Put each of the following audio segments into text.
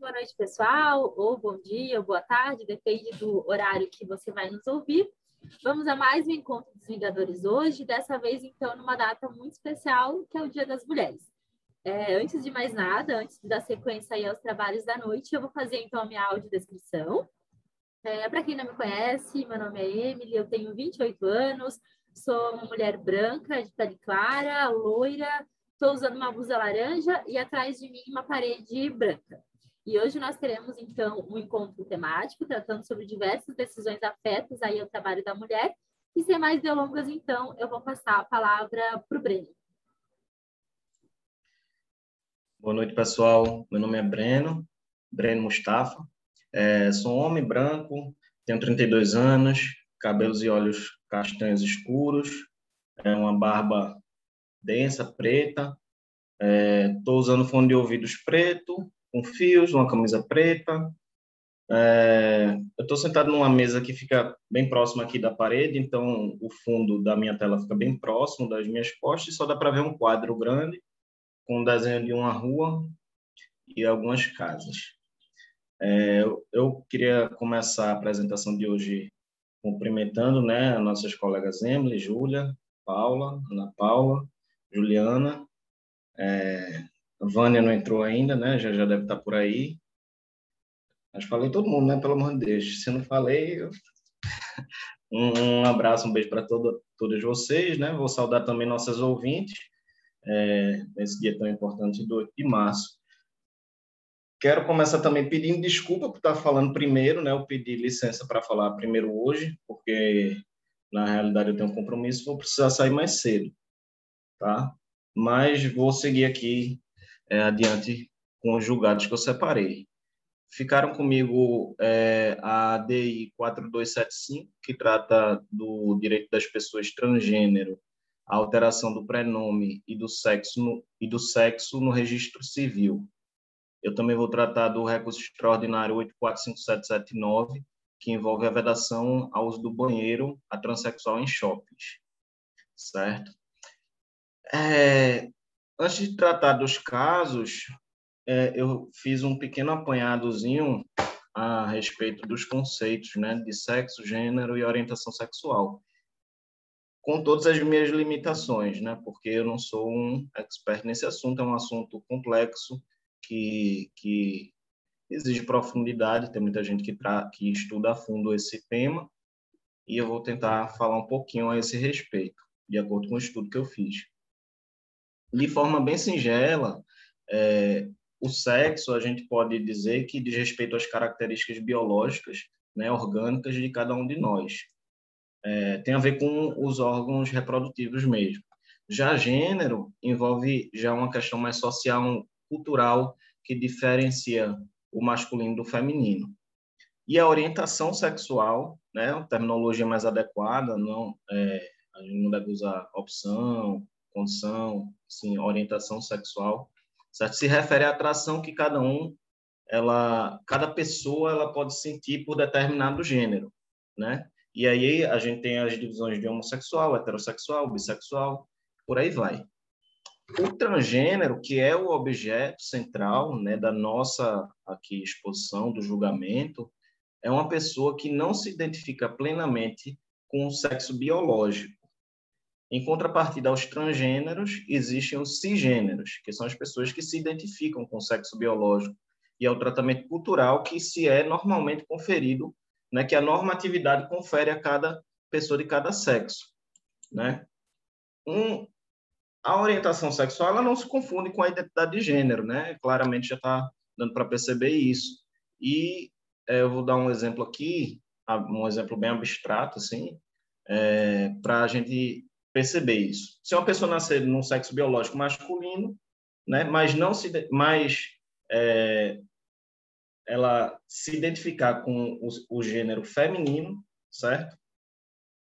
Boa noite, pessoal, ou bom dia, ou boa tarde, depende do horário que você vai nos ouvir. Vamos a mais um encontro dos Vingadores hoje, dessa vez, então, numa data muito especial, que é o Dia das Mulheres. É, antes de mais nada, antes de dar sequência aí aos trabalhos da noite, eu vou fazer, então, a minha audiodescrição. É, Para quem não me conhece, meu nome é Emily, eu tenho 28 anos, sou uma mulher branca, de pele clara, loira, estou usando uma blusa laranja e atrás de mim uma parede branca. E hoje nós teremos, então, um encontro temático tratando sobre diversas decisões afetas aí ao trabalho da mulher. E sem mais delongas, então, eu vou passar a palavra para o Breno. Boa noite, pessoal. Meu nome é Breno, Breno Mustafa. É, sou um homem branco, tenho 32 anos, cabelos e olhos castanhos escuros, é uma barba densa, preta. Estou é, usando fone de ouvidos preto, com fios, uma camisa preta. É, eu estou sentado numa mesa que fica bem próxima aqui da parede, então o fundo da minha tela fica bem próximo das minhas costas só dá para ver um quadro grande com um desenho de uma rua e algumas casas. É, eu, eu, queria começar a apresentação de hoje cumprimentando né, nossas colegas Emily, Júlia, Paula, Ana Paula, Juliana, é, Vânia não entrou ainda, né? Já, já deve estar por aí. Mas falei todo mundo, né? Pelo amor de Deus. Se não falei, eu... um, um, abraço, um beijo para todos vocês, né? Vou saudar também nossas ouvintes é, nesse dia tão importante do 8 de março. Quero começar também pedindo desculpa por estar falando primeiro, né? Eu pedi licença para falar primeiro hoje, porque na realidade eu tenho um compromisso, vou precisar sair mais cedo, tá? Mas vou seguir aqui é, adiante com os julgados que eu separei. Ficaram comigo é, a DI 4275, que trata do direito das pessoas transgênero, a alteração do prenome e do sexo no, e do sexo no registro civil. Eu também vou tratar do recurso extraordinário 845779, que envolve a vedação ao uso do banheiro a transexual em shoppings, certo? É, Antes de tratar dos casos, é, eu fiz um pequeno apanhadozinho a respeito dos conceitos né, de sexo, gênero e orientação sexual, com todas as minhas limitações, né, porque eu não sou um expert nesse assunto, é um assunto complexo que, que exige profundidade, tem muita gente que, que estuda a fundo esse tema, e eu vou tentar falar um pouquinho a esse respeito, de acordo com o estudo que eu fiz de forma bem singela, é, o sexo a gente pode dizer que diz respeito às características biológicas, né, orgânicas de cada um de nós. É, tem a ver com os órgãos reprodutivos mesmo. Já gênero envolve já uma questão mais social, cultural, que diferencia o masculino do feminino. E a orientação sexual, né, a terminologia mais adequada, não, é, a gente não deve usar opção, condição, assim, orientação sexual, certo? Se refere à atração que cada um, ela, cada pessoa, ela pode sentir por determinado gênero, né? E aí a gente tem as divisões de homossexual, heterossexual, bissexual, por aí vai. O transgênero, que é o objeto central, né, da nossa aqui exposição do julgamento, é uma pessoa que não se identifica plenamente com o sexo biológico em contrapartida aos transgêneros, existem os cisgêneros, que são as pessoas que se identificam com o sexo biológico, e é o tratamento cultural que se é normalmente conferido, né, que a normatividade confere a cada pessoa de cada sexo, né? Um, a orientação sexual ela não se confunde com a identidade de gênero, né? Claramente já está dando para perceber isso. E é, eu vou dar um exemplo aqui, um exemplo bem abstrato, assim, é, para a gente perceber isso. Se uma pessoa nascer num sexo biológico masculino, né, mas não se, mas é, ela se identificar com o, o gênero feminino, certo?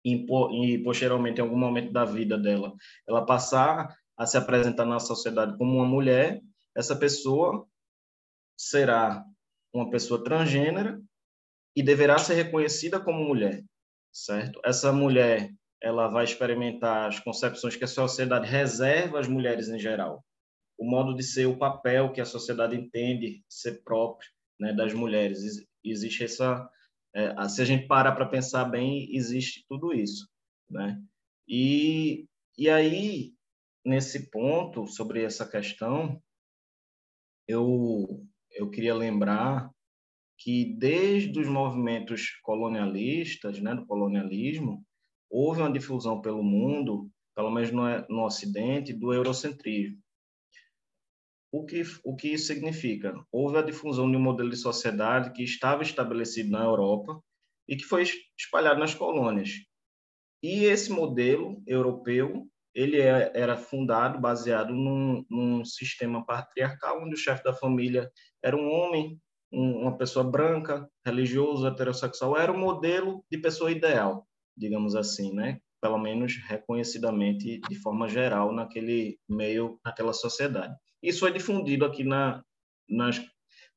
E, e posteriormente, em algum momento da vida dela, ela passar a se apresentar na sociedade como uma mulher, essa pessoa será uma pessoa transgênera e deverá ser reconhecida como mulher, certo? Essa mulher ela vai experimentar as concepções que a sociedade reserva às mulheres em geral, o modo de ser, o papel que a sociedade entende ser próprio né, das mulheres. Existe essa, é, se a gente parar para pensar bem, existe tudo isso, né? E e aí nesse ponto sobre essa questão, eu eu queria lembrar que desde os movimentos colonialistas, né, do colonialismo, houve uma difusão pelo mundo, pelo menos no, no Ocidente, do eurocentrismo. O que, o que isso significa? Houve a difusão de um modelo de sociedade que estava estabelecido na Europa e que foi espalhado nas colônias. E esse modelo europeu ele é, era fundado, baseado num, num sistema patriarcal, onde o chefe da família era um homem, um, uma pessoa branca, religioso, heterossexual, era o modelo de pessoa ideal, digamos assim, né? Pelo menos reconhecidamente de forma geral naquele meio, naquela sociedade. Isso foi difundido aqui na, nas,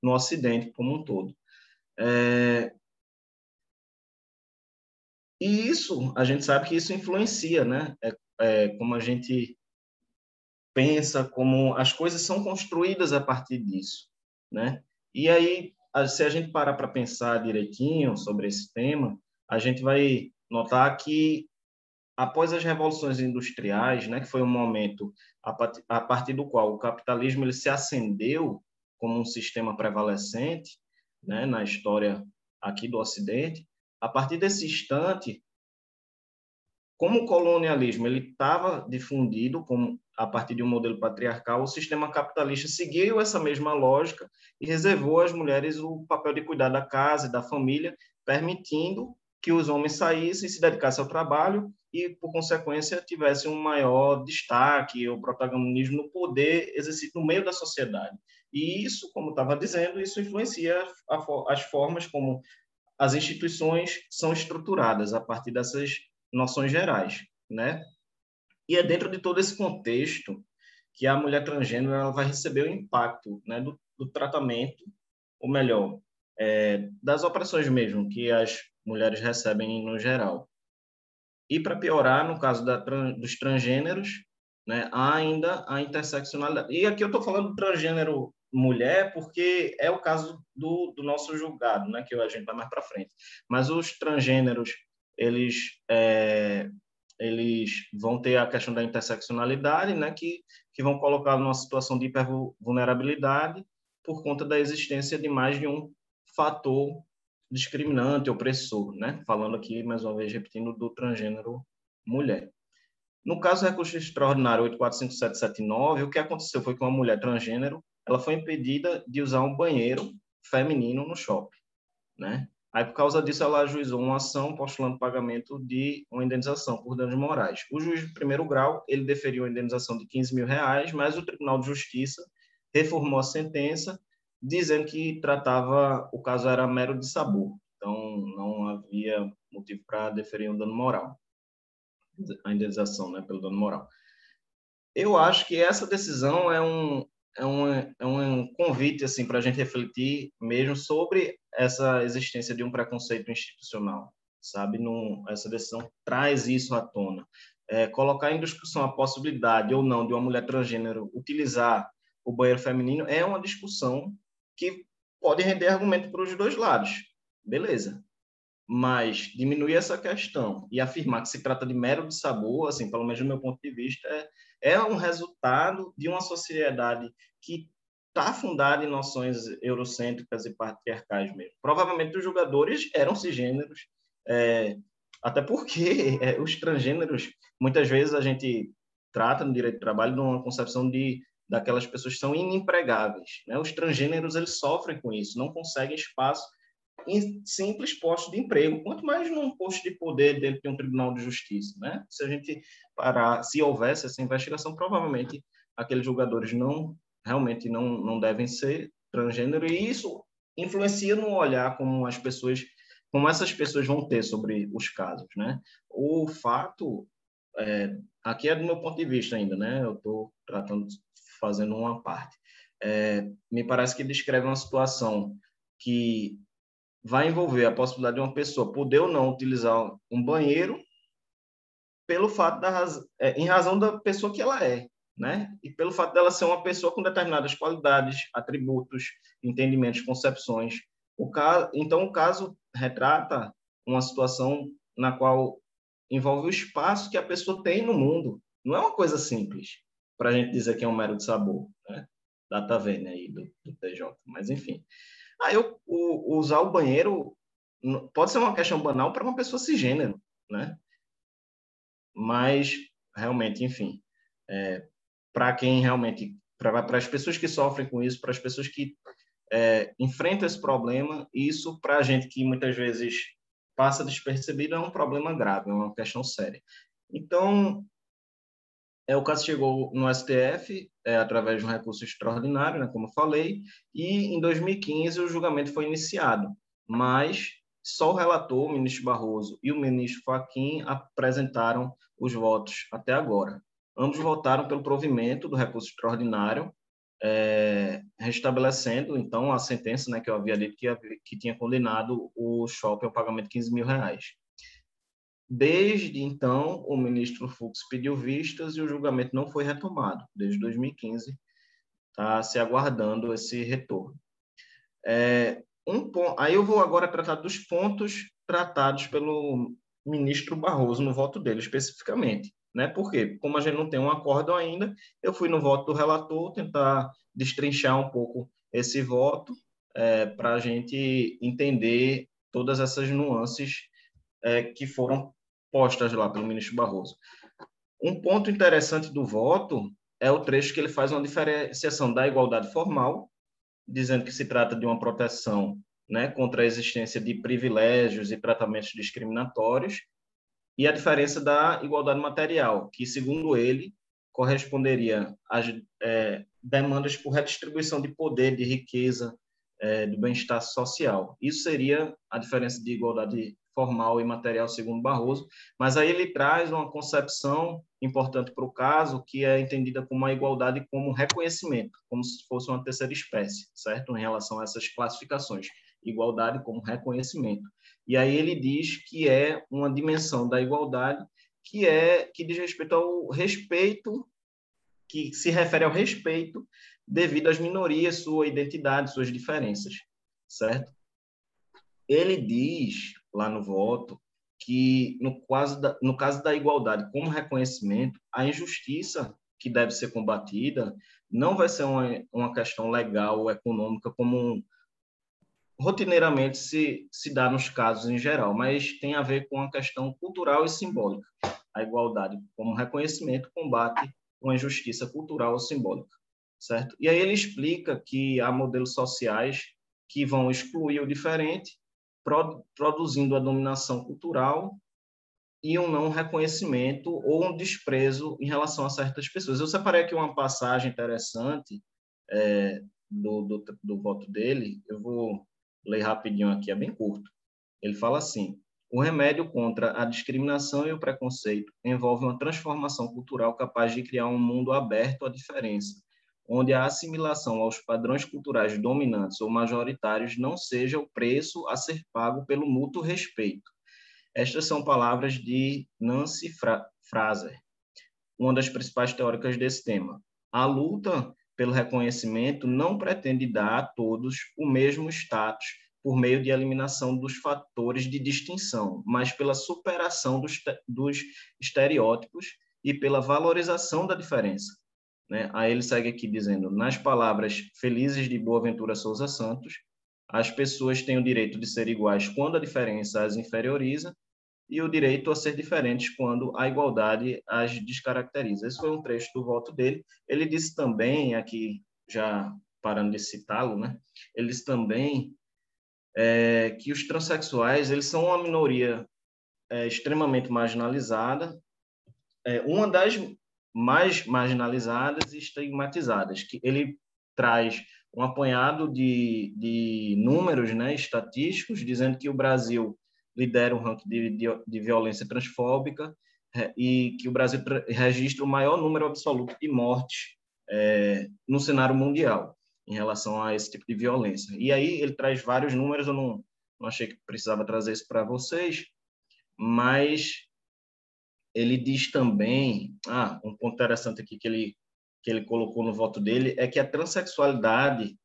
no Ocidente como um todo. É, e isso, a gente sabe que isso influencia, né? É, é, como a gente pensa, como as coisas são construídas a partir disso, né? E aí, se a gente parar para pensar direitinho sobre esse tema, a gente vai notar que após as revoluções industriais, né, que foi um momento a partir do qual o capitalismo ele se acendeu como um sistema prevalecente, né, na história aqui do Ocidente, a partir desse instante como o colonialismo ele estava difundido como a partir de um modelo patriarcal, o sistema capitalista seguiu essa mesma lógica e reservou às mulheres o papel de cuidar da casa e da família, permitindo que os homens saíssem e se dedicassem ao trabalho e, por consequência, tivessem um maior destaque ou protagonismo no poder exercido no meio da sociedade. E isso, como estava dizendo, isso influencia as formas como as instituições são estruturadas a partir dessas noções gerais, né? E é dentro de todo esse contexto que a mulher transgênero ela vai receber o impacto né, do, do tratamento, ou melhor, é, das opressões mesmo que as mulheres recebem no geral. E para piorar, no caso da, dos transgêneros, né, há ainda a interseccionalidade. E aqui eu estou falando do transgênero mulher porque é o caso do, do nosso julgado, né, que a gente vai mais para frente. Mas os transgêneros eles é, eles vão ter a questão da interseccionalidade, né, que que vão colocar numa situação de hipervulnerabilidade por conta da existência de mais de um fator discriminante, opressor, né? Falando aqui mais uma vez repetindo do transgênero mulher. No caso do recurso extraordinário 845779, o que aconteceu foi que uma mulher transgênero, ela foi impedida de usar um banheiro feminino no shopping, né? Aí, por causa disso, ela ajuizou uma ação postulando pagamento de uma indenização por danos morais. O juiz de primeiro grau, ele deferiu a indenização de 15 mil reais, mas o Tribunal de Justiça reformou a sentença, dizendo que tratava, o caso era mero de sabor. Então, não havia motivo para deferir um dano moral, a indenização né, pelo dano moral. Eu acho que essa decisão é um, é um, é um convite assim para a gente refletir mesmo sobre essa existência de um preconceito institucional, sabe? Num, essa decisão traz isso à tona. É, colocar em discussão a possibilidade ou não de uma mulher transgênero utilizar o banheiro feminino é uma discussão que pode render argumento para os dois lados. Beleza. Mas diminuir essa questão e afirmar que se trata de mero de sabor, assim, pelo menos do meu ponto de vista, é, é um resultado de uma sociedade que está fundada em noções eurocêntricas e patriarcais mesmo. Provavelmente os jogadores eram cisgêneros, é, até porque é, os transgêneros, muitas vezes a gente trata no direito do trabalho de uma concepção de daquelas pessoas que são inempregáveis. Né? Os transgêneros eles sofrem com isso, não conseguem espaço em simples postos de emprego, quanto mais num posto de poder dentro de um tribunal de justiça, né? Se a gente parar, se houvesse essa investigação, provavelmente aqueles julgadores não realmente não não devem ser transgênero e isso influencia no olhar como as pessoas como essas pessoas vão ter sobre os casos, né? O fato é, aqui é do meu ponto de vista ainda, né? Eu estou tratando fazendo uma parte. É, me parece que descreve uma situação que vai envolver a possibilidade de uma pessoa poder ou não utilizar um banheiro pelo fato da raz... É, em razão da pessoa que ela é, né? E pelo fato dela ser uma pessoa com determinadas qualidades, atributos, entendimentos, concepções. O caso, então, o caso retrata uma situação na qual envolve o espaço que a pessoa tem no mundo. Não é uma coisa simples para a gente dizer que é um mero de sabor, né? Data V, né, aí do, do TJ. Mas, enfim. Aí, eu, o, usar o banheiro pode ser uma questão banal para uma pessoa cisgênero, né? Mas, realmente, enfim, é, para quem realmente, para as pessoas que sofrem com isso, para as pessoas que é, enfrentam esse problema, isso para a gente que muitas vezes passa despercebido é um problema grave, é uma questão séria. Então, é, o caso chegou no STF é, através de um recurso extraordinário, né, como falei, e em 2015 o julgamento foi iniciado, mas só o relator, o ministro Barroso, e o ministro Fachin apresentaram os votos até agora. Ambos votaram pelo provimento do recurso extraordinário, é, restabelecendo, então, a sentença né, que eu havia dito que, que tinha condenado o shopping ao pagamento de 15 mil reais. Desde então, o ministro Fux pediu vistas e o julgamento não foi retomado. Desde 2015, está se aguardando esse retorno. É, um ponto, aí eu vou agora tratar dos pontos tratados pelo ministro Barroso no voto dele, especificamente. Né? Por quê? Como a gente não tem um acordo ainda, eu fui no voto do relator tentar destrinchar um pouco esse voto é, para a gente entender todas essas nuances é, que foram postas lá pelo ministro Barroso. Um ponto interessante do voto é o trecho que ele faz uma diferenciação da igualdade formal, dizendo que se trata de uma proteção né, contra a existência de privilégios e tratamentos discriminatórios, e a diferença da igualdade material, que, segundo ele, corresponderia às é, demandas por redistribuição de poder, de riqueza, é, do bem-estar social. Isso seria a diferença de igualdade formal e material, segundo Barroso, mas aí ele traz uma concepção importante para o caso, que é entendida como a igualdade como reconhecimento, como se fosse uma terceira espécie, certo? Em relação a essas classificações igualdade como reconhecimento. E aí ele diz que é uma dimensão da igualdade que é que diz respeito ao respeito que se refere ao respeito devido às minorias, sua identidade, suas diferenças, certo? Ele diz lá no voto que no caso da, no caso da igualdade como reconhecimento, a injustiça que deve ser combatida não vai ser uma, uma questão legal ou econômica como rotineiramente se, se dá nos casos em geral, mas tem a ver com a questão cultural e simbólica. A igualdade como reconhecimento combate uma injustiça cultural ou simbólica, certo? E aí ele explica que há modelos sociais que vão excluir o diferente, produzindo a dominação cultural e um não reconhecimento ou um desprezo em relação a certas pessoas. Eu separei aqui uma passagem interessante é, do, do, do voto dele, eu vou ler rapidinho aqui, é bem curto. Ele fala assim: o remédio contra a discriminação e o preconceito envolve uma transformação cultural capaz de criar um mundo aberto à diferença, onde a assimilação aos padrões culturais dominantes ou majoritários não seja o preço a ser pago pelo mútuo respeito. Estas são palavras de Nancy Fraser, uma das principais teóricas desse tema. A luta pelo reconhecimento não pretende dar a todos o mesmo status por meio de eliminação dos fatores de distinção, mas pela superação dos, dos estereótipos e pela valorização da diferença. Né? Aí ele segue aqui dizendo, nas palavras felizes de Boaventura Souza Santos, as pessoas têm o direito de ser iguais quando a diferença as inferioriza e o direito a ser diferentes quando a igualdade as descaracteriza. Esse foi um trecho do voto dele. Ele disse também, aqui já parando de citá-lo, né? ele disse também é, que os transexuais eles são uma minoria é, extremamente marginalizada, é, uma das mais marginalizadas e estigmatizadas, que ele traz um apanhado de, de números né, estatísticos dizendo que o Brasil lidera o ranking de, de, de violência transfóbica é, e que o Brasil registra o maior número absoluto de mortes é, no cenário mundial em relação a esse tipo de violência. E aí ele traz vários números, eu não, não achei que precisava trazer isso para vocês, mas ele diz também, ah, um ponto interessante aqui que ele que ele colocou no voto dele é que a transexualidade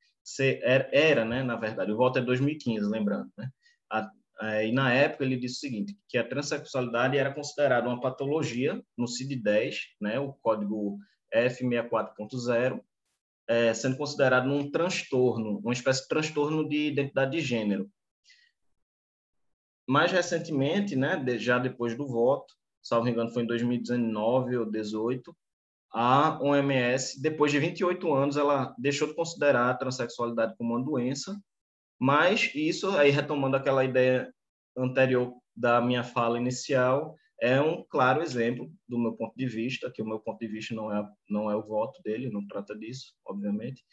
era, né, na verdade, o voto é 2015, lembrando, né? A, a, e na época ele disse o seguinte, que a transexualidade era considerada uma patologia no CID-10, né, o código F64.0, é, sendo considerado um transtorno, uma espécie de transtorno de identidade de gênero. Mais recentemente, né, já depois do voto, salvo engano foi em 2019 ou 2018, a OMS, depois de 28 anos, ela deixou de considerar a transexualidade como uma doença, mas isso, aí retomando aquela ideia anterior da minha fala inicial, é um claro exemplo do meu ponto de vista, que o meu ponto de vista não é não é o voto dele, não trata disso, obviamente,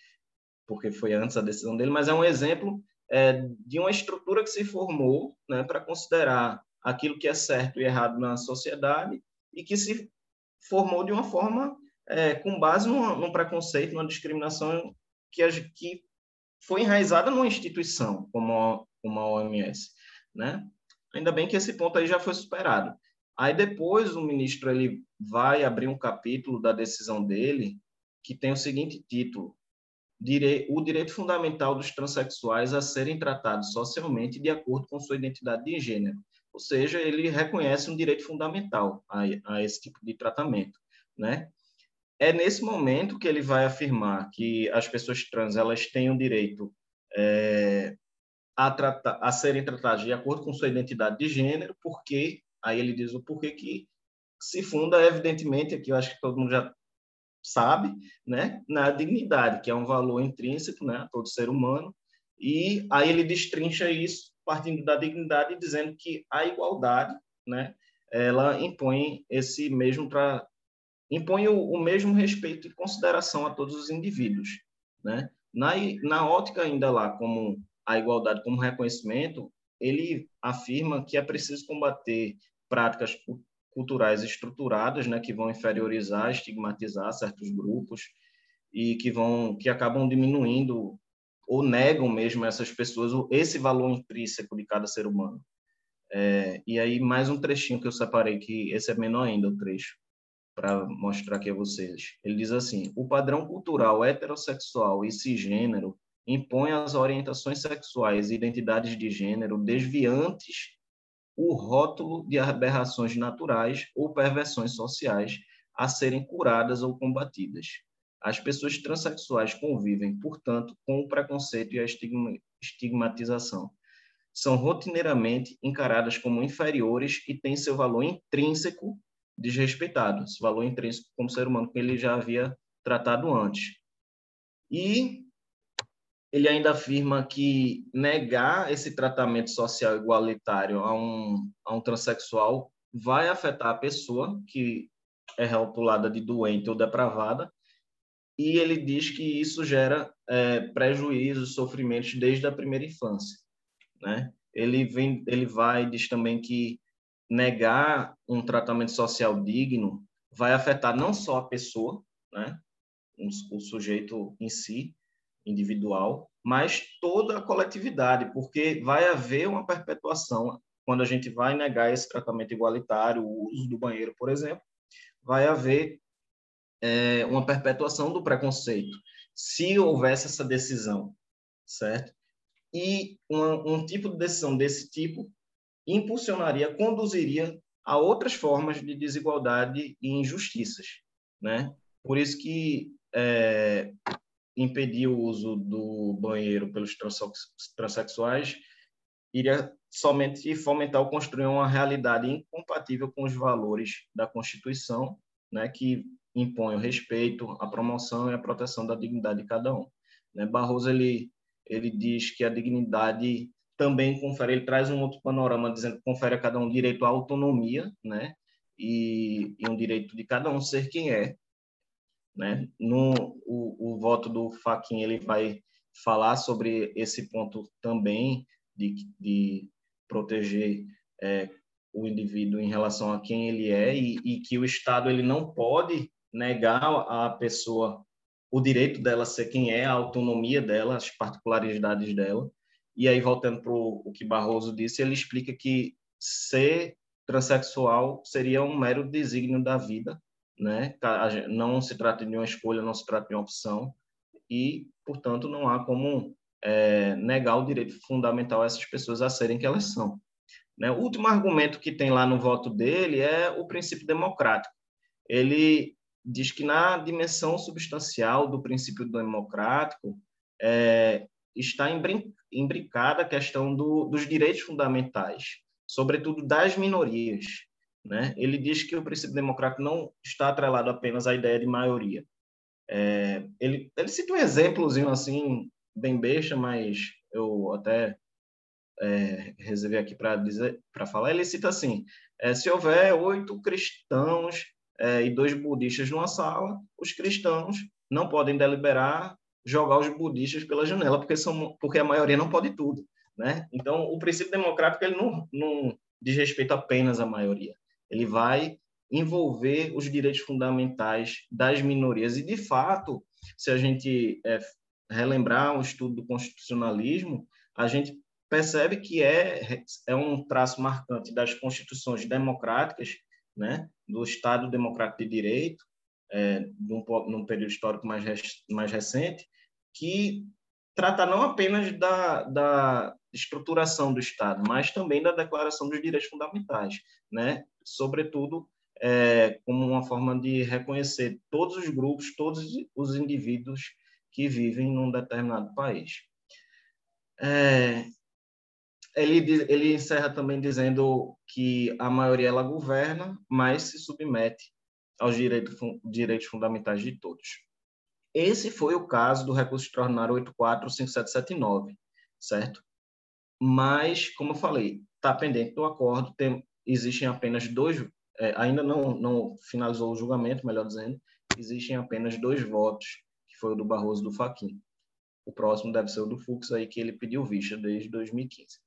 porque foi antes a decisão dele, mas é um exemplo é, de uma estrutura que se formou né, para considerar aquilo que é certo e errado na sociedade e que se formou de uma forma é, com base num, num, preconceito, numa discriminação que, que foi enraizada numa instituição como a, como a OMS, né? Ainda bem que esse ponto aí já foi superado. Aí depois o ministro ele vai abrir um capítulo da decisão dele que tem o seguinte título: o direito fundamental dos transexuais a serem tratados socialmente de acordo com sua identidade de gênero. Ou seja, ele reconhece um direito fundamental a, a esse tipo de tratamento, né? É nesse momento que ele vai afirmar que as pessoas trans elas têm o direito é, a, tratar, a serem tratadas de acordo com sua identidade de gênero, porque aí ele diz o porquê que se funda, evidentemente, aqui eu acho que todo mundo já sabe, né, na dignidade, que é um valor intrínseco, né, a todo ser humano, e aí ele destrincha isso partindo da dignidade, dizendo que a igualdade, né, ela impõe esse mesmo para impõe o, o, mesmo respeito e consideração a todos os indivíduos, né? Na, na ótica ainda lá como a igualdade como reconhecimento, ele afirma que é preciso combater práticas culturais estruturadas, né, que vão inferiorizar, estigmatizar certos grupos e que vão que acabam diminuindo ou negam mesmo essas pessoas esse valor intrínseco de cada ser humano. É, e aí mais um trechinho que eu separei que esse é menor ainda o trecho para mostrar aqui a vocês. Ele diz assim: o padrão cultural heterossexual e cisgênero impõe às orientações sexuais e identidades de gênero desviantes o rótulo de aberrações naturais ou perversões sociais a serem curadas ou combatidas. As pessoas transexuais convivem, portanto, com o preconceito e a estigmatização. São rotineiramente encaradas como inferiores e têm seu valor intrínseco desrespeitado, esse valor intrínseco como ser humano que ele já havia tratado antes. E ele ainda afirma que negar esse tratamento social igualitário a um, a um transexual vai afetar a pessoa que é rotulada de doente ou depravada, e ele diz que isso gera é, prejuízos, sofrimentos desde a primeira infância. Né? Ele, vem, ele vai diz também que negar um tratamento social digno vai afetar não só a pessoa, né, o sujeito em si, individual, mas toda a coletividade, porque vai haver uma perpetuação quando a gente vai negar esse tratamento igualitário, o uso do banheiro, por exemplo, vai haver é, uma perpetuação do preconceito, se houvesse essa decisão, certo? E uma, um tipo de decisão desse tipo impulsionaria, conduziria a outras formas de desigualdade e injustiças, né? Por isso que é, impedir o uso do banheiro pelos transexuais iria somente fomentar ou construir uma realidade incompatível com os valores da Constituição, né, que impõe o respeito, a promoção e a proteção da dignidade de cada um. Né? Barroso ele ele diz que a dignidade também confere, ele traz um outro panorama dizendo que confere a cada um direito à autonomia, né? E, e um direito de cada um ser quem é, né? No o, o voto do Faquin ele vai falar sobre esse ponto também de, de proteger é, o indivíduo em relação a quem ele é e, e, que o Estado ele não pode negar à pessoa o direito dela ser quem é, a autonomia dela, as particularidades dela, e aí, voltando para o que Barroso disse, ele explica que ser transexual seria um mero desígnio da vida, né? Não se trata de uma escolha, não se trata de uma opção e, portanto, não há como é, negar o direito fundamental a essas pessoas a serem que elas são. Né? O último argumento que tem lá no voto dele é o princípio democrático. Ele diz que na dimensão substancial do princípio democrático é, está imbricada a questão do, dos direitos fundamentais, sobretudo das minorias. Né? Ele diz que o princípio democrático não está atrelado apenas à ideia de maioria. É, ele, ele cita um exemplozinho assim, bem besta, mas eu até é, reservei aqui para falar. Ele cita assim: é, se houver oito cristãos é, e dois budistas numa sala, os cristãos não podem deliberar jogar os budistas pela janela, porque, são, porque a maioria não pode tudo. Né? Então, o princípio democrático ele não, não diz respeito apenas à maioria. Ele vai envolver os direitos fundamentais das minorias. E, de fato, se a gente é, relembrar um estudo do constitucionalismo, a gente percebe que é, é um traço marcante das constituições democráticas, né, do Estado Democrático de Direito, é, num, num período histórico mais, mais recente, que trata não apenas da, da estruturação do Estado, mas também da Declaração dos Direitos Fundamentais, né? sobretudo é, como uma forma de reconhecer todos os grupos, todos os indivíduos que vivem num determinado país. É, ele, ele encerra também dizendo que a maioria ela governa, mas se submete aos direitos, direitos fundamentais de todos. Esse foi o caso do recurso extraordinário 84579, certo? Mas, como eu falei, está pendente do acordo, tem, existem apenas dois, é, ainda não, não finalizou o julgamento, melhor dizendo, existem apenas dois votos, que foi o do Barroso e do Faquim. O próximo deve ser o do Fux, aí que ele pediu vista desde 2015.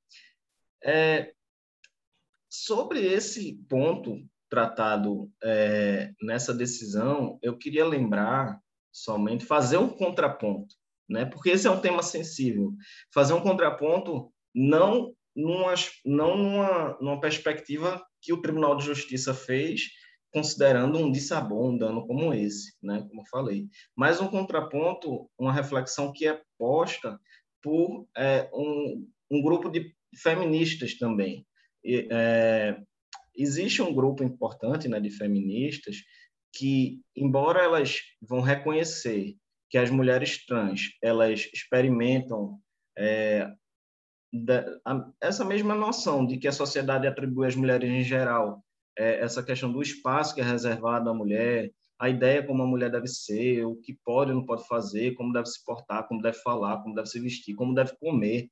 É, sobre esse ponto tratado é, nessa decisão, eu queria lembrar somente, fazer um contraponto, né? porque esse é um tema sensível. Fazer um contraponto não numa, não numa, numa perspectiva que o Tribunal de Justiça fez considerando um dissabor, um dano como esse, né, como eu falei. Mas um contraponto, uma reflexão que é posta por é, um, um grupo de feministas também. E, é, existe um grupo importante né, de feministas que, embora elas vão reconhecer que as mulheres trans elas experimentam é, da, a, essa mesma noção de que a sociedade atribui às mulheres em geral é, essa questão do espaço que é reservado à mulher, a ideia como a mulher deve ser, o que pode ou não pode fazer, como deve se portar, como deve falar, como deve se vestir, como deve comer.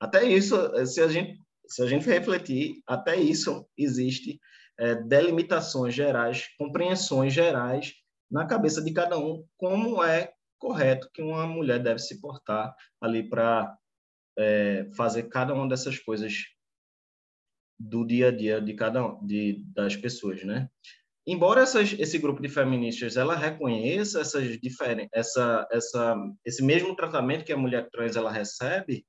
Até isso, se a gente se a gente refletir, até isso existe é, delimitações gerais, compreensões gerais na cabeça de cada um, como é correto que uma mulher deve se portar ali para é, fazer cada uma dessas coisas do dia a dia de cada de, das pessoas, né? Embora essas, esse grupo de feministas ela reconheça essas diferen, essa, essa, esse mesmo tratamento que a mulher trans ela recebe,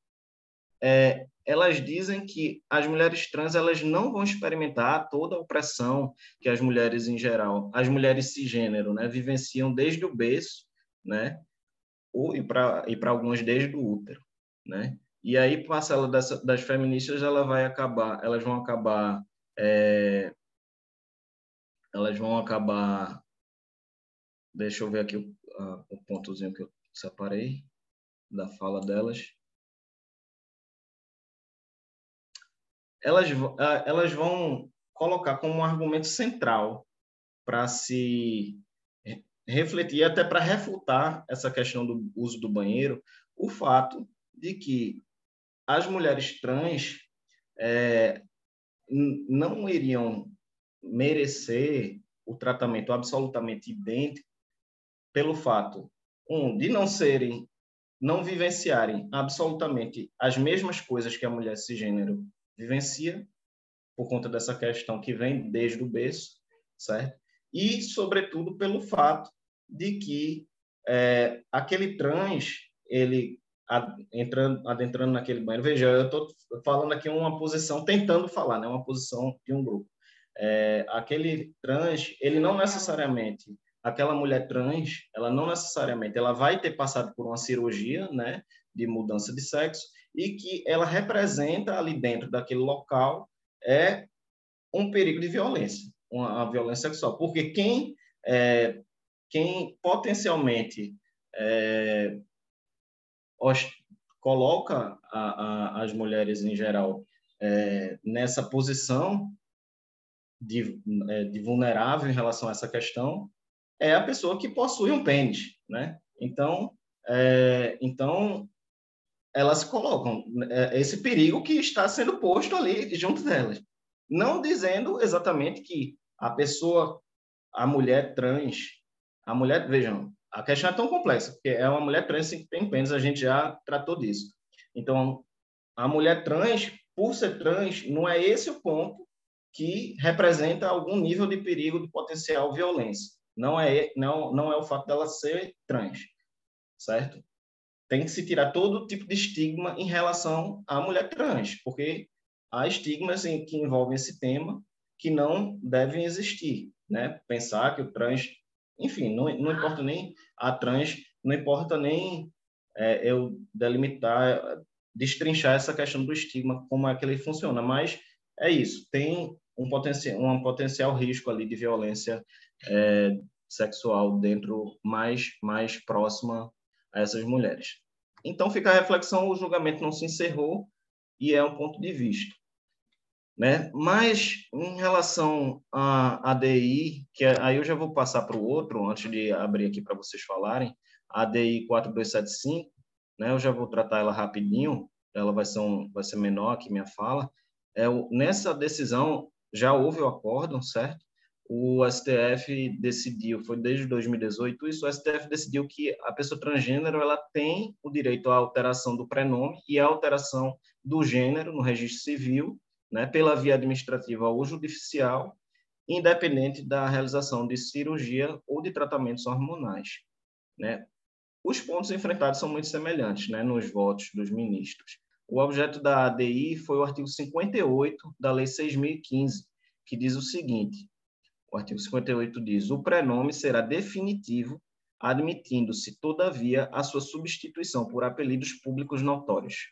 é, elas dizem que as mulheres trans elas não vão experimentar toda a opressão que as mulheres em geral, as mulheres cisgênero, né, vivenciam desde o berço, né, ou, e para e para algumas desde o útero, né? E aí parcela dessa, das feministas ela vai acabar, elas vão acabar é, elas vão acabar deixa eu ver aqui o, a, o pontozinho que eu separei da fala delas. Elas, elas vão colocar como um argumento central para se refletir, até para refutar essa questão do uso do banheiro, o fato de que as mulheres trans é, não iriam merecer o tratamento absolutamente idêntico pelo fato, um, de não serem, não vivenciarem absolutamente as mesmas coisas que a mulher cisgênero vivencia, por conta dessa questão que vem desde o berço, certo? E, sobretudo, pelo fato de que é, aquele trans, ele entrando, adentrando naquele banheiro, veja, eu estou falando aqui uma posição, tentando falar, né, uma posição de um grupo. é, aquele trans, ele não necessariamente, aquela mulher trans, ela não necessariamente, ela vai ter passado por uma cirurgia, né, de mudança de sexo, e que ela representa ali dentro daquele local é um perigo de violência, uma, uma violência sexual, porque quem é, quem potencialmente é, coloca a, a, as mulheres em geral é, nessa posição de, é, de, vulnerável em relação a essa questão é a pessoa que possui um pênis, né? Então, é, então elas colocam é, esse perigo que está sendo posto ali junto delas, não dizendo exatamente que a pessoa, a mulher trans, a mulher, vejam, a questão é tão complexa, porque é uma mulher trans que tem pênis, a gente já tratou disso. Então, a mulher trans, por ser trans, não é esse o ponto que representa algum nível de perigo de potencial violência. Não é, não, não é o fato dela ser trans, certo? Tem que se tirar todo tipo de estigma em relação à mulher trans, porque há estigmas em, que envolvem esse tema que não devem existir, né? Pensar que o trans, enfim, não, não importa nem a trans, não importa nem é, eu delimitar, destrinchar essa questão do estigma, como é que ele funciona, mas é isso, tem um potencial, um potencial risco ali de violência é, sexual dentro mais mais próxima a essas mulheres. Então fica a reflexão, o julgamento não se encerrou e é um ponto de vista. Né? Mas em relação à ADI, que é, aí eu já vou passar para o outro, antes de abrir aqui para vocês falarem, a ADI 4275, né? eu já vou tratar ela rapidinho, ela vai ser, um, vai ser menor que minha fala. É, nessa decisão, já houve o acórdão, certo? O STF decidiu, foi desde 2018 isso, o STF decidiu que a pessoa transgênero ela tem o direito à alteração do prenome e à alteração do gênero no registro civil, né, pela via administrativa ou judicial, independente da realização de cirurgia ou de tratamentos hormonais. Né? Os pontos enfrentados são muito semelhantes né, nos votos dos ministros. O objeto da ADI foi o artigo 58 da Lei 6.015, que diz o seguinte: o artigo 58 diz: o prenome será definitivo, admitindo-se, todavia, a sua substituição por apelidos públicos notórios.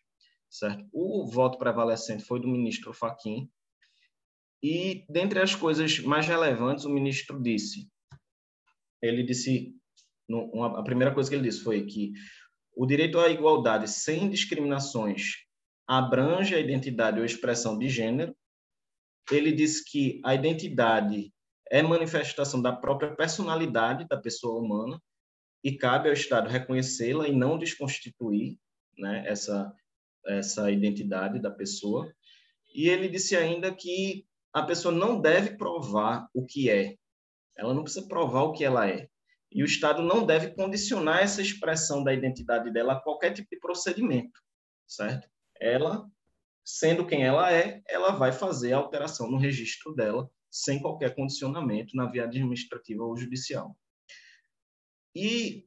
Certo? O voto prevalecente foi do ministro Faquim, e, dentre as coisas mais relevantes, o ministro disse: ele disse, a primeira coisa que ele disse foi que o direito à igualdade sem discriminações abrange a identidade ou expressão de gênero. Ele diz que a identidade é manifestação da própria personalidade da pessoa humana e cabe ao Estado reconhecê-la e não desconstituir né, essa, essa identidade da pessoa. E ele disse ainda que a pessoa não deve provar o que é. Ela não precisa provar o que ela é. E o Estado não deve condicionar essa expressão da identidade dela a qualquer tipo de procedimento, certo? ela, sendo quem ela é, ela vai fazer a alteração no registro dela sem qualquer condicionamento na via administrativa ou judicial. E,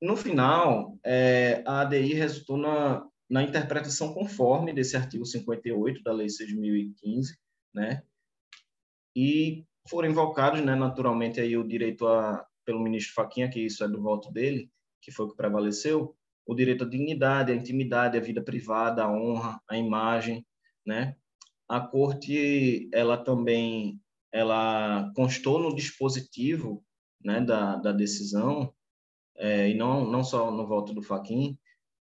no final, é, a ADI resultou na, na interpretação conforme desse artigo 58 da Lei 6.015, né? E foram invocados, né, naturalmente, aí o direito a, pelo ministro Faquinha, que isso é do voto dele, que foi o que prevaleceu, o direito à dignidade, à intimidade, à vida privada, à honra, à imagem, né? A corte, ela também, ela constou no dispositivo, né, da, da decisão, é, e não não só no voto do Faquin,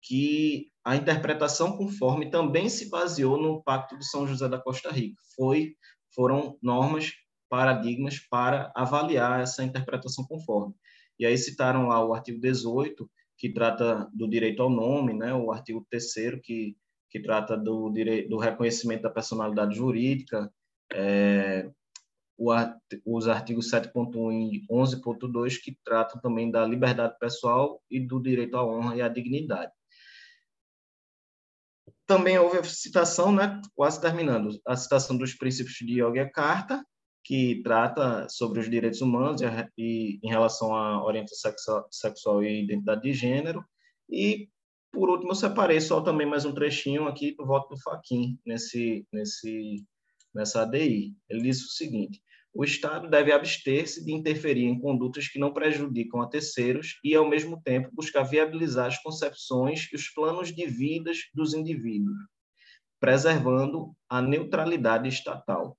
que a interpretação conforme também se baseou no Pacto de São José da Costa Rica. Foi foram normas, paradigmas para avaliar essa interpretação conforme. E aí citaram lá o artigo 18, que trata do direito ao nome, né? o artigo 3 que, que trata do, direito, do reconhecimento da personalidade jurídica, é, o, os artigos 7.1 e 11.2, que tratam também da liberdade pessoal e do direito à honra e à dignidade. Também houve a citação, né, quase terminando, a citação dos princípios de Yogyakarta, que trata sobre os direitos humanos e, e em relação à orientação sexual, sexual, e identidade de gênero. E, por último, eu separei só também mais um trechinho aqui do voto do Faquin nesse, nesse, nessa ADI. Ele disse o seguinte: o Estado deve abster-se de interferir em condutas que não prejudicam a terceiros e, ao mesmo tempo, buscar viabilizar as concepções e os planos de vidas dos indivíduos, preservando a neutralidade estatal.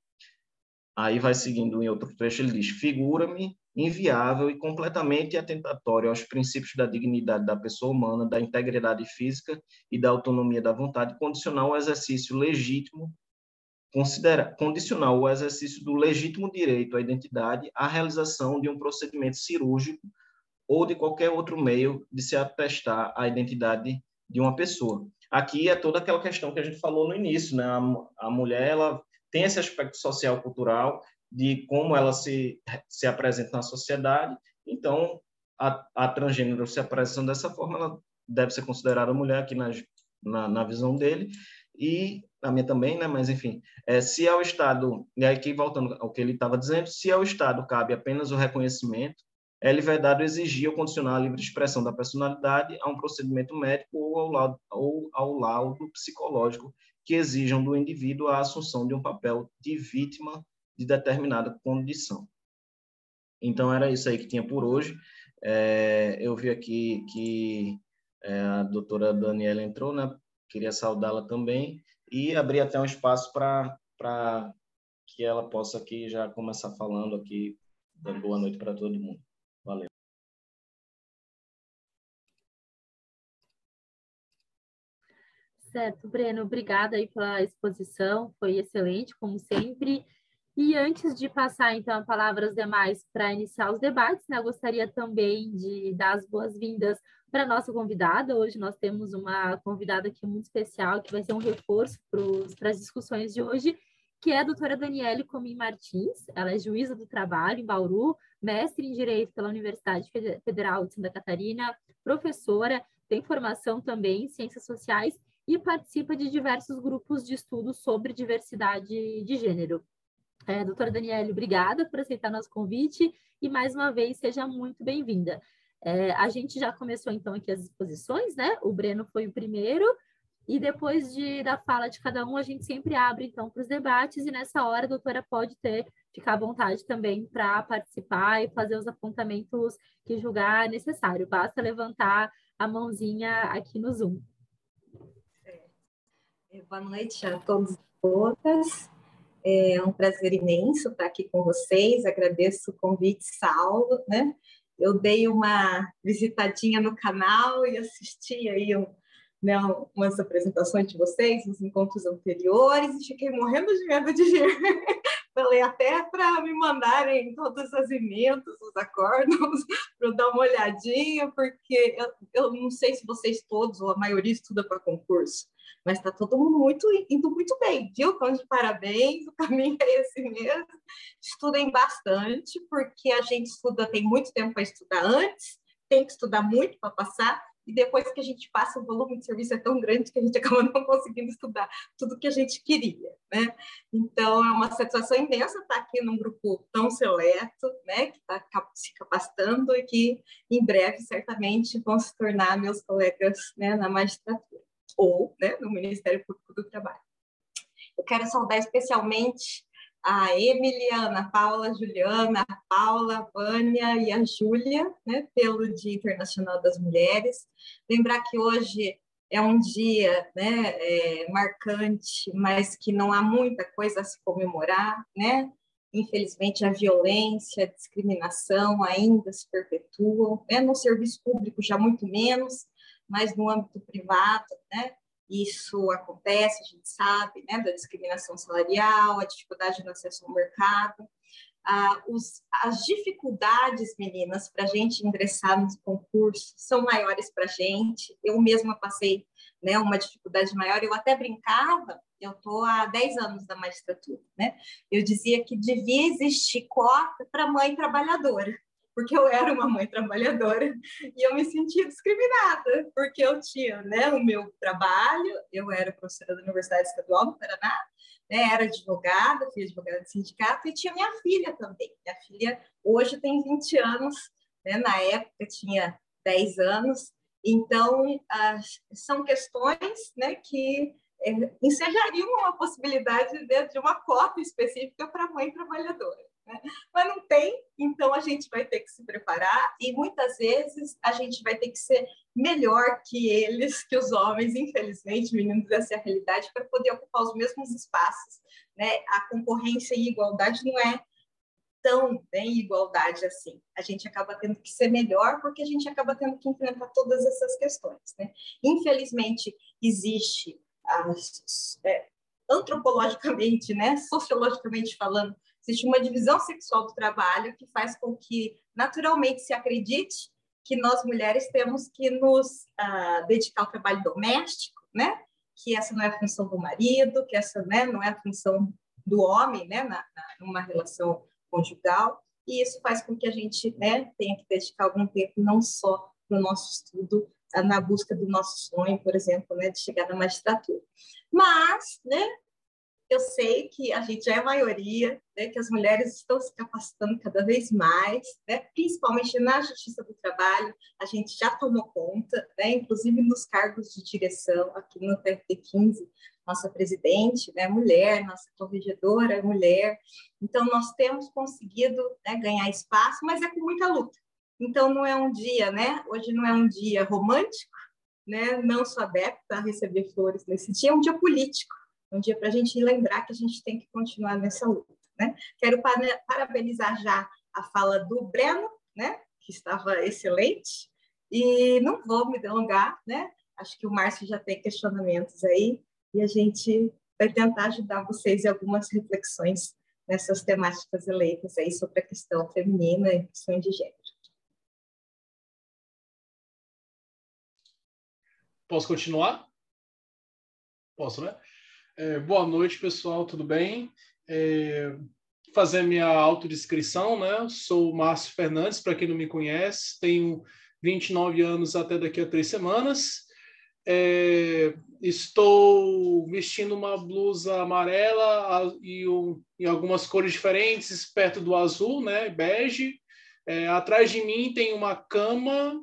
Aí vai seguindo em outro trecho, ele diz: figura-me inviável e completamente atentatório aos princípios da dignidade da pessoa humana, da integridade física e da autonomia da vontade, condicionar o exercício legítimo, considerar, condicionar o exercício do legítimo direito à identidade à realização de um procedimento cirúrgico ou de qualquer outro meio de se atestar a identidade de uma pessoa. Aqui é toda aquela questão que a gente falou no início, né? A, a mulher ela tem esse aspecto social cultural de como ela se, se apresenta na sociedade. Então, a, a transgênero se apresenta dessa forma, ela deve ser considerada mulher aqui na, na, na visão dele, e a minha também, né? Mas, enfim, é, se ao Estado, e aqui voltando ao que ele estava dizendo, se ao Estado cabe apenas o reconhecimento, é liberdade exigir ou condicionar a livre expressão da personalidade a um procedimento médico ou ao laudo, ou ao laudo psicológico que exijam do indivíduo a assunção de um papel de vítima de determinada condição. Então, era isso aí que tinha por hoje. É, eu vi aqui que é, a doutora Daniela entrou, né? Queria saudá-la também e abrir até um espaço para que ela possa aqui já começar falando aqui, dando boa noite para todo mundo. Valeu. Certo, Breno, obrigada aí pela exposição, foi excelente, como sempre. E antes de passar, então, a palavra aos demais para iniciar os debates, né, eu gostaria também de dar as boas-vindas para nossa convidada. Hoje nós temos uma convidada aqui muito especial, que vai ser um reforço para as discussões de hoje, que é a doutora Daniele Comim Martins. Ela é juíza do trabalho em Bauru, mestre em Direito pela Universidade Federal de Santa Catarina, professora, tem formação também em Ciências Sociais e participa de diversos grupos de estudos sobre diversidade de gênero. É, doutora Daniele, obrigada por aceitar nosso convite e mais uma vez seja muito bem-vinda. É, a gente já começou então aqui as exposições, né? O Breno foi o primeiro e depois de, da fala de cada um a gente sempre abre então para os debates e nessa hora a doutora pode ter ficar à vontade também para participar e fazer os apontamentos que julgar necessário. Basta levantar a mãozinha aqui no Zoom. Boa noite a todos e todas. É um prazer imenso estar aqui com vocês. Agradeço o convite, Saulo. Né? Eu dei uma visitadinha no canal e assisti aí um, né, umas apresentações de vocês nos encontros anteriores e fiquei morrendo de medo de vir. Falei até para me mandarem todas as emendas, os acordos, para eu dar uma olhadinha, porque eu, eu não sei se vocês todos, ou a maioria, estuda para concurso mas está todo mundo muito, indo muito bem, viu? Então, de parabéns, o caminho é esse mesmo. Estudem bastante, porque a gente estuda, tem muito tempo para estudar antes, tem que estudar muito para passar, e depois que a gente passa, o volume de serviço é tão grande que a gente acaba não conseguindo estudar tudo que a gente queria, né? Então, é uma satisfação imensa estar aqui num grupo tão seleto, né? Que está se capacitando e que, em breve, certamente, vão se tornar meus colegas né, na magistratura ou né, no Ministério Público do Trabalho. Eu quero saudar especialmente a Emily, a Paula, a Juliana, a Paula, a Vânia e a Júlia, né, pelo Dia Internacional das Mulheres. Lembrar que hoje é um dia né, é, marcante, mas que não há muita coisa a se comemorar, né? Infelizmente, a violência, a discriminação ainda se perpetuam, né? no serviço público já muito menos, mas no âmbito privado, né? Isso acontece, a gente sabe, né? Da discriminação salarial, a dificuldade no acesso ao mercado. Ah, os, as dificuldades, meninas, para a gente ingressar nos concursos são maiores para a gente. Eu mesma passei né, uma dificuldade maior. Eu até brincava, eu estou há 10 anos da magistratura, né? Eu dizia que devia existir cota para mãe trabalhadora porque eu era uma mãe trabalhadora e eu me sentia discriminada, porque eu tinha né, o meu trabalho, eu era professora da Universidade Estadual do Paraná, né, era advogada, fui advogada de sindicato, e tinha minha filha também. Minha filha hoje tem 20 anos, né, na época tinha 10 anos, então, são questões né, que é, ensejariam uma possibilidade né, de uma cota específica para mãe trabalhadora. Mas não tem, então a gente vai ter que se preparar e muitas vezes a gente vai ter que ser melhor que eles, que os homens, infelizmente, meninos, essa é a realidade, para poder ocupar os mesmos espaços. Né? A concorrência e igualdade não é tão em igualdade assim. A gente acaba tendo que ser melhor porque a gente acaba tendo que enfrentar todas essas questões. Né? Infelizmente, existe, as, é, antropologicamente, né, sociologicamente falando, existe uma divisão sexual do trabalho que faz com que, naturalmente, se acredite que nós mulheres temos que nos uh, dedicar ao trabalho doméstico, né? Que essa não é a função do marido, que essa né, não é a função do homem, né? Na, na, numa relação conjugal. E isso faz com que a gente, né? Tenha que dedicar algum tempo não só no nosso estudo, uh, na busca do nosso sonho, por exemplo, né? De chegar na magistratura. Mas, né? Eu sei que a gente é a maioria, né, que as mulheres estão se capacitando cada vez mais, né, principalmente na Justiça do Trabalho, a gente já tomou conta, né, inclusive nos cargos de direção, aqui no TFT 15, nossa presidente é mulher, nossa corregedora é mulher, então nós temos conseguido né, ganhar espaço, mas é com muita luta. Então não é um dia, né? Hoje não é um dia romântico, né? Não sou adepta a receber flores nesse dia, é um dia político um dia para a gente lembrar que a gente tem que continuar nessa luta. Né? Quero parabenizar já a fala do Breno, né? que estava excelente, e não vou me delongar, né? acho que o Márcio já tem questionamentos aí, e a gente vai tentar ajudar vocês em algumas reflexões nessas temáticas eleitas aí sobre a questão feminina e questões de gênero. Posso continuar? Posso, né? É, boa noite, pessoal, tudo bem? É, fazer minha autodescrição, né? Sou Márcio Fernandes, para quem não me conhece, tenho 29 anos até daqui a três semanas. É, estou vestindo uma blusa amarela e, um, e, algumas cores diferentes, perto do azul, né? Bege. É, atrás de mim tem uma cama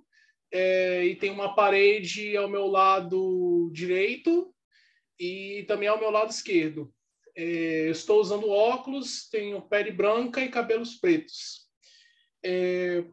é, e tem uma parede ao meu lado direito e também ao meu lado esquerdo. É, estou usando óculos, tenho pele branca e cabelos pretos. É,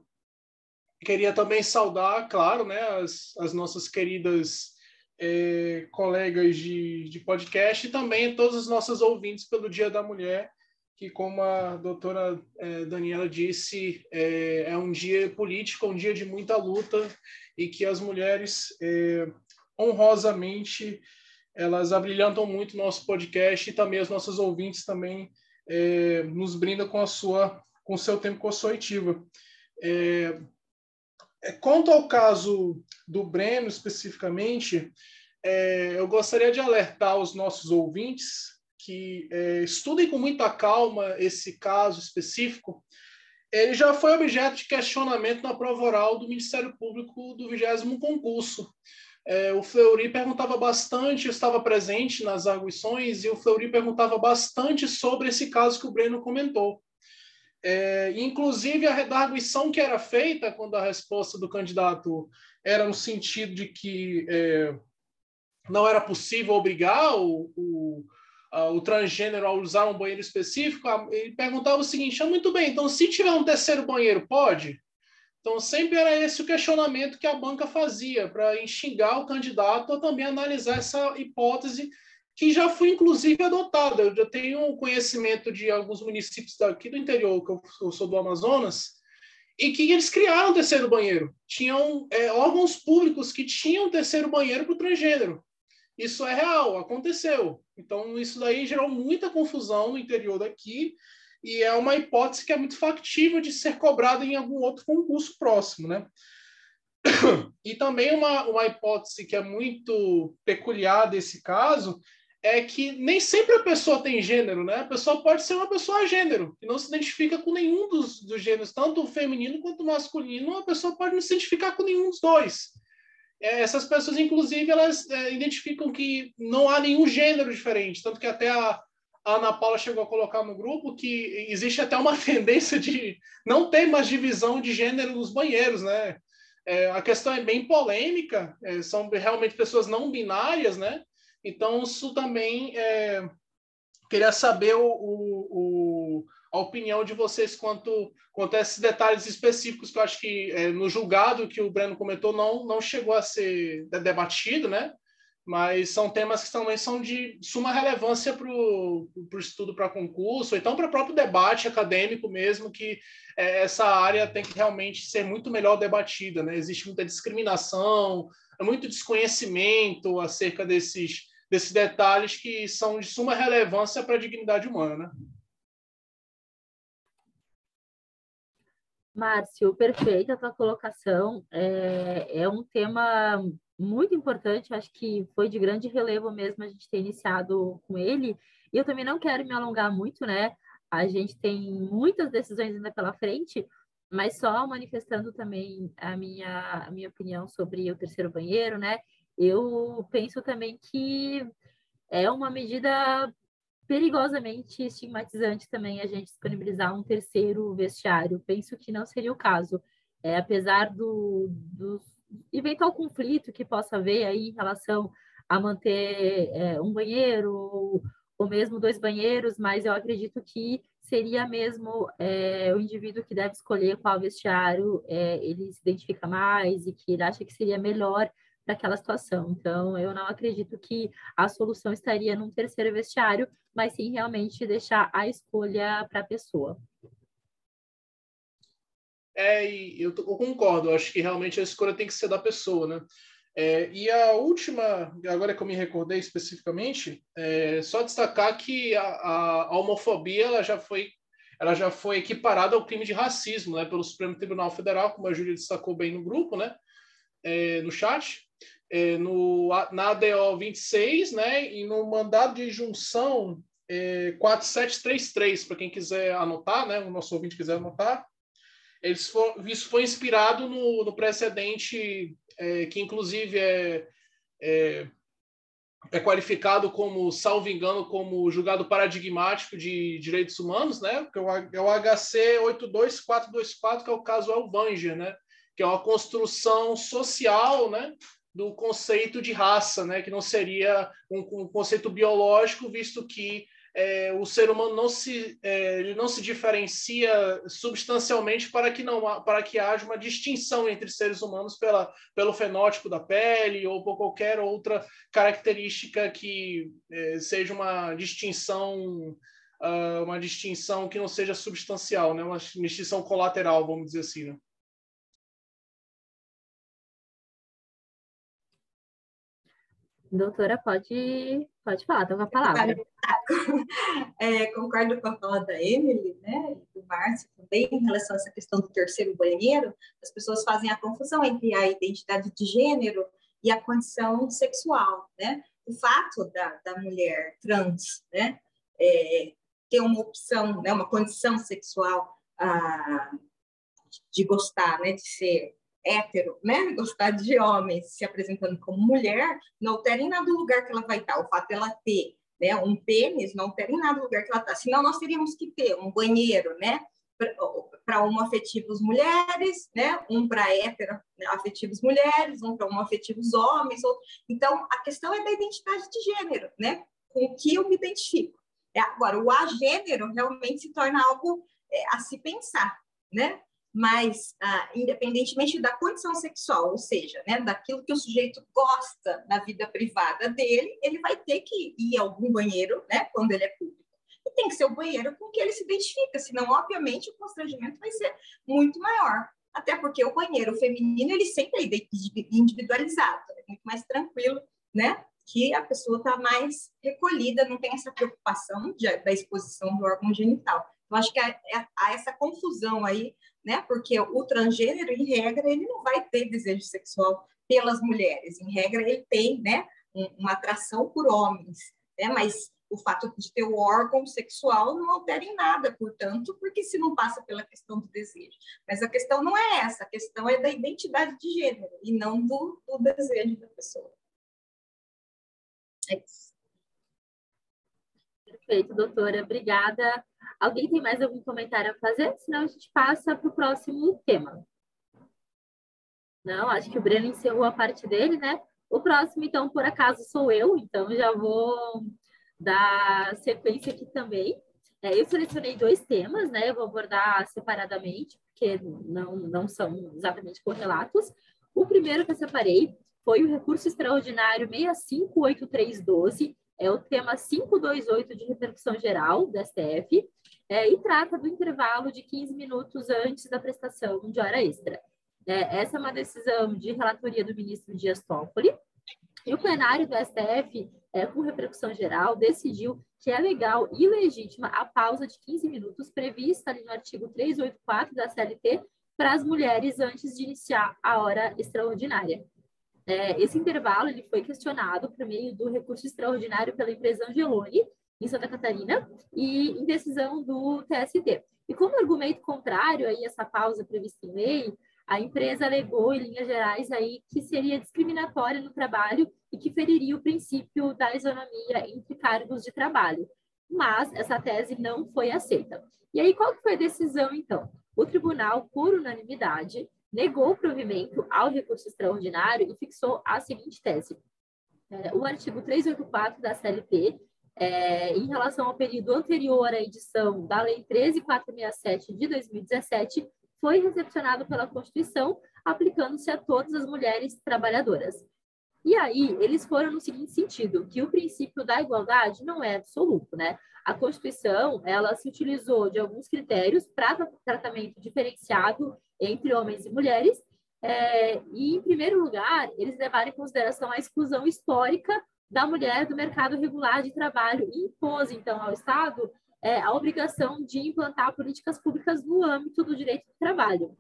queria também saudar, claro, né, as, as nossas queridas é, colegas de, de podcast e também todas as nossas ouvintes pelo Dia da Mulher, que, como a doutora é, Daniela disse, é, é, um dia político, um dia de muita luta e que as mulheres é, honrosamente elas abrilhantam muito nosso podcast e também as nossas ouvintes também é, nos brindam com a sua com o seu tempo com a sua. É, é, quanto ao caso do Breno especificamente, é, eu gostaria de alertar os nossos ouvintes que é, estudem com muita calma esse caso específico. Ele já foi objeto de questionamento na prova oral do Ministério Público do 20 concurso é, o Fleury perguntava bastante, estava presente nas arguições, e o Fleury perguntava bastante sobre esse caso que o Breno comentou. É, inclusive, a arguição que era feita quando a resposta do candidato era no sentido de que é, não era possível obrigar o, o, a, o, transgênero a usar um banheiro específico, ele perguntava o seguinte: ah, muito bem, então se tiver um terceiro banheiro, pode? Então, sempre era esse o questionamento que a banca fazia, para instigar o candidato a também analisar essa hipótese, que já foi, inclusive, adotada. Eu já tenho conhecimento de alguns municípios daqui do interior, que eu sou do Amazonas, e que eles criaram o terceiro banheiro. Tinham é, órgãos públicos que tinham terceiro banheiro para o transgênero. Isso é real, aconteceu. Então, isso daí gerou muita confusão no interior daqui, e é uma hipótese que é muito factível de ser cobrada em algum outro concurso próximo, né? E também uma, uma hipótese que é muito peculiar desse caso é que nem sempre a pessoa tem gênero, né? A pessoa pode ser uma pessoa gênero, que não se identifica com nenhum dos, dos gêneros, tanto o feminino quanto o masculino, a pessoa pode não se identificar com nenhum dos dois. É, essas pessoas, inclusive, elas é, identificam que não há nenhum gênero diferente, tanto que até a, a Ana Paula chegou a colocar no grupo que existe até uma tendência de não ter mais divisão de gênero nos banheiros, né? É, a questão é bem polêmica, é, são realmente pessoas não binárias, né? Então, isso também é, queria saber o, o, a opinião de vocês quanto, quanto a esses detalhes específicos que eu acho que é, no julgado que o Breno comentou não, não chegou a ser debatido, né? Mas são temas que também são de suma relevância para o estudo para concurso, ou então para o próprio debate acadêmico mesmo, que é, essa área tem que realmente ser muito melhor debatida. Né? Existe muita discriminação, muito desconhecimento acerca desses, desses detalhes que são de suma relevância para a dignidade humana. Né? Márcio, perfeita a tua colocação. É, é um tema muito importante, acho que foi de grande relevo mesmo a gente ter iniciado com ele. E eu também não quero me alongar muito, né? A gente tem muitas decisões ainda pela frente, mas só manifestando também a minha, a minha opinião sobre o terceiro banheiro, né? Eu penso também que é uma medida perigosamente estigmatizante também a gente disponibilizar um terceiro vestiário. Penso que não seria o caso. É, apesar do, do eventual conflito que possa haver aí em relação a manter é, um banheiro ou, ou, mesmo dois banheiros, mas eu acredito que seria mesmo é, o indivíduo que deve escolher qual vestiário é, ele se identifica mais e que ele acha que seria melhor daquela situação. Então, eu não acredito que a solução estaria num terceiro vestiário, mas sim realmente deixar a escolha para a pessoa. É, eu, eu concordo, eu acho que realmente a escolha tem que ser da pessoa, né? É, e a última, agora que eu me recordei especificamente, é só destacar que a, a, homofobia ela já foi ela já foi equiparada ao crime de racismo, né, pelo Supremo Tribunal Federal, como a Júlia destacou bem no grupo, né, é, no chat é, no, na ADO 26, né, e no mandado de junção é, 4733, para quem quiser anotar, né, o nosso ouvinte quiser anotar, eles isso foi inspirado no, no precedente é, que, inclusive, é, é, é, qualificado como, salvo engano, como julgado paradigmático de direitos humanos, né? Que é o, é HC 82424, que é o caso Elvanger, né? Que é uma construção social, né? do conceito de raça, né, que não seria um, um conceito biológico, visto que é, o ser humano não se é, ele não se diferencia substancialmente para que não para que haja uma distinção entre seres humanos pela, pelo fenótipo da pele ou por qualquer outra característica que é, seja uma distinção uh, uma distinção que não seja substancial, né, uma distinção colateral, vamos dizer assim. Né? Doutora, pode, pode falar, tá com a palavra. É, concordo com a fala da Emily, né, e do Márcio também, em relação a essa questão do terceiro banheiro, as pessoas fazem a confusão entre a identidade de gênero e a condição sexual, né? O fato da, da mulher trans, né, é, ter uma opção, né, uma condição sexual ah, de gostar, né, de ser hétero, né, gostar de homens se apresentando como mulher, não altera em nada o lugar que ela vai estar. O fato dela ter né, um pênis não altera em nada o lugar que ela está. Senão, nós teríamos que ter um banheiro, né, para homoafetivos mulheres, né, um para heteroafetivos mulheres, um para homoafetivos homens. Outro... Então, a questão é da identidade de gênero, né, com que eu me identifico. É, agora, o agênero realmente se torna algo é, a se pensar, né? Mas ah, independentemente da condição sexual, ou seja, né, daquilo que o sujeito gosta na vida privada dele, ele vai ter que ir a algum banheiro, né, quando ele é público. E tem que ser o banheiro com que ele se identifica, senão, obviamente, o constrangimento vai ser muito maior. Até porque o banheiro feminino, ele sempre é individualizado, é muito mais tranquilo, né? Que a pessoa está mais recolhida, não tem essa preocupação de, da exposição do órgão genital. Eu acho que há, há essa confusão aí né? Porque o transgênero, em regra, ele não vai ter desejo sexual pelas mulheres. Em regra, ele tem, né, uma atração por homens, né? Mas o fato de ter o órgão sexual não altera em nada, portanto, porque se não passa pela questão do desejo. Mas a questão não é essa, a questão é da identidade de gênero e não do, do desejo da pessoa. É isso. Perfeito, doutora. Obrigada Alguém tem mais algum comentário a fazer? Senão a gente passa para o próximo tema. Não, acho que o Breno encerrou a parte dele, né? O próximo, então, por acaso, sou eu, então já vou dar sequência aqui também. É, eu selecionei dois temas, né? Eu vou abordar separadamente, porque não, não são exatamente correlatos. O primeiro que eu separei foi o recurso extraordinário 658312, é o tema 528 de repercussão geral da STF, é, e trata do intervalo de 15 minutos antes da prestação de hora extra. É, essa é uma decisão de relatoria do ministro Dias Toffoli, e o plenário do STF, é, com repercussão geral, decidiu que é legal e legítima a pausa de 15 minutos prevista ali no artigo 384 da CLT para as mulheres antes de iniciar a hora extraordinária. É, esse intervalo ele foi questionado por meio do recurso extraordinário pela empresa Angeloni, em Santa Catarina, e em decisão do TST. E como argumento contrário a essa pausa prevista em lei, a empresa alegou, em linhas gerais, aí, que seria discriminatória no trabalho e que feriria o princípio da isonomia entre cargos de trabalho. Mas essa tese não foi aceita. E aí, qual que foi a decisão, então? O tribunal, por unanimidade, negou o provimento ao recurso extraordinário e fixou a seguinte tese. É, o artigo 384 da CLT, é, em relação ao período anterior à edição da Lei 13467 de 2017, foi recepcionado pela Constituição, aplicando-se a todas as mulheres trabalhadoras. E aí, eles foram no seguinte sentido, que o princípio da igualdade não é absoluto, né? A Constituição, ela se utilizou de alguns critérios para tratamento diferenciado entre homens e mulheres, é, e, em primeiro lugar, eles levaram em consideração a exclusão histórica da mulher do mercado regular de trabalho e impôs, então, ao Estado é, a obrigação de implantar políticas públicas no âmbito do direito do trabalho.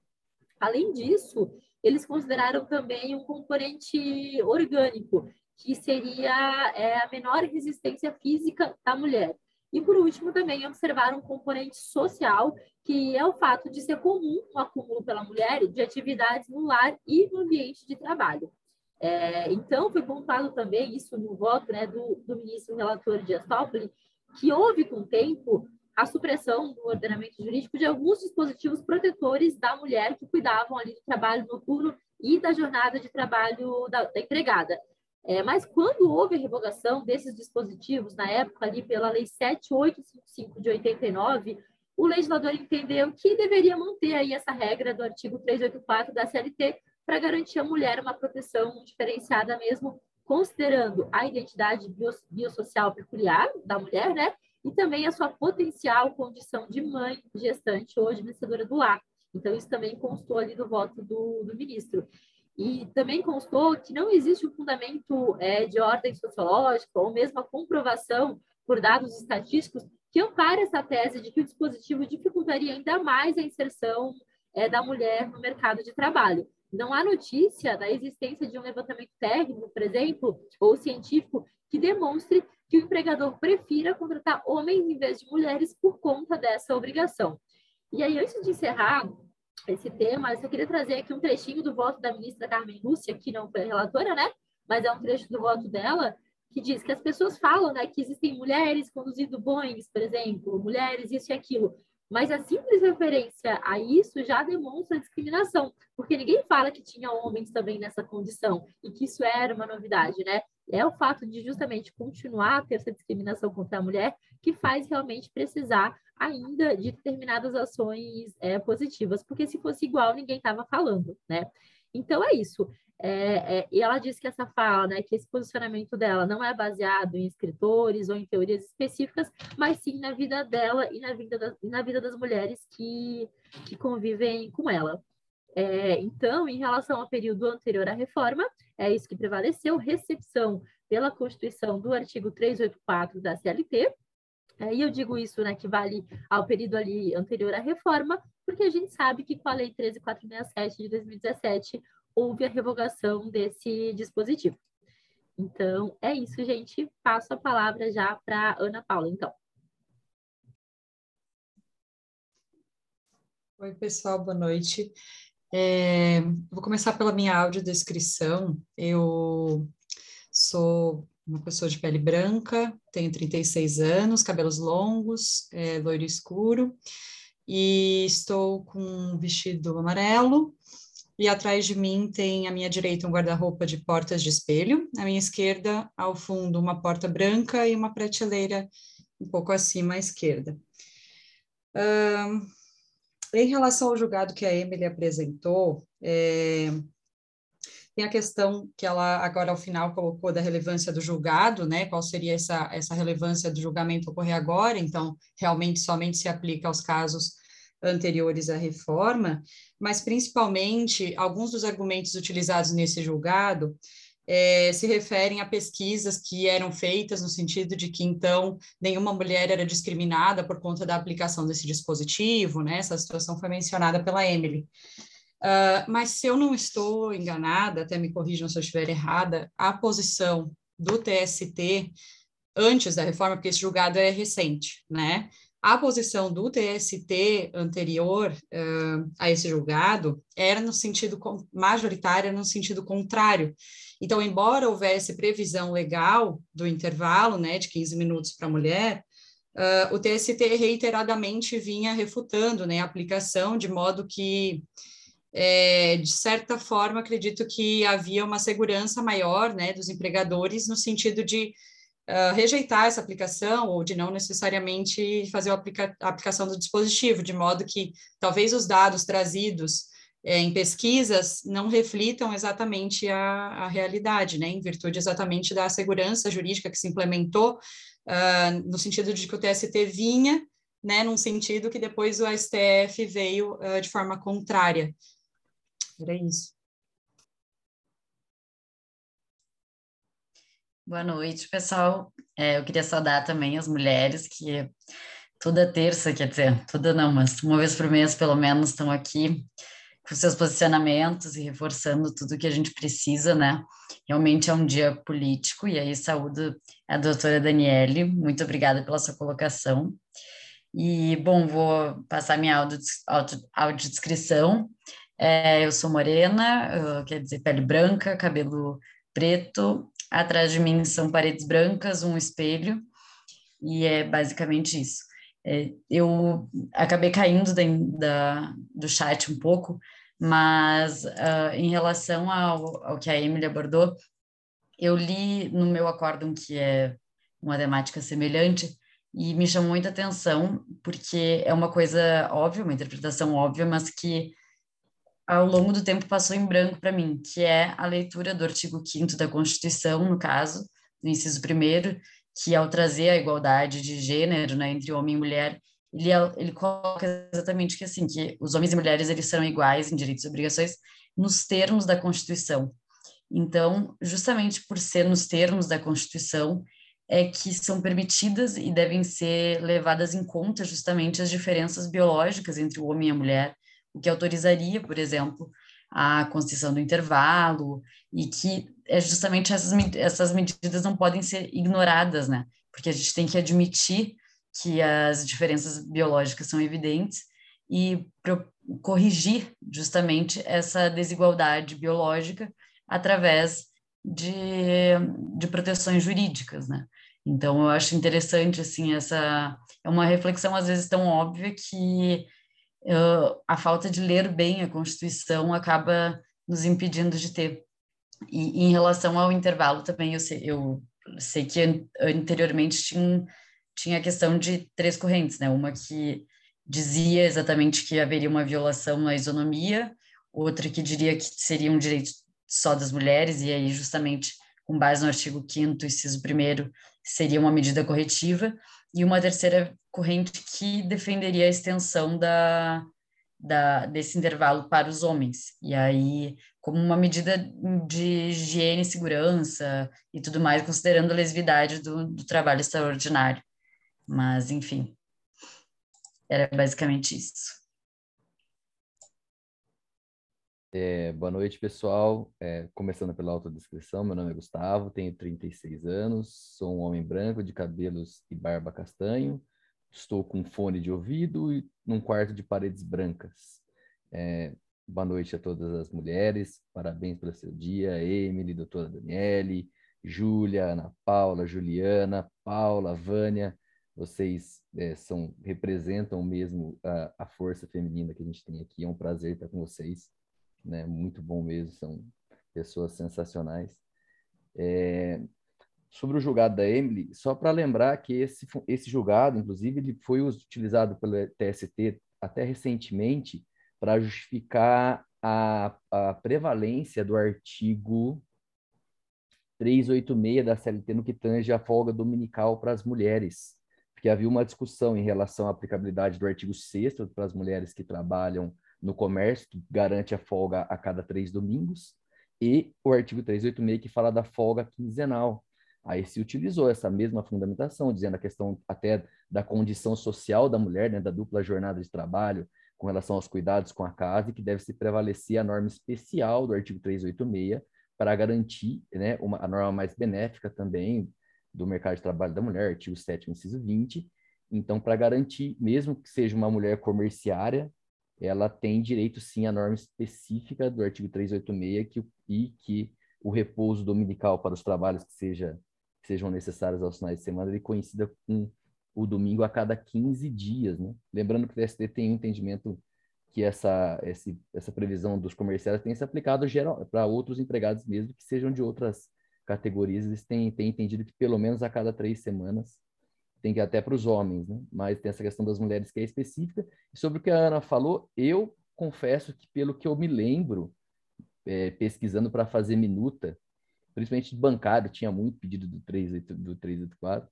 Além disso, eles consideraram também um componente orgânico, que seria é, a menor resistência física da mulher. E, por último, também observaram um componente social, que é o fato de ser comum o acúmulo pela mulher de atividades no lar e no ambiente de trabalho. É, então, foi pontuado também isso no voto né, do, do ministro relator Dias Toffoli, que houve com o tempo a supressão do ordenamento jurídico de alguns dispositivos protetores da mulher que cuidavam ali do trabalho noturno e da jornada de trabalho da, da empregada. É, mas quando houve a revogação desses dispositivos, na época ali pela Lei 7855 de 89, o legislador entendeu que deveria manter aí essa regra do artigo 384 da CLT para garantir à mulher uma proteção diferenciada mesmo considerando a identidade biosocial peculiar da mulher, né? E também a sua potencial condição de mãe gestante ou administradora do lar. Então, isso também constou ali do voto do, do ministro. E também constou que não existe um fundamento é, de ordem sociológica ou mesmo a comprovação por dados estatísticos que ampare essa tese de que o dispositivo dificultaria ainda mais a inserção é, da mulher no mercado de trabalho. Não há notícia da existência de um levantamento técnico, por exemplo, ou científico, que demonstre que o empregador prefira contratar homens em vez de mulheres por conta dessa obrigação. E aí, antes de encerrar esse tema, eu só queria trazer aqui um trechinho do voto da ministra Carmen Lúcia, que não foi relatora, né? Mas é um trecho do voto dela, que diz que as pessoas falam né, que existem mulheres conduzindo Boeing, por exemplo, mulheres isso e aquilo. Mas a simples referência a isso já demonstra discriminação, porque ninguém fala que tinha homens também nessa condição e que isso era uma novidade, né? É o fato de justamente continuar a ter essa discriminação contra a mulher que faz realmente precisar ainda de determinadas ações é, positivas, porque se fosse igual, ninguém estava falando, né? Então é isso. É, é, e ela disse que essa fala, né, que esse posicionamento dela não é baseado em escritores ou em teorias específicas, mas sim na vida dela e na vida, da, na vida das mulheres que, que convivem com ela. É, então, em relação ao período anterior à reforma, é isso que prevaleceu, recepção pela Constituição do artigo 384 da CLT, é, e eu digo isso, né, que vale ao período ali anterior à reforma, porque a gente sabe que com a Lei 13467 de 2017 houve a revogação desse dispositivo. Então, é isso, gente. Passo a palavra já para Ana Paula, então. Oi, pessoal, boa noite. É, vou começar pela minha audiodescrição. Eu sou uma pessoa de pele branca, tenho 36 anos, cabelos longos, é, loiro escuro, e estou com um vestido amarelo, e atrás de mim tem à minha direita um guarda-roupa de portas de espelho, à minha esquerda, ao fundo, uma porta branca e uma prateleira um pouco acima à esquerda. Em relação ao julgado que a Emily apresentou, é, tem a questão que ela agora ao final colocou da relevância do julgado, né? Qual seria essa, essa relevância do julgamento ocorrer agora? Então, realmente somente se aplica aos casos anteriores à reforma, mas principalmente alguns dos argumentos utilizados nesse julgado é, se referem a pesquisas que eram feitas no sentido de que, então, nenhuma mulher era discriminada por conta da aplicação desse dispositivo, né? Essa situação foi mencionada pela Emily. Uh, mas se eu não estou enganada, até me corrijam se eu estiver errada, a posição do TST antes da reforma, porque esse julgado é recente, né? A posição do TST anterior uh, a esse julgado era no sentido majoritária, no sentido contrário. Então, embora houvesse previsão legal do intervalo, né, de 15 minutos para a mulher, uh, o TST reiteradamente vinha refutando, né, a aplicação de modo que é, de certa forma, acredito que havia uma segurança maior né, dos empregadores no sentido de uh, rejeitar essa aplicação ou de não necessariamente fazer a, aplica a aplicação do dispositivo, de modo que talvez os dados trazidos é, em pesquisas não reflitam exatamente a, a, realidade, né, em virtude exatamente da segurança jurídica que se implementou, uh, no sentido de que o TST vinha né, num sentido que depois o STF veio uh, de forma contrária. Era isso. Boa noite, pessoal. É, eu queria saudar também as mulheres que toda terça, quer dizer, toda não, mas uma vez por mês, pelo menos, estão aqui com seus posicionamentos e reforçando tudo que a gente precisa, né? Realmente é um dia político, e aí saúdo a doutora Daniele, muito obrigada pela sua colocação. E, bom, vou passar minha audiodescrição. É, eu sou morena, quer dizer, pele branca, cabelo preto. Atrás de mim são paredes brancas, um espelho, e é basicamente isso. É, eu acabei caindo da, da, do chat um pouco, mas uh, em relação ao, ao que a Emily abordou, eu li no meu acórdão, que é uma temática semelhante, e me chamou muita atenção, porque é uma coisa óbvia, uma interpretação óbvia, mas que ao longo do tempo passou em branco para mim, que é a leitura do artigo 5 da Constituição, no caso, do inciso 1 que ao trazer a igualdade de gênero né, entre homem e mulher, ele, ele coloca exatamente que assim, que os homens e mulheres eles serão iguais em direitos e obrigações nos termos da Constituição. Então, justamente por ser nos termos da Constituição, é que são permitidas e devem ser levadas em conta justamente as diferenças biológicas entre o homem e a mulher, o que autorizaria, por exemplo, a constituição do intervalo, e que é justamente essas, essas medidas não podem ser ignoradas, né? Porque a gente tem que admitir que as diferenças biológicas são evidentes e corrigir justamente essa desigualdade biológica através de, de proteções jurídicas, né? Então, eu acho interessante, assim, essa... É uma reflexão, às vezes, tão óbvia que uh, a falta de ler bem a Constituição acaba nos impedindo de ter. E, em relação ao intervalo também, eu sei, eu sei que anteriormente tinha, tinha a questão de três correntes, né? Uma que dizia exatamente que haveria uma violação na isonomia, outra que diria que seria um direito só das mulheres, e aí justamente com base no artigo 5º, inciso 1 seria uma medida corretiva, e uma terceira corrente que defenderia a extensão da, da, desse intervalo para os homens. E aí, como uma medida de higiene e segurança e tudo mais, considerando a lesividade do, do trabalho extraordinário. Mas, enfim, era basicamente isso. É, boa noite, pessoal. É, começando pela autodescrição, meu nome é Gustavo, tenho 36 anos, sou um homem branco de cabelos e barba castanho, estou com fone de ouvido e num quarto de paredes brancas. É, boa noite a todas as mulheres, parabéns pelo seu dia, Emily, doutora Daniele, Júlia, Ana Paula, Juliana, Paula, Vânia, vocês é, são representam mesmo a, a força feminina que a gente tem aqui, é um prazer estar com vocês. né? Muito bom mesmo, são pessoas sensacionais. É, sobre o julgado da Emily, só para lembrar que esse, esse julgado, inclusive, ele foi utilizado pelo TST até recentemente para justificar a, a prevalência do artigo 386 da CLT no que tange a folga dominical para as mulheres, porque havia uma discussão em relação à aplicabilidade do artigo 6 para as mulheres que trabalham no comércio, que garante a folga a cada três domingos, e o artigo 386 que fala da folga quinzenal. Aí se utilizou essa mesma fundamentação, dizendo a questão até da condição social da mulher, né, da dupla jornada de trabalho, com relação aos cuidados com a casa, e que deve se prevalecer a norma especial do artigo 386 para garantir né, uma, a norma mais benéfica também do mercado de trabalho da mulher, artigo 7 inciso 20. Então, para garantir, mesmo que seja uma mulher comerciária, ela tem direito sim à norma específica do artigo 386 que, e que o repouso dominical para os trabalhos que, seja, que sejam necessários aos finais de semana ele coincida com o domingo a cada 15 dias, né? Lembrando que o TST tem um entendimento que essa, essa previsão dos comerciais tem se aplicado para outros empregados mesmo que sejam de outras categorias, eles têm, têm entendido que pelo menos a cada três semanas tem que ir até para os homens, né? Mas tem essa questão das mulheres que é específica. E sobre o que a Ana falou, eu confesso que pelo que eu me lembro, é, pesquisando para fazer minuta, principalmente de bancário, tinha muito pedido do 384, do 384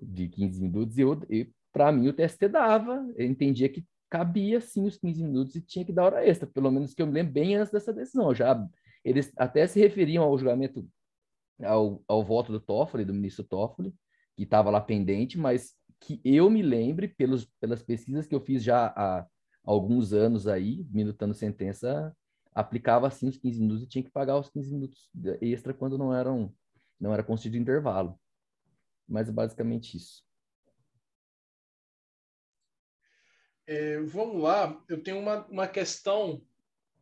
de 15 minutos, e, e para mim o TST dava, eu entendia que cabia sim os 15 minutos e tinha que dar hora extra, pelo menos que eu me lembro bem antes dessa decisão. Já eles até se referiam ao julgamento, ao, ao voto do Toffoli, do ministro Toffoli, que estava lá pendente, mas que eu me lembre, pelos, pelas pesquisas que eu fiz já há alguns anos aí, minutando sentença, aplicava assim os 15 minutos e tinha que pagar os 15 minutos extra quando não eram não era concedido intervalo. Mas é basicamente isso. É, vamos lá, eu tenho uma, uma questão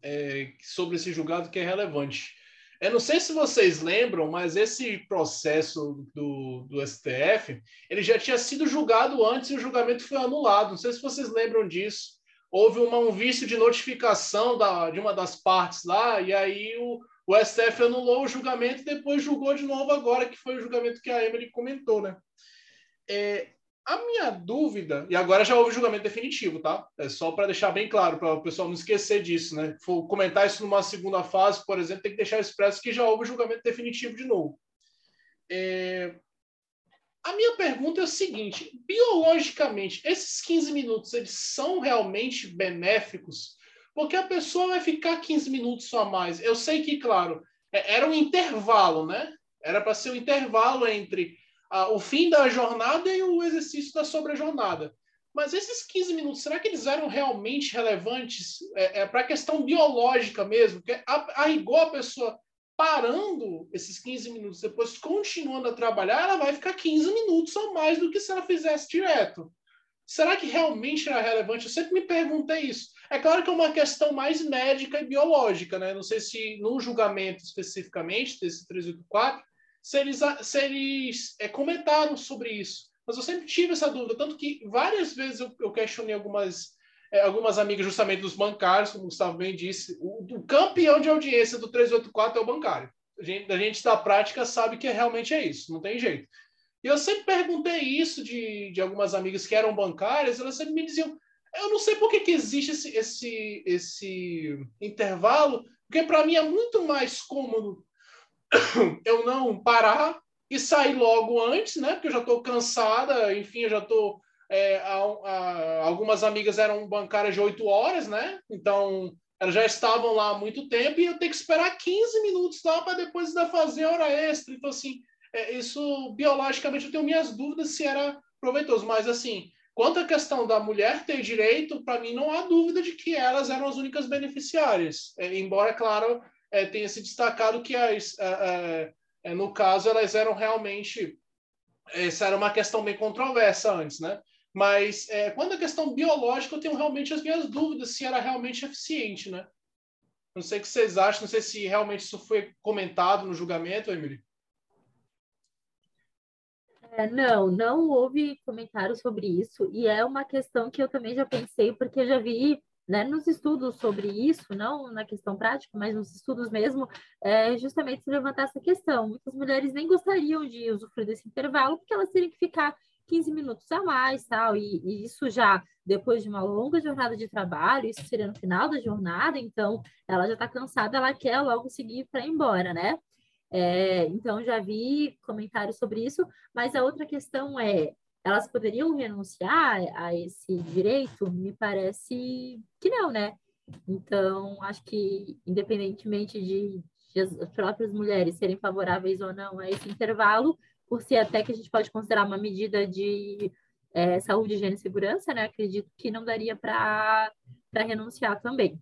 é, sobre esse julgado que é relevante. Eu não sei se vocês lembram, mas esse processo do, do STF, ele já tinha sido julgado antes e o julgamento foi anulado. Não sei se vocês lembram disso. Houve uma, um vício de notificação da, de uma das partes lá, e aí o, o STF anulou o julgamento e depois julgou de novo agora, que foi o julgamento que a Emily comentou, né? É, a minha dúvida, e agora já houve julgamento definitivo, tá? É só para deixar bem claro, para o pessoal não esquecer disso, né? For comentar isso numa segunda fase, por exemplo, tem que deixar expresso que já houve julgamento definitivo de novo. É... A minha pergunta é o seguinte: biologicamente, esses 15 minutos eles são realmente benéficos? Porque a pessoa vai ficar 15 minutos a mais. Eu sei que, claro, é, era um intervalo, né? Era para ser um intervalo entre o fim da jornada e o exercício da sobre-jornada. Mas esses 15 minutos, será que eles eram realmente relevantes é, é para a questão biológica mesmo? Porque a, a rigor, a pessoa parando esses 15 minutos, depois continuando a trabalhar, ela vai ficar 15 minutos ou mais do que se ela fizesse direto. Será que realmente era relevante? Eu sempre me perguntei isso. É claro que é uma questão mais médica e biológica, né? Não sei se no julgamento especificamente desse 384 se eles, se eles é, comentaram sobre isso. Mas eu sempre tive essa dúvida, tanto que várias vezes eu, eu questionei algumas, é, algumas amigas justamente dos bancários, como o Gustavo bem disse. O, o campeão de audiência do 384 é o bancário. A gente, a gente da prática sabe que realmente é isso, não tem jeito. E eu sempre perguntei isso de, de algumas amigas que eram bancárias, elas sempre me diziam, eu não sei por que, que existe esse, esse, esse intervalo, porque para mim é muito mais cômodo eu não parar e sair logo antes, né? Porque eu já estou cansada, enfim, eu já estou. É, algumas amigas eram bancárias de oito horas, né? Então elas já estavam lá há muito tempo e eu tenho que esperar 15 minutos lá para depois ainda fazer hora extra. Então, assim, é, isso biologicamente eu tenho minhas dúvidas se era proveitoso, mas assim. Quanto à questão da mulher ter direito, para mim não há dúvida de que elas eram as únicas beneficiárias. É, embora, claro, é, tenha se destacado que, as, é, é, no caso, elas eram realmente. Essa era uma questão bem controversa antes, né? Mas é, quando a questão biológica, eu tenho realmente as minhas dúvidas se era realmente eficiente, né? Não sei o que vocês acham, não sei se realmente isso foi comentado no julgamento, Emily. É, não, não houve comentário sobre isso, e é uma questão que eu também já pensei, porque eu já vi né, nos estudos sobre isso, não na questão prática, mas nos estudos mesmo, é justamente se levantar essa questão. Muitas mulheres nem gostariam de usufruir desse intervalo, porque elas teriam que ficar 15 minutos a mais, tal, e, e, isso já depois de uma longa jornada de trabalho, isso seria no final da jornada, então ela já está cansada, ela quer logo seguir para ir embora, né? É, então já vi comentários sobre isso, mas a outra questão é elas poderiam renunciar a esse direito? Me parece que não, né? Então, acho que, independentemente de, de as próprias mulheres serem favoráveis ou não a esse intervalo, por ser até que a gente pode considerar uma medida de é, saúde, higiene e segurança, né? Acredito que não daria para renunciar também.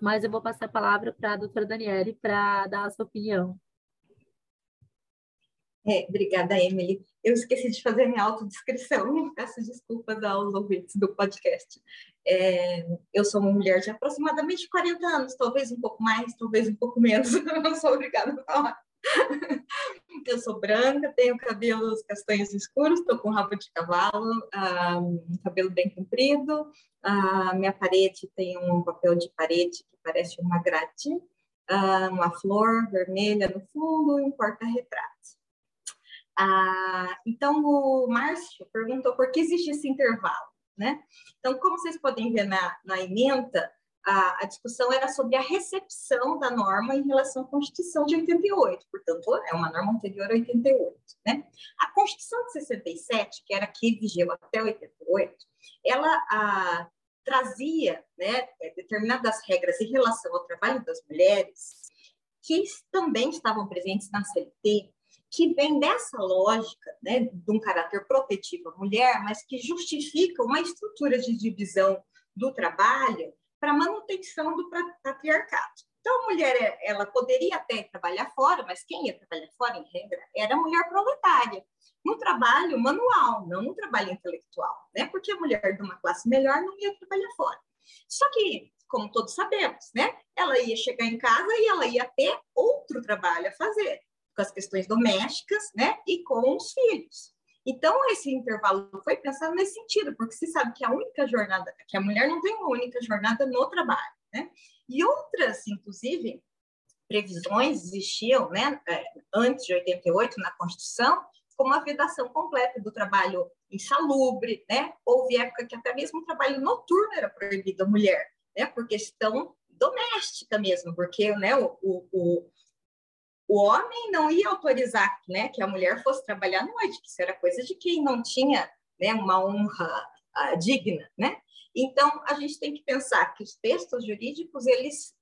Mas eu vou passar a palavra para a doutora Daniele para dar a sua opinião. É, obrigada, Emily. Eu esqueci de fazer minha autodescrição, peço desculpas aos ouvintes do podcast. É, eu sou uma mulher de aproximadamente 40 anos, talvez um pouco mais, talvez um pouco menos, não sou obrigada a falar. Eu sou branca, tenho cabelos castanhos escuros, estou com rabo de cavalo, um cabelo bem comprido, a minha parede tem um papel de parede que parece uma grade, uma flor vermelha no fundo e um porta-retrato. Ah, então, o Márcio perguntou por que existe esse intervalo, né? Então, como vocês podem ver na, na emenda, a, a, discussão era sobre a recepção da norma em relação à Constituição de 88, portanto, é uma norma anterior a 88, né? A Constituição de 67, que era que vigeu até 88, ela trazia, né, determinadas regras em relação ao trabalho das mulheres, que também estavam presentes na CLT, que vem dessa lógica, né, de um caráter protetivo à mulher, mas que justifica uma estrutura de divisão do trabalho para manutenção do patriarcado. Então, a mulher, ela poderia até trabalhar fora, mas quem ia trabalhar fora, em regra, era a mulher proletária, no trabalho manual, não no trabalho intelectual, né? Porque a mulher de uma classe melhor não ia trabalhar fora. Só que, como todos sabemos, né? Ela ia chegar em casa e ela ia ter outro trabalho a fazer com as questões domésticas, né, e com os filhos. Então, esse intervalo foi pensado nesse sentido, porque se sabe que a única jornada, que a mulher não tem uma única jornada no trabalho, né? E outras, inclusive, previsões existiam, né, é, antes de 88 na Constituição, como a vedação completa do trabalho insalubre, né? Houve época que até mesmo o trabalho noturno era proibido à mulher, né? Por questão doméstica mesmo, porque né, o, o, o homem não ia autorizar né, que a mulher fosse trabalhar à noite, que isso era coisa de quem não tinha né, uma honra uh, digna, né? Então, a gente tem que pensar que os textos jurídicos, eles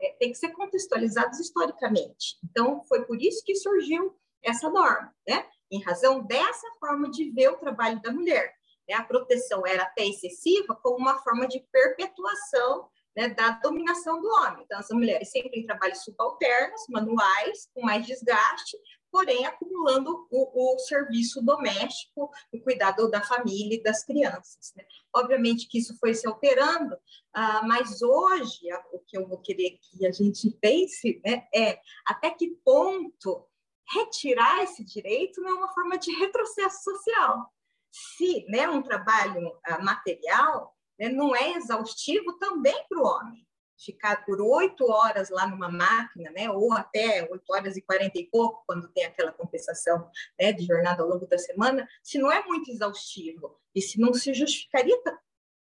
é, têm que ser contextualizados historicamente. Então, foi por isso que surgiu essa norma, né? Em razão dessa forma de ver o trabalho da mulher. Né? A proteção era até excessiva como uma forma de perpetuação né, da dominação do homem. Então, as mulheres sempre em trabalhos subalternos, manuais, com mais desgaste, porém acumulando o, o serviço doméstico, o cuidado da família e das crianças. Né? Obviamente que isso foi se alterando, uh, mas hoje a, o que eu vou querer que a gente pense né, é até que ponto retirar esse direito não é uma forma de retrocesso social. Se né, um trabalho uh, material né, não é exaustivo também para o homem. Ficar por oito horas lá numa máquina, né, ou até oito horas e quarenta e pouco, quando tem aquela compensação né, de jornada ao longo da semana, se não é muito exaustivo e se não se justificaria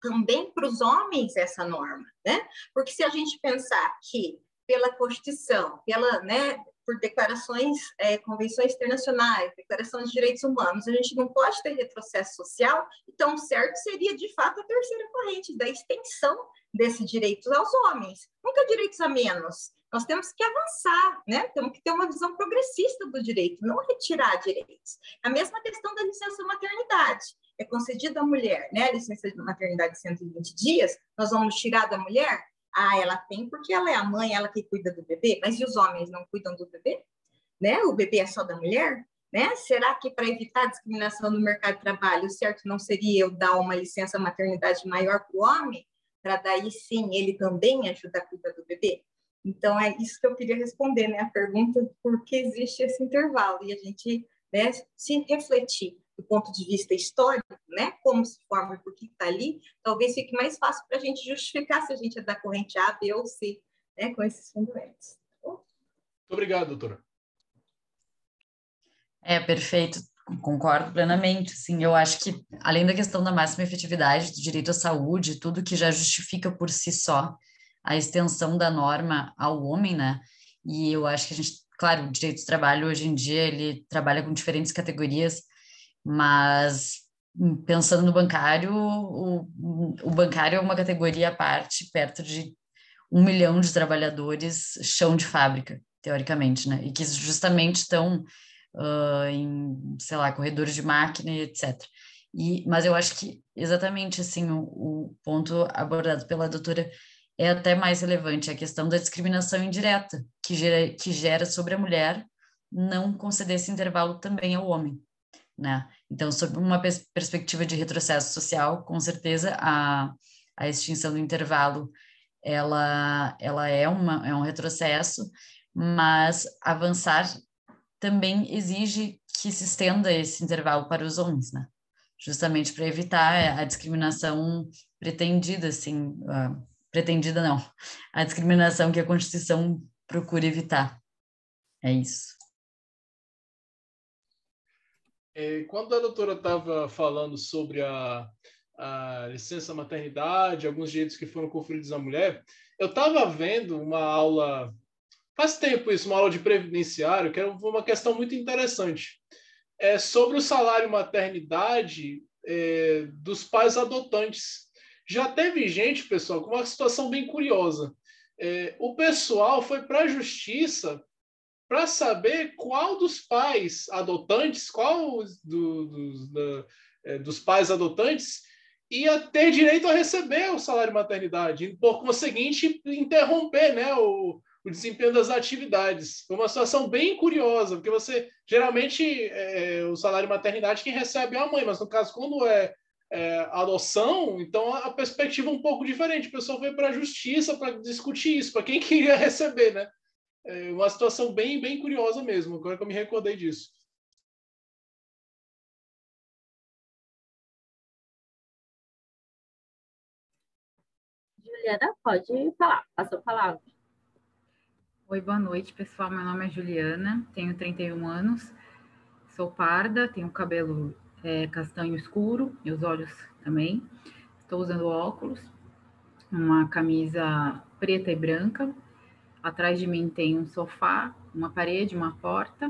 também para os homens essa norma, né? Porque se a gente pensar que pela Constituição, pela, né, por declarações, é, convenções internacionais, declarações de direitos humanos, a gente não pode ter retrocesso social, então certo seria, de fato, a terceira corrente da extensão desses direitos aos homens, nunca direitos a menos. Nós temos que avançar, né? Temos que ter uma visão progressista do direito, não retirar direitos. A mesma questão da licença maternidade. É concedida à mulher, né? A licença de maternidade de 120 dias, nós vamos tirar da mulher? Ah, ela tem porque ela é a mãe, ela que cuida do bebê, mas e os homens não cuidam do bebê? Né? O bebê é só da mulher? Né? Será que para evitar discriminação no mercado de trabalho, o certo não seria eu dar uma licença maternidade maior para o homem, para daí sim ele também ajudar a cuidar do bebê? Então é isso que eu queria responder, né? A pergunta por que existe esse intervalo e a gente né, se refletir do ponto de vista histórico, né? Como se forma e por que está ali, talvez fique mais fácil para a gente justificar se a gente é da corrente A, B ou C, né? Com esses fundamentos. Tá Muito obrigado, doutora. É, perfeito. Concordo plenamente. Sim, eu acho que, além da questão da máxima efetividade do direito à saúde, tudo que já justifica por si só a extensão da norma ao homem, né? E eu acho que a gente, claro, o direito do trabalho hoje em dia ele trabalha com diferentes categorias, mas pensando no bancário, o, o bancário é uma categoria à parte, perto de um milhão de trabalhadores chão de fábrica, teoricamente, né? E que justamente estão uh, em, sei lá, corredores de máquina e etc. E, mas eu acho que exatamente assim o, o ponto abordado pela doutora é até mais relevante, a questão da discriminação indireta, que gera, que gera sobre a mulher não conceder esse intervalo também ao homem. Né? Então, sob uma pers perspectiva de retrocesso social, com certeza a, a extinção do intervalo ela, ela é, uma, é um retrocesso, mas avançar também exige que se estenda esse intervalo para os homens, né? Justamente para evitar a discriminação pretendida, assim, uh, pretendida não, a discriminação que a Constituição procura evitar. É isso. É, quando a doutora estava falando sobre a, a licença maternidade, alguns direitos que foram conferidos à mulher, eu estava vendo uma aula Faz tempo isso, uma aula de previdenciário, que é uma questão muito interessante. É sobre o salário maternidade é, dos pais adotantes. Já teve gente, pessoal, com uma situação bem curiosa. É, o pessoal foi para a justiça para saber qual dos pais adotantes, qual do, dos, da, é, dos pais adotantes ia ter direito a receber o salário maternidade, por conseguinte interromper né, o, o desempenho das atividades. Foi uma situação bem curiosa, porque você geralmente é, o salário maternidade quem recebe é a mãe, mas no caso quando é, é adoção, então a perspectiva é um pouco diferente. O pessoal veio para a justiça para discutir isso, para quem queria receber, né? É uma situação bem bem curiosa mesmo. Agora que eu me recordei disso. Juliana, pode falar, passou a palavra. Oi, boa noite, pessoal. Meu nome é Juliana, tenho 31 anos, sou parda, tenho cabelo é, castanho escuro e os olhos também. Estou usando óculos, uma camisa preta e branca. Atrás de mim tem um sofá, uma parede, uma porta.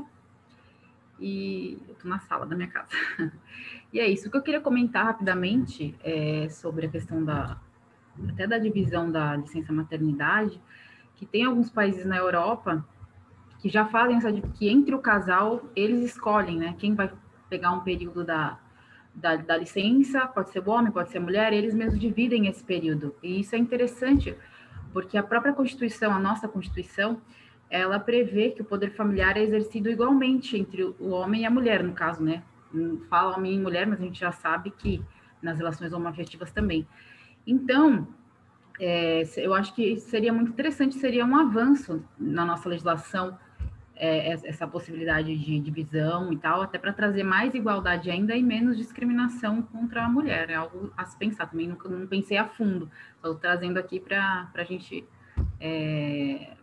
E eu estou na sala da minha casa. e é isso. O que eu queria comentar rapidamente é sobre a questão da até da divisão da licença maternidade que tem alguns países na Europa que já fazem essa que entre o casal eles escolhem, né? Quem vai pegar um período da, da, da, licença, pode ser homem, pode ser mulher, eles mesmos dividem esse período. E isso é interessante, porque a própria Constituição, a nossa Constituição, ela prevê que o poder familiar é exercido igualmente entre o homem e a mulher, no caso, né? Fala homem e mulher, mas a gente já sabe que nas relações homoafetivas também. Então, é, eu acho que seria muito interessante, seria um avanço na nossa legislação, é, essa possibilidade de divisão e tal, até para trazer mais igualdade ainda e menos discriminação contra a mulher. É algo a se pensar também, nunca não pensei a fundo, estou trazendo aqui para a gente é,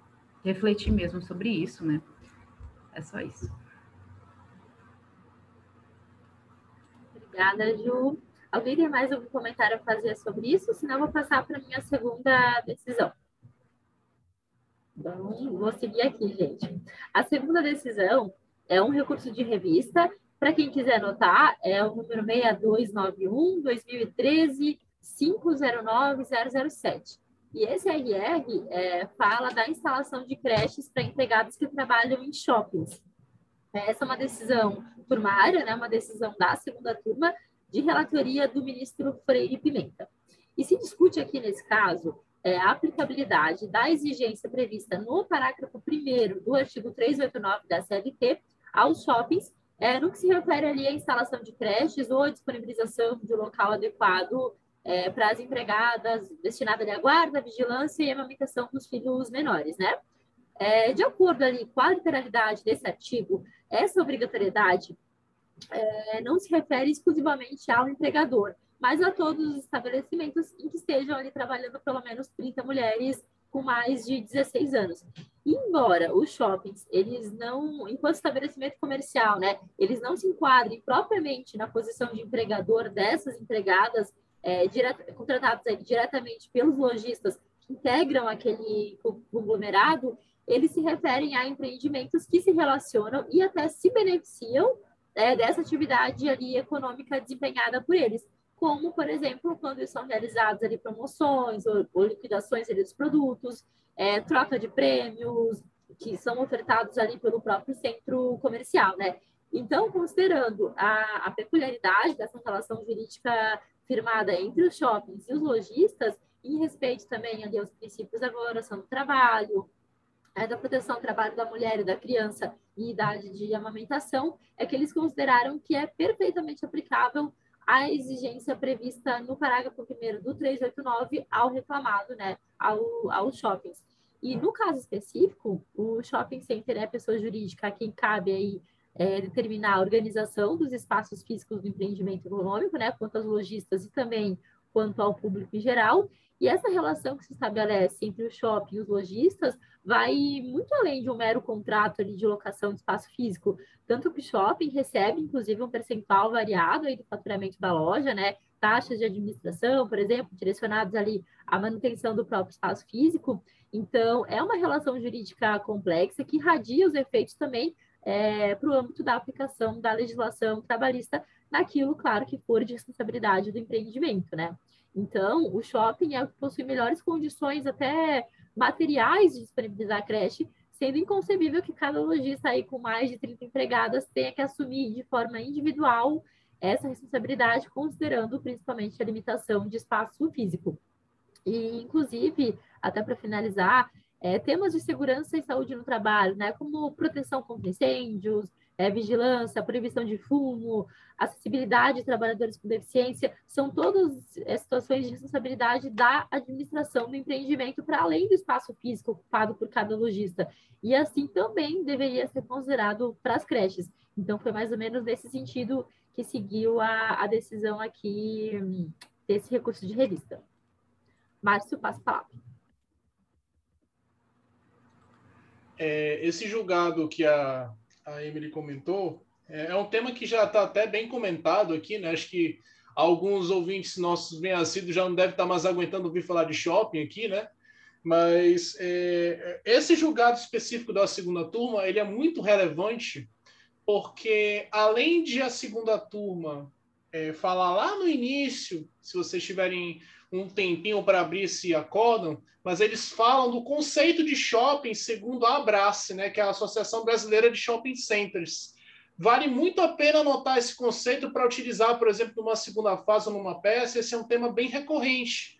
refletir mesmo sobre isso, né? É só isso. Obrigada, Ju. Alguém tem mais algum comentário a fazer sobre isso? Senão, eu vou passar para a minha segunda decisão. Então, vou seguir aqui, gente. A segunda decisão é um recurso de revista. Para quem quiser anotar, é o número 6291 2013 509007. E esse RR é, fala da instalação de creches para empregados que trabalham em shoppings. Essa é uma decisão turmária, né, uma decisão da segunda turma, de relatoria do ministro Freire Pimenta. E se discute aqui nesse caso é, a aplicabilidade da exigência prevista no parágrafo 1 do artigo 389 da CLT aos shoppings, é, no que se refere ali à instalação de creches ou à disponibilização de local adequado é, para as empregadas destinadas à guarda, vigilância e amamentação dos filhos menores, né? É, de acordo ali com a literalidade desse artigo, essa obrigatoriedade é, não se refere exclusivamente ao empregador, mas a todos os estabelecimentos em que estejam ali trabalhando pelo menos 30 mulheres com mais de 16 anos. Embora os shoppings, eles não, enquanto estabelecimento comercial, né, eles não se enquadrem propriamente na posição de empregador dessas empregadas é, direta, contratadas diretamente pelos lojistas que integram aquele conglomerado, eles se referem a empreendimentos que se relacionam e até se beneficiam é, dessa atividade ali econômica desempenhada por eles, como, por exemplo, quando são realizadas ali promoções ou, ou liquidações ali dos produtos, é, troca de prêmios, que são ofertados ali pelo próprio centro comercial, né? Então, considerando a, a peculiaridade dessa relação jurídica firmada entre os shoppings e os lojistas, em respeito também ali aos princípios da valoração do trabalho, é, da proteção do trabalho da mulher e da criança e idade de amamentação, é que eles consideraram que é perfeitamente aplicável a exigência prevista no parágrafo 1 do 389 ao reclamado, né, ao, aos shoppings. E no caso específico, o shopping center é a pessoa jurídica a quem cabe aí é, determinar a organização dos espaços físicos do empreendimento econômico, né, quanto aos lojistas e também quanto ao público em geral. E essa relação que se estabelece entre o shopping e os lojistas vai muito além de um mero contrato ali de locação de espaço físico, tanto que o shopping recebe, inclusive, um percentual variado aí do faturamento da loja, né? Taxas de administração, por exemplo, direcionados ali à manutenção do próprio espaço físico. Então, é uma relação jurídica complexa que irradia os efeitos também é, para o âmbito da aplicação da legislação trabalhista naquilo, claro, que for de responsabilidade do empreendimento, né? Então, o shopping é possui melhores condições até materiais de disponibilizar a creche, sendo inconcebível que cada lojista aí com mais de 30 empregadas tenha que assumir de forma individual essa responsabilidade, considerando principalmente a limitação de espaço físico. E, inclusive, até para finalizar, é, temas de segurança e saúde no trabalho, né, como proteção contra incêndios, é, vigilância, proibição de fumo, acessibilidade de trabalhadores com deficiência, são todas é, situações de responsabilidade da administração do empreendimento para além do espaço físico ocupado por cada lojista. E assim também deveria ser considerado para as creches. Então, foi mais ou menos nesse sentido que seguiu a, a decisão aqui desse recurso de revista. Márcio, passa a palavra. É, esse julgado que a a Emily comentou, é, é um tema que já está até bem comentado aqui, né? Acho que alguns ouvintes nossos bem assíduos já não devem estar mais aguentando ouvir falar de shopping aqui, né? Mas é, esse julgado específico da segunda turma, ele é muito relevante, porque além de a segunda turma é, falar lá no início, se vocês tiverem um tempinho para abrir esse acórdão, mas eles falam do conceito de shopping segundo a Abrace, né, que é a Associação Brasileira de Shopping Centers. Vale muito a pena anotar esse conceito para utilizar, por exemplo, numa segunda fase ou numa peça. Esse é um tema bem recorrente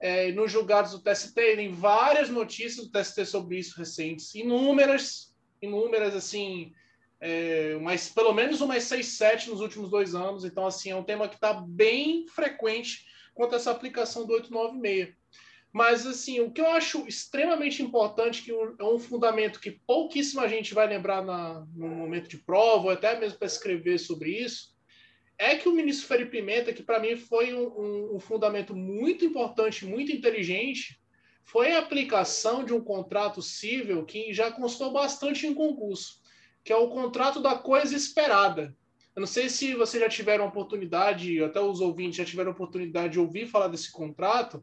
é, nos julgados do TST. Tem várias notícias do TST sobre isso recentes, inúmeras, inúmeras, assim, é, mas pelo menos umas seis, sete nos últimos dois anos. Então, assim, é um tema que está bem frequente quanto essa aplicação do 896. Mas, assim, o que eu acho extremamente importante, que é um fundamento que pouquíssima gente vai lembrar na, no momento de prova, ou até mesmo para escrever sobre isso, é que o ministro Felipe Pimenta, que para mim foi um, um, um, fundamento muito importante, muito inteligente, foi a aplicação de um contrato civil que já constou bastante em concurso, que é o contrato da coisa esperada. Eu não sei se vocês já tiveram oportunidade, até os ouvintes já tiveram oportunidade de ouvir falar desse contrato,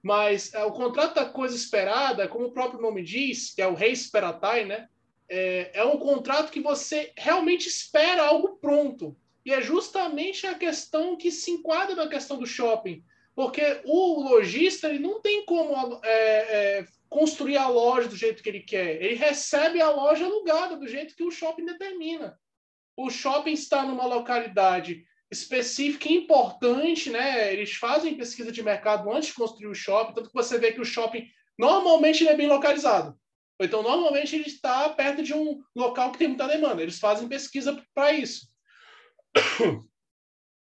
mas é, o contrato da coisa esperada, como o próprio nome diz, que é o rei esperatai, né? É, é um contrato que você realmente espera algo pronto. E é justamente a questão que se enquadra na questão do shopping. Porque o lojista não tem como é, é, construir a loja do jeito que ele quer. Ele recebe a loja alugada do jeito que o shopping determina o shopping está numa localidade específica e importante, né? Eles fazem pesquisa de mercado antes de construir o shopping, tanto que você vê que o shopping normalmente é bem localizado. Então, normalmente ele está perto de um local que tem muita demanda. Eles fazem pesquisa para isso.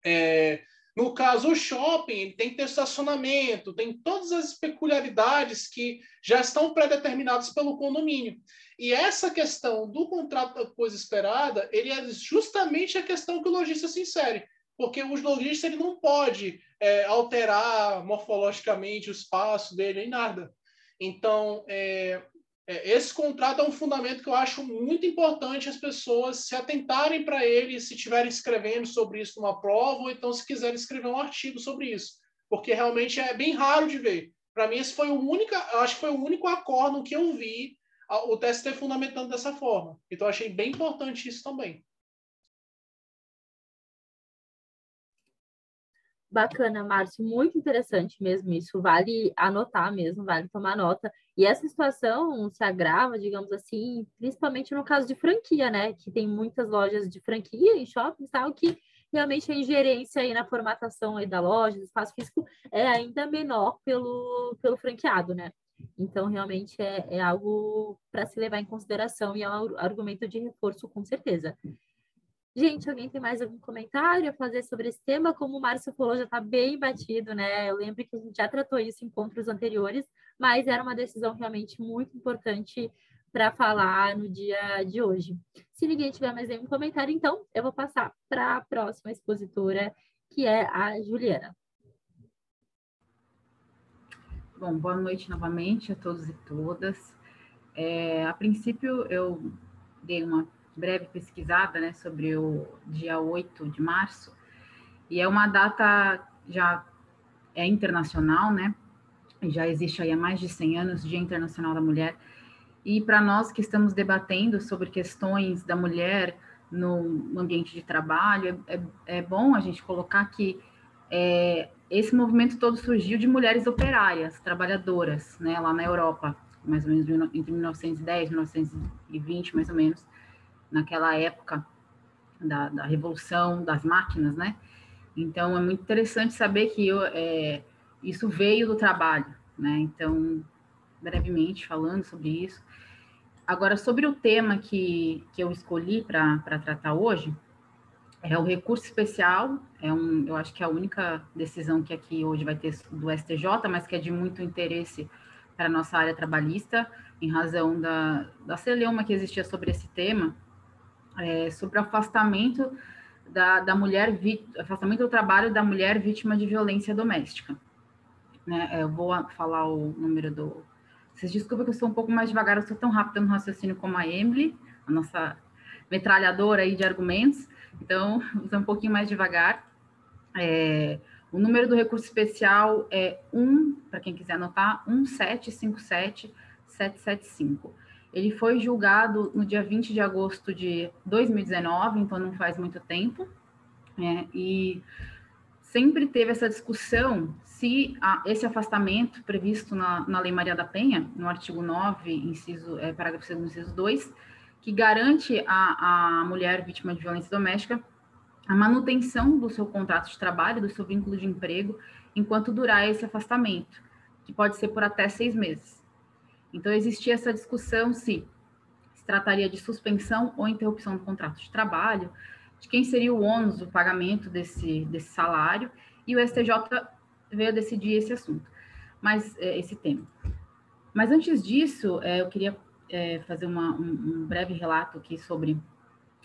É, No caso, o shopping tem que ter estacionamento, tem todas as peculiaridades que já estão pré-determinadas pelo condomínio. E essa questão do contrato coisa esperada, ele é justamente a questão que o lojista se insere, porque o lojista ele não pode é, alterar morfologicamente o espaço dele em nada. Então, é, é, esse contrato é um fundamento que eu acho muito importante as pessoas se atentarem para ele se estiverem escrevendo sobre isso numa prova ou então se quiserem escrever um artigo sobre isso, porque realmente é bem raro de ver. Para mim esse foi o único, acho que foi o único acordo que eu vi o TST fundamentando dessa forma. Então achei bem importante isso também. Bacana, Márcio, muito interessante mesmo isso. Vale anotar mesmo, vale tomar nota. E essa situação se agrava, digamos assim, principalmente no caso de franquia, né? Que tem muitas lojas de franquia em shoppings, tal, que realmente a ingerência aí na formatação aí da loja, do espaço físico, é ainda menor pelo, pelo franqueado, né? Então, realmente é, é algo para se levar em consideração e é um argumento de reforço, com certeza. Gente, alguém tem mais algum comentário a fazer sobre esse tema? Como o Márcio falou, já está bem batido, né? Eu lembro que a gente já tratou isso em encontros anteriores, mas era uma decisão realmente muito importante para falar no dia de hoje. Se ninguém tiver mais nenhum comentário, então eu vou passar para a próxima expositora, que é a Juliana. Bom, boa noite novamente a todos e todas. É, a princípio, eu dei uma breve pesquisada né, sobre o dia 8 de março, e é uma data já é internacional, né? Já existe aí há mais de 100 anos, Dia Internacional da Mulher. E para nós que estamos debatendo sobre questões da mulher no ambiente de trabalho, é, é, bom a gente colocar que é, esse movimento todo surgiu de mulheres operárias, trabalhadoras, né, lá na Europa, mais ou menos entre 1910 e 1920, mais ou menos naquela época da, da revolução das máquinas, né? Então é muito interessante saber que eu, é, isso veio do trabalho, né? Então, brevemente falando sobre isso. Agora, sobre o tema que, que eu escolhi para tratar hoje, é o recurso especial, é um, eu acho que é a única decisão que aqui hoje vai ter do STJ, mas que é de muito interesse para a nossa área trabalhista, em razão da, da celeuma que existia sobre esse tema, é, sobre o afastamento da, da mulher, afastamento do trabalho da mulher vítima de violência doméstica. Né? É, eu vou falar o número do. Vocês desculpem que eu sou um pouco mais devagar, eu sou tão rápida no raciocínio como a Emily, a nossa metralhadora aí de argumentos, então, ser um pouquinho mais devagar. É, o número do recurso especial é 1, para quem quiser anotar, 1757775. Ele foi julgado no dia 20 de agosto de 2019, então não faz muito tempo, né? e sempre teve essa discussão se a, esse afastamento previsto na, na Lei Maria da Penha, no artigo 9, inciso, é, parágrafo 2, inciso 2, que garante à, mulher vítima de violência doméstica a manutenção do seu contrato de trabalho, do seu vínculo de emprego, enquanto durar esse afastamento, que pode ser por até seis meses. Então, existia essa discussão se se trataria de suspensão ou interrupção do contrato de trabalho, de quem seria o ônus do pagamento desse, desse salário, e o STJ veio decidir esse assunto, mas é, esse tema. Mas antes disso, é, eu queria é, fazer uma, um, um, breve relato aqui sobre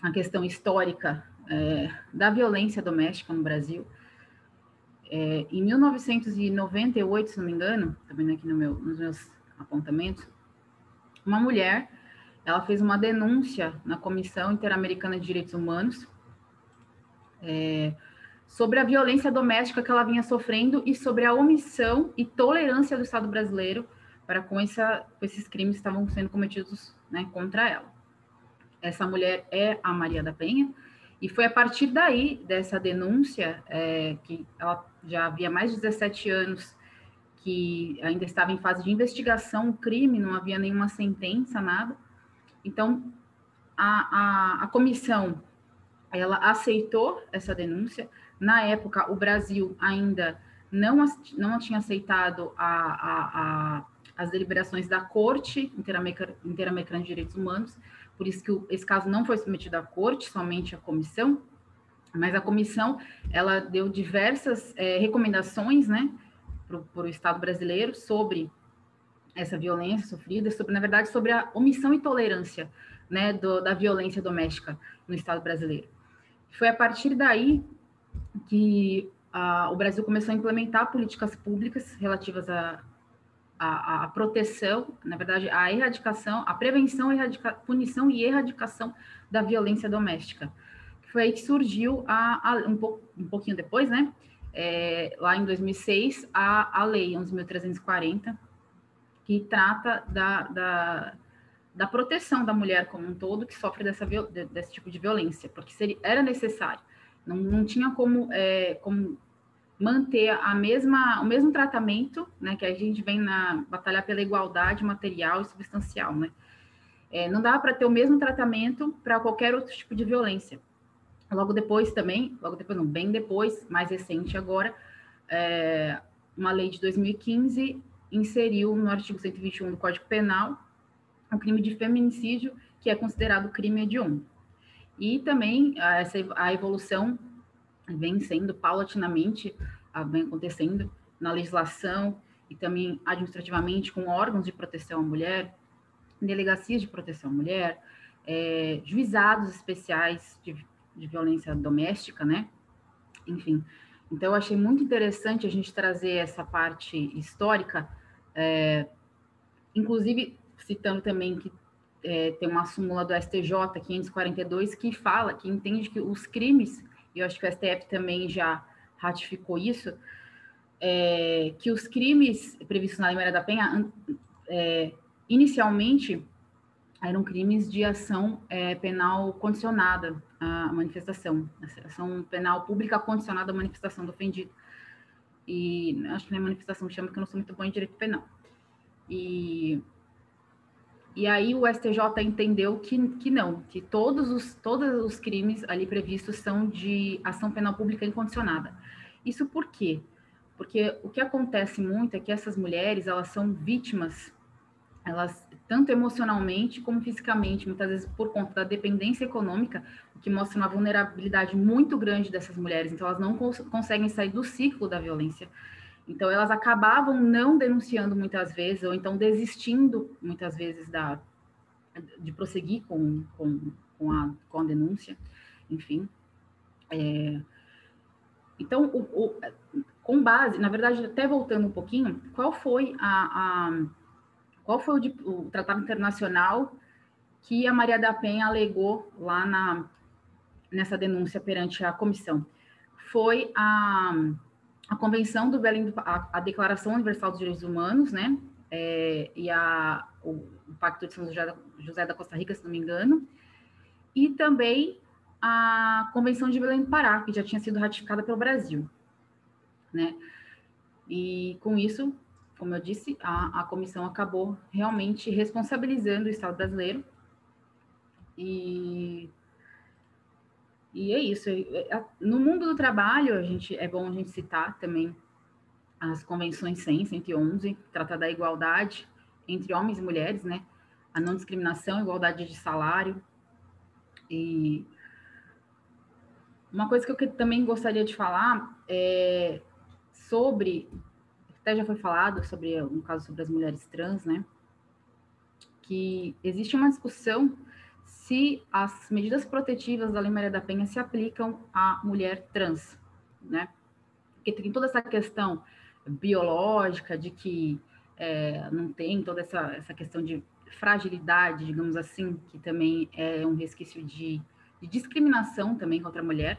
a questão histórica é, da violência doméstica no Brasil. É, em 1998, se não me engano, estou vendo aqui no meu, nos meus apontamentos, uma mulher, ela fez uma denúncia na Comissão Interamericana de Direitos Humanos é, sobre a violência doméstica que ela vinha sofrendo e sobre a omissão e tolerância do Estado brasileiro para com, essa, com esses crimes que estavam sendo cometidos né, contra ela. Essa mulher é a Maria da Penha, e foi a partir daí, dessa denúncia, é, que ela já havia mais de 17 anos que ainda estava em fase de investigação o crime, não havia nenhuma sentença, nada. Então, a, a, a comissão, ela aceitou essa denúncia. Na época, o Brasil ainda não, não tinha aceitado a, a, a, as deliberações da Corte Interamericana de Direitos Humanos, por isso que esse caso não foi submetido à Corte, somente à comissão. Mas a comissão, ela deu diversas é, recomendações, né, para o Estado brasileiro sobre essa violência sofrida, sobre, na verdade, sobre a omissão e tolerância, né, do, da violência doméstica no Estado brasileiro. Foi a partir daí que a, o Brasil começou a implementar políticas públicas relativas à a, a, proteção, na verdade, a erradicação, a prevenção, erradica, punição e erradicação da violência doméstica. Foi aí que surgiu, a, a um, pouco, um pouquinho depois, né, é, lá em 2006, a, a Lei 11.340, que trata da, da, da, proteção da mulher como um todo que sofre dessa, desse tipo de violência, porque seria, era necessário. Não, não tinha como, é, como manter a mesma, o mesmo tratamento, né, que a gente vem na batalhar pela igualdade material e substancial, né? É, não dá para ter o mesmo tratamento para qualquer outro tipo de violência. Logo depois também, logo depois não, bem depois, mais recente agora, é, uma lei de 2015 inseriu no artigo 121 do Código Penal o crime de feminicídio, que é considerado crime hediondo. E também essa, a evolução vem sendo paulatinamente, vem acontecendo na legislação e também administrativamente com órgãos de proteção à mulher, delegacias de proteção à mulher, é, juizados especiais de, de violência doméstica, né? Enfim, então eu achei muito interessante a gente trazer essa parte histórica, é, inclusive citando também que é, tem uma súmula do STJ 542 que fala, que entende que os crimes, e eu acho que o STF também já ratificou isso, é, que os crimes previstos na Lei Maria da Penha, é, inicialmente, eram crimes de ação é, penal condicionada à manifestação, ação penal pública condicionada à manifestação do ofendido. E acho que não é manifestação chama, porque eu não sou muito bom em direito penal. E e aí o STJ entendeu que, que não, que todos os, todos os crimes ali previstos são de ação penal pública incondicionada. Isso por quê? Porque o que acontece muito é que essas mulheres, elas são vítimas, elas tanto emocionalmente como fisicamente, muitas vezes por conta da dependência econômica, o que mostra uma vulnerabilidade muito grande dessas mulheres. Então, elas não cons conseguem sair do ciclo da violência. Então, elas acabavam não denunciando muitas vezes, ou então desistindo muitas vezes da, de prosseguir com, com, com, a, com a denúncia, enfim. É, então, o, o, com base, na verdade, até voltando um pouquinho, qual foi a, a qual foi o, o, tratado internacional que a Maria da Penha alegou lá na, nessa denúncia perante a comissão? Foi a a Convenção do Belém, a, a, Declaração Universal dos Direitos Humanos, né, é, e a, o, o, Pacto de São José da, José da, Costa Rica, se não me engano, e também a Convenção de Belém do Pará, que já tinha sido ratificada pelo Brasil, né, e com isso, como eu disse, a, a comissão acabou realmente responsabilizando o Estado brasileiro e e é isso. No mundo do trabalho, a gente, é bom a gente citar também as convenções 100, 111, que trata da igualdade entre homens e mulheres, né? A não discriminação, igualdade de salário. E uma coisa que eu também gostaria de falar é sobre, até já foi falado sobre, no caso sobre as mulheres trans, né? Que existe uma discussão se as medidas protetivas da Lei Maria da Penha se aplicam à mulher trans, né? Porque tem toda essa questão biológica de que é, não tem toda essa, essa questão de fragilidade, digamos assim, que também é um resquício de, de discriminação também contra a mulher,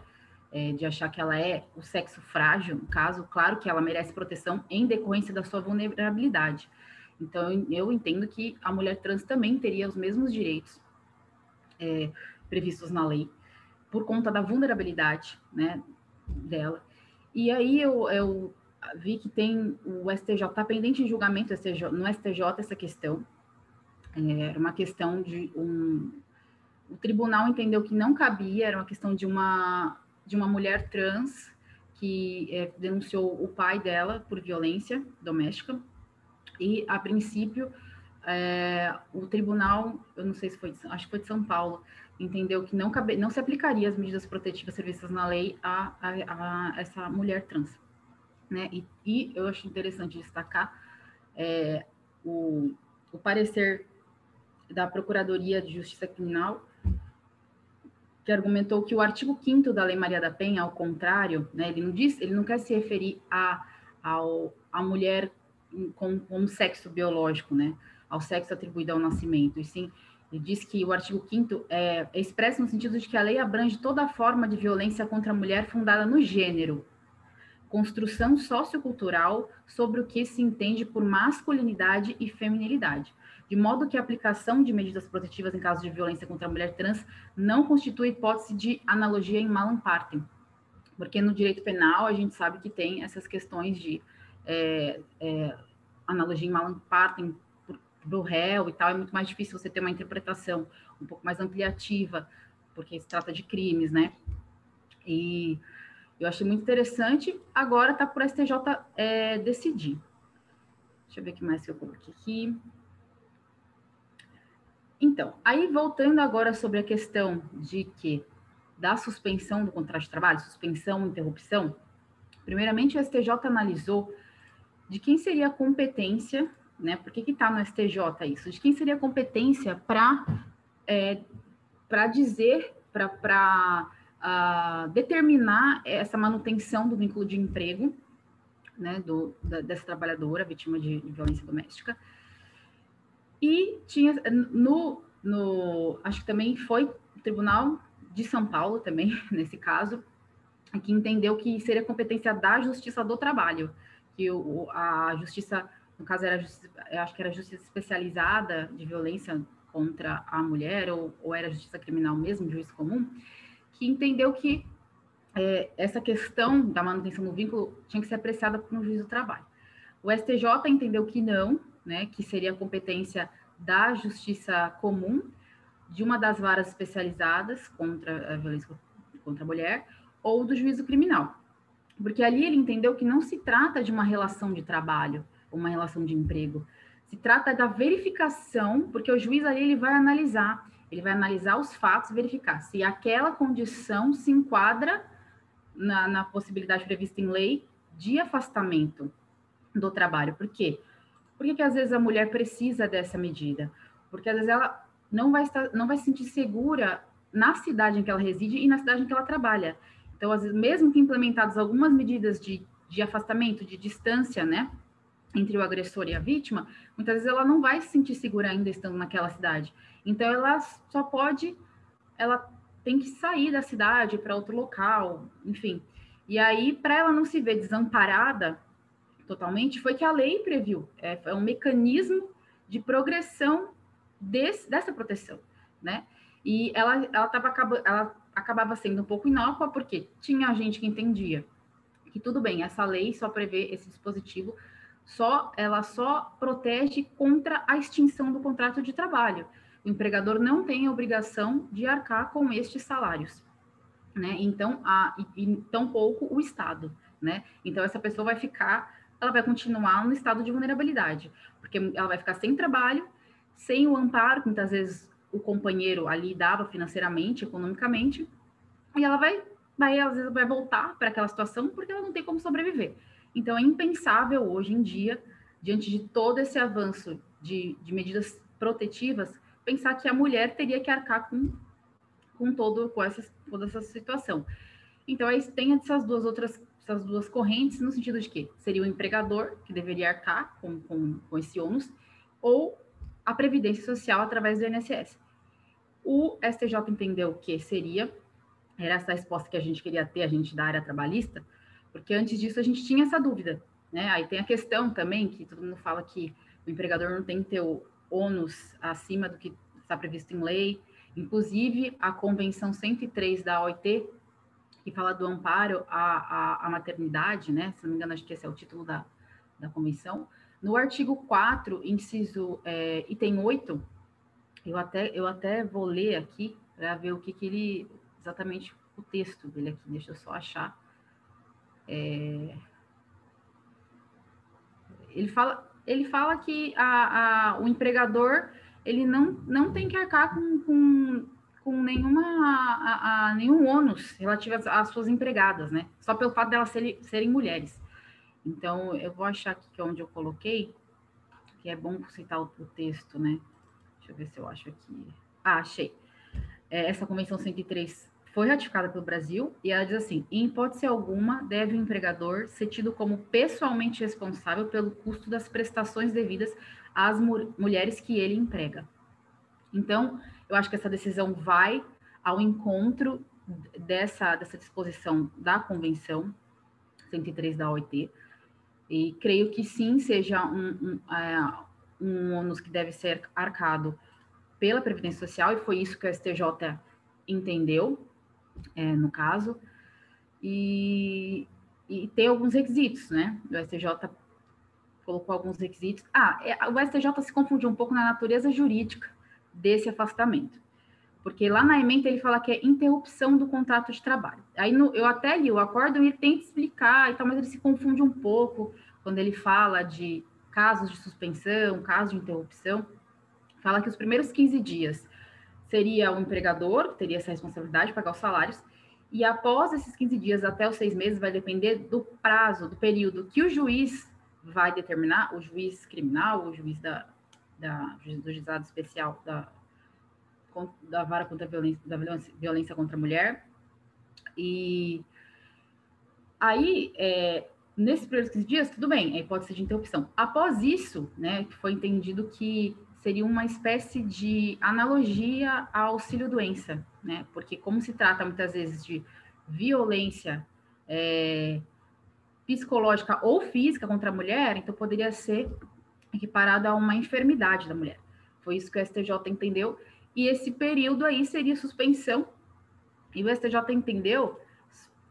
é, de achar que ela é o sexo frágil, no caso, claro que ela merece proteção em decorrência da sua vulnerabilidade. Então, eu entendo que a mulher trans também teria os mesmos direitos é, previstos na lei, por conta da vulnerabilidade né, dela. E aí eu, eu vi que tem o STJ, está pendente de julgamento STJ, no STJ essa questão. É, era uma questão de um. O tribunal entendeu que não cabia, era uma questão de uma, de uma mulher trans que é, denunciou o pai dela por violência doméstica. E, a princípio, é, o tribunal, eu não sei se foi, acho que foi de São Paulo, entendeu que não, cabe, não se aplicaria as medidas protetivas previstas na lei a, a, a essa mulher trans. Né? E, e, eu acho interessante destacar é, o, o parecer da Procuradoria de Justiça Criminal, que argumentou que o artigo 5 da Lei Maria da Penha, ao contrário, né, ele não diz, ele não quer se referir a, ao, a mulher com, com sexo biológico, né, ao sexo atribuído ao nascimento, e sim ele diz que o artigo 5 é, é expresso no sentido de que a lei abrange toda forma de violência contra a mulher fundada no gênero, construção sociocultural sobre o que se entende por masculinidade e feminilidade, de modo que a aplicação de medidas protetivas em caso de violência contra a mulher trans não constitui hipótese de analogia em malam partem, porque no direito penal a gente sabe que tem essas questões de é, é, analogia em malam partem do réu e tal, é muito mais difícil você ter uma interpretação um pouco mais ampliativa, porque se trata de crimes, né? E eu achei muito interessante. Agora está por STJ é, decidir. Deixa eu ver o que mais que eu coloquei aqui. Então, aí voltando agora sobre a questão de que da suspensão do contrato de trabalho, suspensão, interrupção, primeiramente o STJ analisou de quem seria a competência né? Por que está no STJ isso? De quem seria a competência para é, para dizer, para uh, determinar essa manutenção do vínculo de emprego, né, do, da, dessa trabalhadora vítima de, de, violência doméstica. E tinha no, no, acho que também foi o Tribunal de São Paulo também nesse caso, que entendeu que seria competência da Justiça do Trabalho, que o, a Justiça no caso era eu acho que era justiça especializada de violência contra a mulher, ou, ou era justiça criminal mesmo, juiz comum, que entendeu que é, essa questão da manutenção do vínculo tinha que ser apreciada por um juiz do trabalho. O STJ entendeu que não, né, que seria competência da justiça comum, de uma das varas especializadas contra a violência contra a mulher, ou do juízo criminal. Porque ali ele entendeu que não se trata de uma relação de trabalho, uma relação de emprego. Se trata da verificação, porque o juiz ali ele vai analisar, ele vai analisar os fatos, verificar se aquela condição se enquadra na, na possibilidade prevista em lei de afastamento do trabalho. Por quê? Por que, que às vezes a mulher precisa dessa medida? Porque às vezes ela não vai, estar, não vai se sentir segura na cidade em que ela reside e na cidade em que ela trabalha. Então, às vezes, mesmo que implementadas algumas medidas de, de afastamento, de distância, né, entre o agressor e a vítima, muitas vezes ela não vai se sentir segura ainda estando naquela cidade. Então ela só pode, ela tem que sair da cidade para outro local, enfim. E aí, para ela não se ver desamparada totalmente, foi que a lei previu. É, é um mecanismo de progressão desse, dessa proteção, né? E ela, ela, tava, ela acabava sendo um pouco inócua, porque tinha gente que entendia que tudo bem, essa lei só prevê esse dispositivo só ela só protege contra a extinção do contrato de trabalho. O empregador não tem a obrigação de arcar com estes salários, né? Então, a, e, e tampouco o Estado, né? Então, essa pessoa vai ficar, ela vai continuar no estado de vulnerabilidade, porque ela vai ficar sem trabalho, sem o amparo, que muitas vezes o companheiro ali dava financeiramente, economicamente, e ela vai, vai às vezes vai voltar para aquela situação porque ela não tem como sobreviver. Então, é impensável hoje em dia, diante de todo esse avanço de, de medidas protetivas, pensar que a mulher teria que arcar com, com, todo, com essa, toda essa situação. Então, aí tem essas duas outras essas duas correntes, no sentido de que seria o empregador que deveria arcar com, com, com esse ônus, ou a Previdência Social através do INSS. O STJ entendeu que seria, era essa resposta que a gente queria ter, a gente da área trabalhista, porque antes disso a gente tinha essa dúvida, né? Aí tem a questão também que todo mundo fala que o empregador não tem que ter o ônus acima do que está previsto em lei. Inclusive, a Convenção 103 da OIT, que fala do amparo à, à, à maternidade, né? Se não me engano, acho que esse é o título da, da convenção. No artigo 4, inciso é, item 8, eu até, eu até vou ler aqui para ver o que, que ele, exatamente o texto dele aqui, deixa eu só achar. É... Ele, fala, ele fala que a, a, o empregador ele não, não tem que arcar com, com, com nenhuma a, a, nenhum ônus relativo às, às, suas empregadas, né? Só pelo fato delas serem, serem mulheres. Então, eu vou achar aqui que é onde eu coloquei, que é bom citar o, o texto, né? Deixa eu ver se eu acho aqui. Ah, achei. É, essa Convenção 103 foi ratificada pelo Brasil e ela diz assim: em hipótese alguma, deve o empregador ser tido como pessoalmente responsável pelo custo das prestações devidas às mu mulheres que ele emprega. Então, eu acho que essa decisão vai ao encontro dessa, dessa disposição da Convenção 103 da OIT, e creio que sim seja um, um, é, um ônus que deve ser arcado pela Previdência Social, e foi isso que o STJ entendeu, é, no caso, e, e tem alguns requisitos, né? O STJ colocou alguns requisitos. Ah, é, o STJ se confundiu um pouco na natureza jurídica desse afastamento. Porque lá na emenda ele fala que é interrupção do contrato de trabalho. Aí no, eu até li o acordo e ele tenta explicar e tal, mas ele se confunde um pouco quando ele fala de casos de suspensão, casos de interrupção. Fala que os primeiros 15 dias seria o empregador, que teria essa responsabilidade de pagar os salários, e após esses 15 dias até os seis meses vai depender do prazo, do período que o juiz vai determinar, o juiz criminal, o juiz da, da, do juizado especial da, da vara contra a violência, da violência, violência contra a mulher. E aí, é, nesses primeiros 15 dias, tudo bem, pode ser de interrupção. Após isso, né, foi entendido que seria uma espécie de analogia ao auxílio-doença, né, porque como se trata muitas vezes de violência é, psicológica ou física contra a mulher, então poderia ser equiparado a uma enfermidade da mulher. Foi isso que o STJ entendeu, e esse período aí seria suspensão, e o STJ entendeu,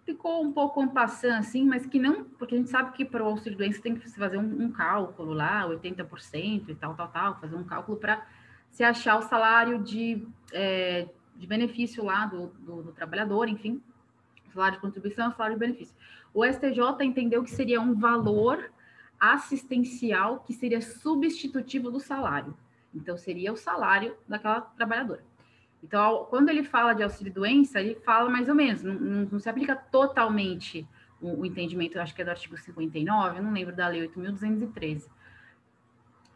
ficou um pouco passando assim, mas que não, porque a gente sabe que para o auxílio doença tem que se fazer um, um cálculo lá, 80% e tal, tal, tal, fazer um cálculo para se achar o salário de, é, de benefício lá do, do, do trabalhador, enfim, salário de contribuição, salário de benefício. O STJ entendeu que seria um valor assistencial que seria substitutivo do salário. Então, seria o salário daquela trabalhadora. Então, quando ele fala de auxílio-doença, ele fala mais ou menos, não, não, não se aplica totalmente o, o, entendimento, acho que é do artigo 59, eu não lembro da lei 8.213.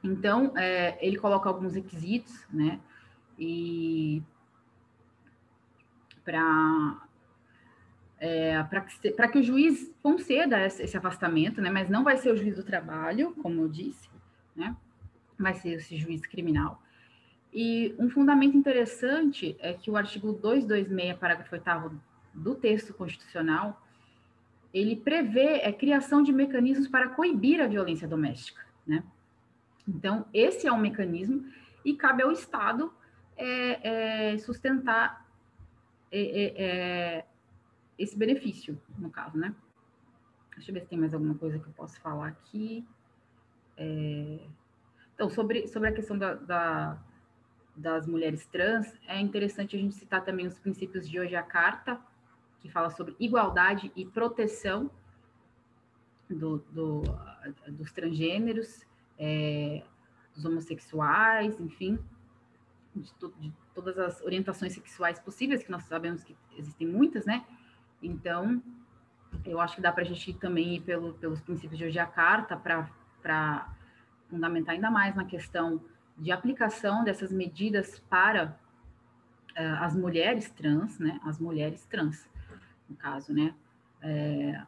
Então, é, ele coloca alguns requisitos, né, e para é, para que, que, o juiz conceda esse, esse, afastamento, né? Mas não vai ser o juiz do trabalho, como eu disse, né? Vai ser esse juiz criminal. E um fundamento interessante é que o artigo 226, parágrafo 8 do texto constitucional, ele prevê a criação de mecanismos para coibir a violência doméstica, né? Então, esse é um mecanismo e cabe ao Estado é, é, sustentar é, é, é esse benefício, no caso, né? Deixa eu ver se tem mais alguma coisa que eu posso falar aqui. É... Então, sobre, sobre a questão da, da, das mulheres trans, é interessante a gente citar também os princípios de hoje a carta, que fala sobre igualdade e proteção do, do dos transgêneros, é, dos homossexuais, enfim, de, to, de todas as orientações sexuais possíveis, que nós sabemos que existem muitas, né? Então, eu acho que dá para a gente também ir pelo, pelos princípios de hoje a carta para fundamentar ainda mais na questão de aplicação dessas medidas para uh, as mulheres trans, né? As mulheres trans, no caso, né? É,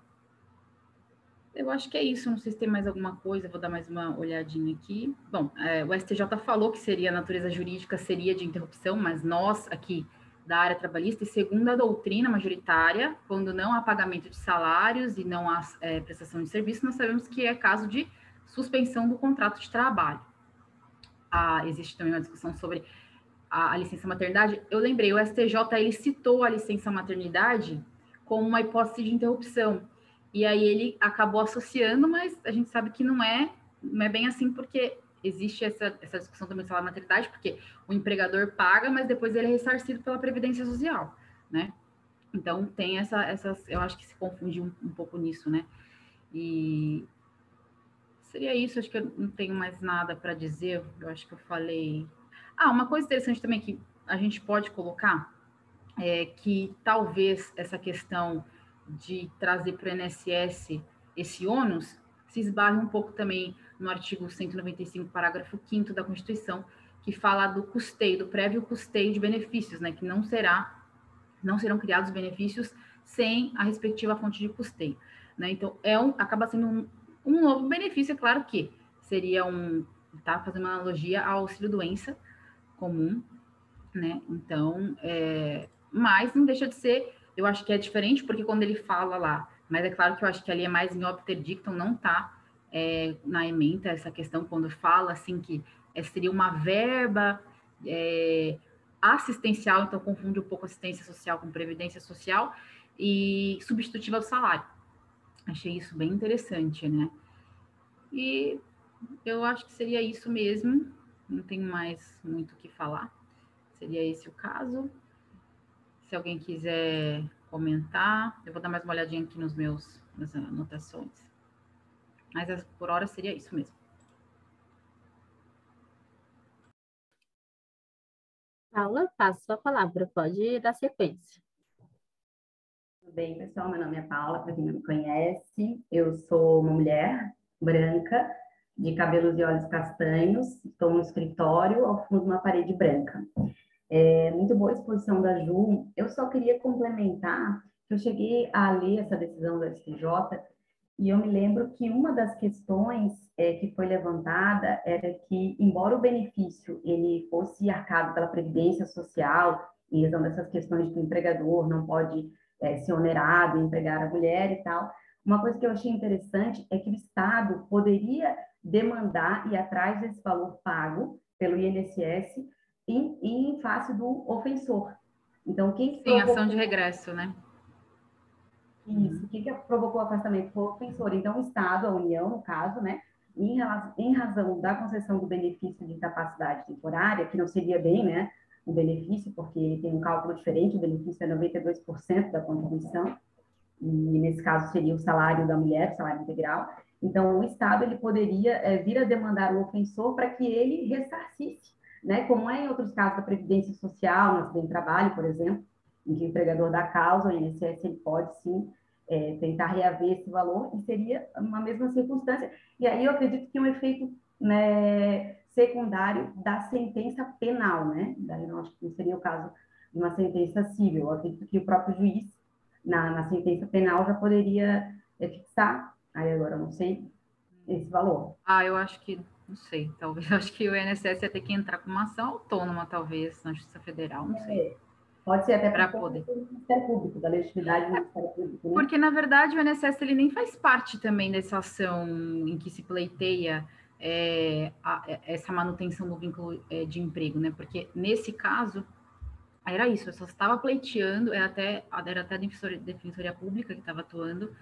eu acho que é isso, não sei se tem mais alguma coisa, vou dar mais uma olhadinha aqui. Bom, é, o STJ falou que seria a natureza jurídica, seria de interrupção, mas nós aqui da área trabalhista, e segundo a doutrina majoritária, quando não há pagamento de salários e não há é, prestação de serviço, nós sabemos que é caso de suspensão do contrato de trabalho. Ah, existe também uma discussão sobre a, a, licença maternidade. Eu lembrei, o STJ ele citou a licença maternidade como uma hipótese de interrupção. E aí ele acabou associando, mas a gente sabe que não é, não é bem assim, porque existe essa, essa discussão também sobre a maternidade, porque o empregador paga, mas depois ele é ressarcido pela Previdência Social, né? Então, tem essa, essas, eu acho que se confunde um, um pouco nisso, né? E seria isso, acho que eu não tenho mais nada para dizer, eu acho que eu falei. Ah, uma coisa interessante também que a gente pode colocar é, que talvez essa questão de trazer para o INSS esse ônus se esbarre um pouco também no artigo 195, parágrafo 5 da Constituição, que fala do custeio, do prévio custeio de benefícios, né, que não será, não serão criados benefícios sem a respectiva fonte de custeio, né? Então é um, acaba sendo um, um novo benefício, é claro que seria um, tá fazendo uma analogia ao auxílio doença comum, né? Então, é, mas não deixa de ser, eu acho que é diferente porque quando ele fala lá, mas é claro que eu acho que ali é mais em obter dictum, não tá é, na ementa essa questão quando fala assim que é, seria uma verba é, assistencial, então confunde um pouco assistência social com previdência social e substitutiva do salário. Achei isso bem interessante, né? E eu acho que seria isso mesmo. Não tenho mais muito o que falar. Seria esse o caso. Se alguém quiser comentar, eu vou dar mais uma olhadinha aqui nos meus nas anotações. Mas por hora seria isso mesmo. Paula, passo a palavra, pode dar sequência. Tudo bem, pessoal? Meu nome é Paula, para quem não me conhece. Eu sou uma mulher branca, de cabelos e olhos castanhos. Estou no escritório, ao fundo de uma parede branca. É, muito boa exposição da Ju. Eu só queria complementar que eu cheguei a ler essa decisão da STJ e eu me lembro que uma das questões é, que foi levantada era que, embora o benefício ele fosse arcado pela Previdência Social, e razão dessas questões que o empregador não pode é, ser onerado em empregar a mulher e tal, uma coisa que eu achei interessante é que o Estado poderia demandar e atrás desse valor pago pelo INSS em, em face do ofensor. Então, quem Sim, ação de regresso, né? Isso. O que, que provocou o afastamento? Foi o ofensor. Então, o Estado, a União, no caso, né, em razão da concessão do benefício de incapacidade temporária, que não seria bem, né, o benefício, porque tem um cálculo diferente, o benefício é 92% da contribuição, e nesse caso seria o salário da mulher, salário integral. Então, o Estado ele poderia é, vir a demandar o ofensor para que ele ressarcisse, né, como é em outros casos da Previdência Social, no acidente de trabalho, por exemplo, em que o empregador dá causa, o INSS ele pode sim é, tentar reaver esse valor, e seria uma mesma circunstância. E aí eu acredito que um efeito né, secundário da sentença penal, né? Daí não acho que não seria o caso de uma sentença civil. Eu acredito que o próprio juiz, na, na sentença penal, já poderia é, fixar, aí agora eu não sei, esse valor. Ah, eu acho que, não sei, talvez, acho que o INSS ia ter que entrar com uma ação autônoma, talvez, na Justiça Federal, não é. sei. Pode ser até para poder. Do Ministério Público, da legitimidade do Ministério Público. Né? Porque, na verdade, o INSS ele nem faz parte também dessa ação em que se pleiteia é, a, é, essa manutenção do vínculo é, de emprego, né? Porque, nesse caso, era isso, eu só estava pleiteando, era até, era até a defensoria, defensoria pública que estava atuando,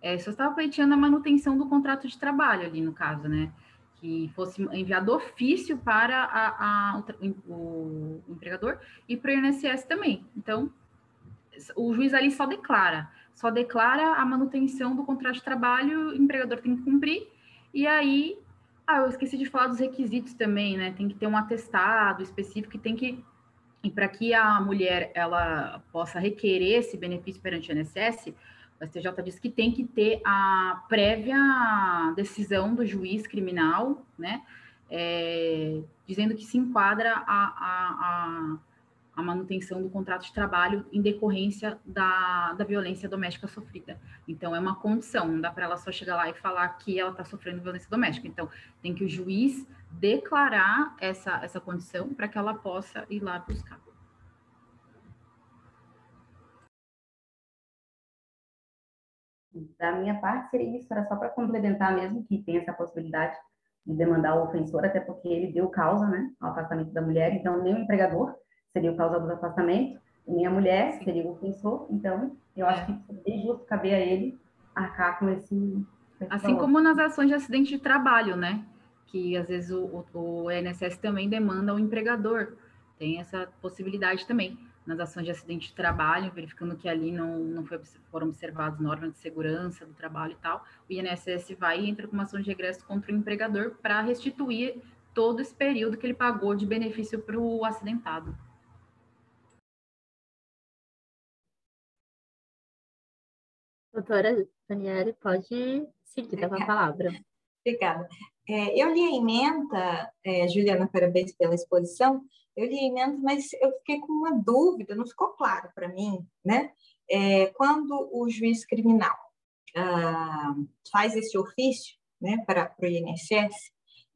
é, só estava pleiteando a manutenção do contrato de trabalho ali, no caso, né? que fosse enviado ofício para a, a, o, o, empregador e para o INSS também. Então, o juiz ali só declara, só declara a manutenção do contrato de trabalho, o empregador tem que cumprir, e aí, ah, eu esqueci de falar dos requisitos também, né? Tem que ter um atestado específico e tem que e para que a mulher ela possa requerer esse benefício perante o INSS, o STJ diz que tem que ter a prévia decisão do juiz criminal, né? É, dizendo que se enquadra a, a, a, a, manutenção do contrato de trabalho em decorrência da, da violência doméstica sofrida. Então, é uma condição, não dá para ela só chegar lá e falar que ela está sofrendo violência doméstica. Então, tem que o juiz declarar essa, essa condição para que ela possa ir lá buscar. Da minha parte, seria isso, era só para complementar mesmo que tem essa possibilidade de demandar o ofensor, até porque ele deu causa né, ao afastamento da mulher, então nem o empregador seria o causador do afastamento, nem a mulher seria o ofensor, então eu acho que é justo caber a ele arcar com esse. Com esse assim valor. como nas ações de acidente de trabalho, né? Que às vezes o, o, o INSS também demanda o empregador, tem essa possibilidade também nas ações de acidente de trabalho, verificando que ali não, não foi, foram observadas normas de segurança do trabalho e tal, o INSS vai e entra com uma ação de regresso contra o empregador para restituir todo esse período que ele pagou de benefício para o acidentado. Doutora Daniele, pode seguir com a palavra. Obrigada. É, eu li a emenda, é, Juliana, parabéns pela exposição. Eu li a emenda, mas eu fiquei com uma dúvida, não ficou claro para mim, né? É, quando o juiz criminal ah, faz esse ofício né, para o INSS,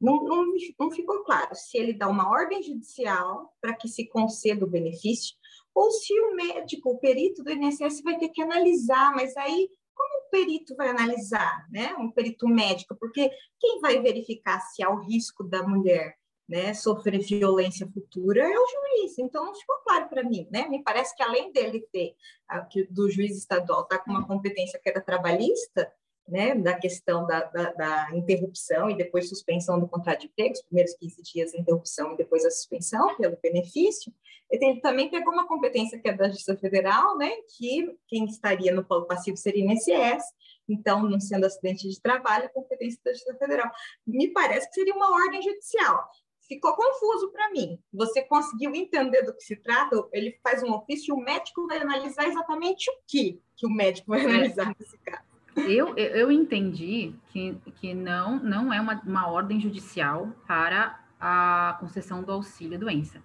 não, não, não ficou claro se ele dá uma ordem judicial para que se conceda o benefício ou se o médico, o perito do INSS vai ter que analisar, mas aí como o perito vai analisar, né? Um perito médico, porque quem vai verificar se há o risco da mulher né, sofrer violência futura é o juiz. Então, não ficou claro para mim. Né? Me parece que, além dele ter, do juiz estadual, tá com uma competência que era trabalhista, né, da questão da, da, da, interrupção e depois suspensão do contrato de emprego, os primeiros 15 dias a interrupção e depois a suspensão pelo benefício, ele também pegou uma competência que é da Justiça Federal, né, que quem estaria no polo passivo seria o INSS, então, não sendo acidente de trabalho, a competência da Justiça Federal. Me parece que seria uma ordem judicial ficou confuso para mim. Você conseguiu entender do que se trata? Ele faz um ofício e o médico vai analisar exatamente o que que o médico vai é. analisar nesse caso. Eu, eu entendi que, que não, não é uma, uma ordem judicial para a concessão do auxílio doença.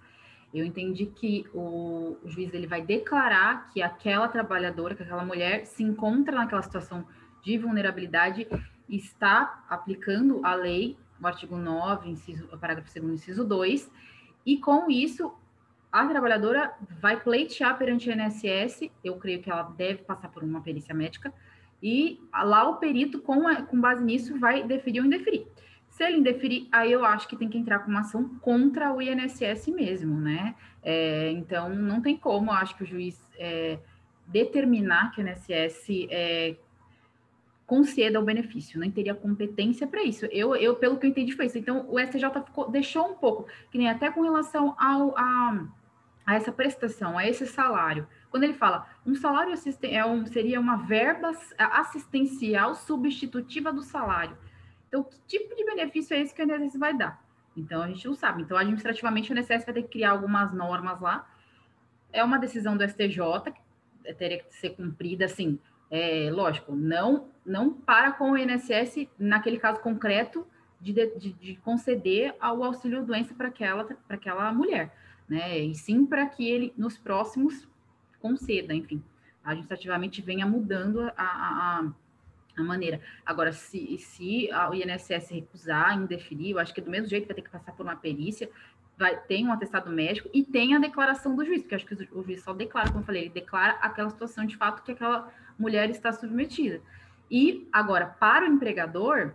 Eu entendi que o, juiz ele vai declarar que aquela trabalhadora, que aquela mulher se encontra naquela situação de vulnerabilidade e está aplicando a lei o artigo 9, inciso, parágrafo 2 inciso 2, e com isso a trabalhadora vai pleitear perante o INSS, eu creio que ela deve passar por uma perícia médica, e lá o perito, com, a, com base nisso, vai deferir ou indeferir. Se ele indeferir, aí eu acho que tem que entrar com uma ação contra o INSS mesmo, né? É, então, não tem como, eu acho que o juiz é, determinar que o INSS é, conceda o benefício, nem teria competência para isso. Eu, eu, pelo que eu entendi, foi isso. Então, o STJ ficou, deixou um pouco, que nem até com relação ao, a, a essa prestação, a esse salário. Quando ele fala, um salário é um, seria uma verba assistencial substitutiva do salário. Então, que tipo de benefício é esse que o INSS vai dar? Então, a gente não sabe. Então, administrativamente, o INSS vai ter que criar algumas normas lá. É uma decisão do STJ, que teria que ser cumprida, assim, é, lógico, não, não para com o INSS, naquele caso concreto, de, de, de conceder o auxílio doença para aquela, aquela mulher, né? E sim para que ele, nos próximos, conceda, enfim, administrativamente venha mudando a, a, a maneira. Agora, se, se o INSS recusar, indeferir, eu acho que do mesmo jeito vai ter que passar por uma perícia, vai, tem um atestado médico e tem a declaração do juiz, porque acho que o juiz só declara, como eu falei, ele declara aquela situação de fato que aquela mulher está submetida. E agora, para o empregador,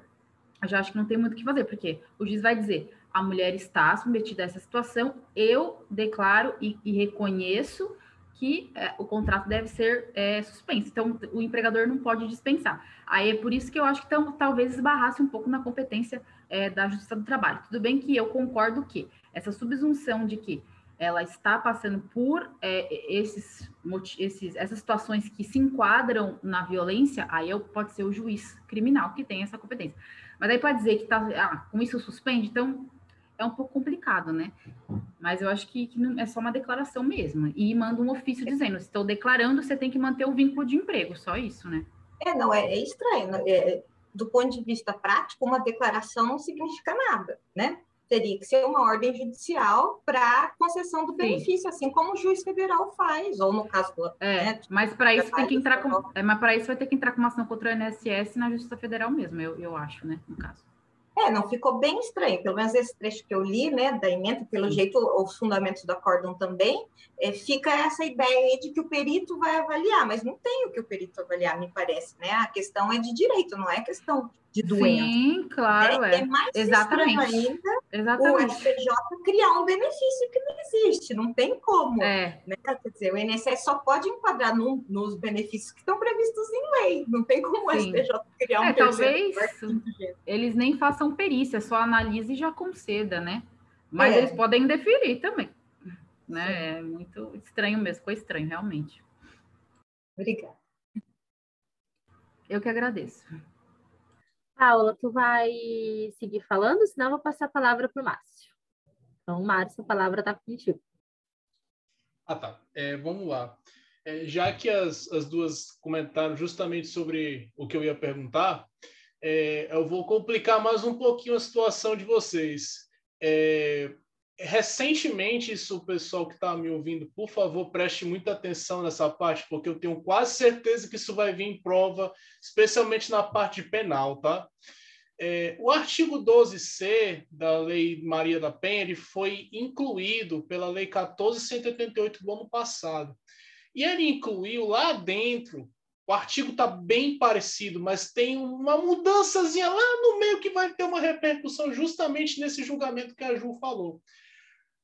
eu já acho que não tem muito o que fazer, porque o juiz vai dizer: a mulher está submetida a essa situação, eu declaro e, e reconheço que é, o contrato deve ser é, suspenso. Então, o empregador não pode dispensar. Aí é por isso que eu acho que tão, talvez esbarrasse um pouco na competência é, da Justiça do Trabalho. Tudo bem que eu concordo que essa subsunção de que ela está passando por é, esses, esses, essas situações que se enquadram na violência, aí eu, pode ser o juiz criminal que tem essa competência. Mas aí pode dizer que tá, ah, com isso suspende, então é um pouco complicado, né? Mas eu acho que, que não, é só uma declaração mesmo. E manda um ofício dizendo: estou declarando, você tem que manter o vínculo de emprego, só isso, né? É, não, é, é estranho. Né? É, do ponto de vista prático, uma declaração não significa nada, né? teria que ser uma ordem judicial para concessão do benefício, Sim. assim como o juiz federal faz, ou no caso do. É, né, mas para isso tem que entrar com. É, mas para isso vai ter que entrar com uma ação contra o INSS na Justiça Federal mesmo, eu, eu acho, né? No caso. É, não ficou bem estranho, pelo menos esse trecho que eu li, né, da emenda, pelo jeito, os fundamentos do acórdão também, é, fica essa ideia de que o perito vai avaliar, mas não tem o que o perito avaliar, me parece, né? A questão é de direito, não é questão de doença. Sim, claro, é. É, é mais Exatamente. ainda Exatamente. o STJ criar um benefício que não existe, não tem como. É. Né? Quer dizer, o INSS só pode enquadrar num, nos benefícios que estão previstos em lei, não tem como Sim. o STJ criar um é, Talvez eles nem façam perícia, só analise e já conceda, né? Mas é. eles podem deferir também. Né? É muito estranho mesmo, foi estranho, realmente. Obrigada. Eu que agradeço. Paula, tu vai seguir falando, senão eu vou passar a palavra para o Márcio. Então, Márcio, a palavra está contigo. Ah, tá. É, vamos lá. É, já que as, as duas comentaram justamente sobre o que eu ia perguntar, é, eu vou complicar mais um pouquinho a situação de vocês. É, recentemente, isso, pessoal que está me ouvindo, por favor, preste muita atenção nessa parte, porque eu tenho quase certeza que isso vai vir em prova, especialmente na parte penal, tá? É, o artigo 12C da Lei Maria da Penha ele foi incluído pela Lei 1488 do ano passado. E ele incluiu lá dentro, o artigo está bem parecido, mas tem uma mudançazinha lá no meio que vai ter uma repercussão justamente nesse julgamento que a Ju falou.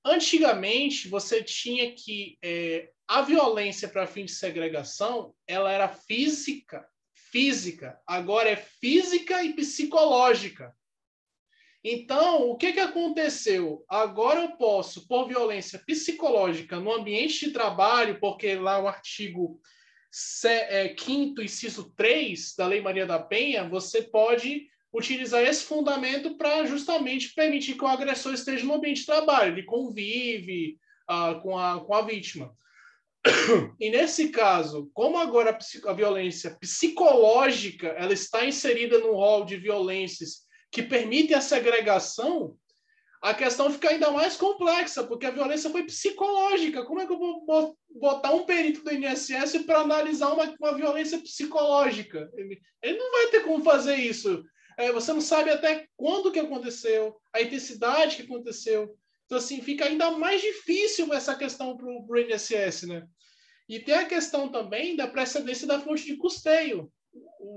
Antigamente, você tinha que é, a violência para fim de segregação ela era física, física. Agora é física e psicológica. Então, o que, que aconteceu? Agora eu posso, por violência psicológica no ambiente de trabalho, porque lá o artigo 5 é, inciso 3 da Lei Maria da Penha, você pode utilizar esse fundamento para justamente permitir que o agressor esteja no ambiente de trabalho, ele convive uh, com, a, com a vítima. E nesse caso, como agora a, a violência psicológica ela está inserida no rol de violências que permite a segregação, a questão fica ainda mais complexa, porque a violência foi psicológica. Como é que eu vou botar um perito do INSS para analisar uma, uma violência psicológica? Ele, ele, não vai ter como fazer isso. É, você não sabe até quando que aconteceu, a intensidade que aconteceu. Então, assim, fica ainda mais difícil essa questão para o INSS, né? E tem a questão também da precedência da fonte de custeio.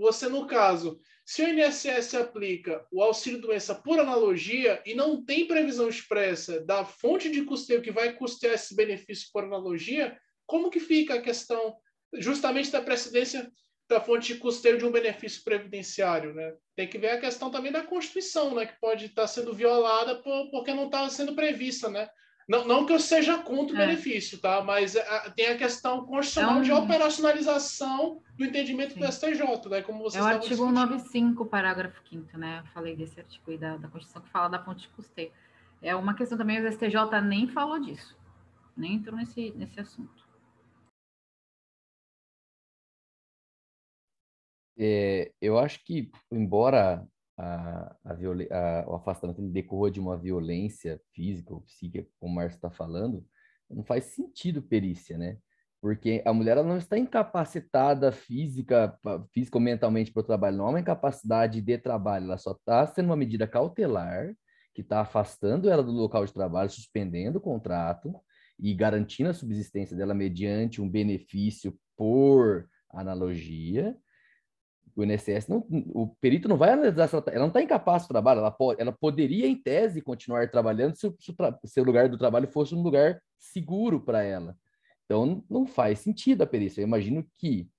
Você, no caso, se o INSS aplica o auxílio-doença por analogia e não tem previsão expressa da fonte de custeio que vai custear esse benefício por analogia, como que fica a questão justamente da precedência da fonte de custeio de um benefício previdenciário, né? Tem que ver a questão também da Constituição, né? Que pode estar sendo violada por, porque não está sendo prevista, né? Não, não que eu seja contra o é. benefício, tá? Mas a, é, tem a questão constitucional é um... de operacionalização do entendimento Sim. do STJ, né? Como você É o artigo 95, parágrafo 5 né? Eu falei desse artigo aí da, da Constituição que fala da fonte de custeio. É uma questão também, o STJ nem falou disso, nem entrou nesse, nesse assunto. É, eu acho que, embora a, a, a, o afastamento decorra de uma violência física ou psíquica, como o Márcio está falando, não faz sentido perícia, né? Porque a mulher ela não está incapacitada física, física ou mentalmente para o trabalho, não é uma incapacidade de trabalho, ela só está sendo uma medida cautelar que está afastando ela do local de trabalho, suspendendo o contrato e garantindo a subsistência dela mediante um benefício por analogia, o INSS não, o perito não vai analisar se ela, tá, ela não está incapaz de trabalho, ela, pode, ela poderia, em tese, continuar trabalhando se o, se o lugar do trabalho fosse um lugar seguro para ela. Então, não faz sentido a perícia. Eu imagino que,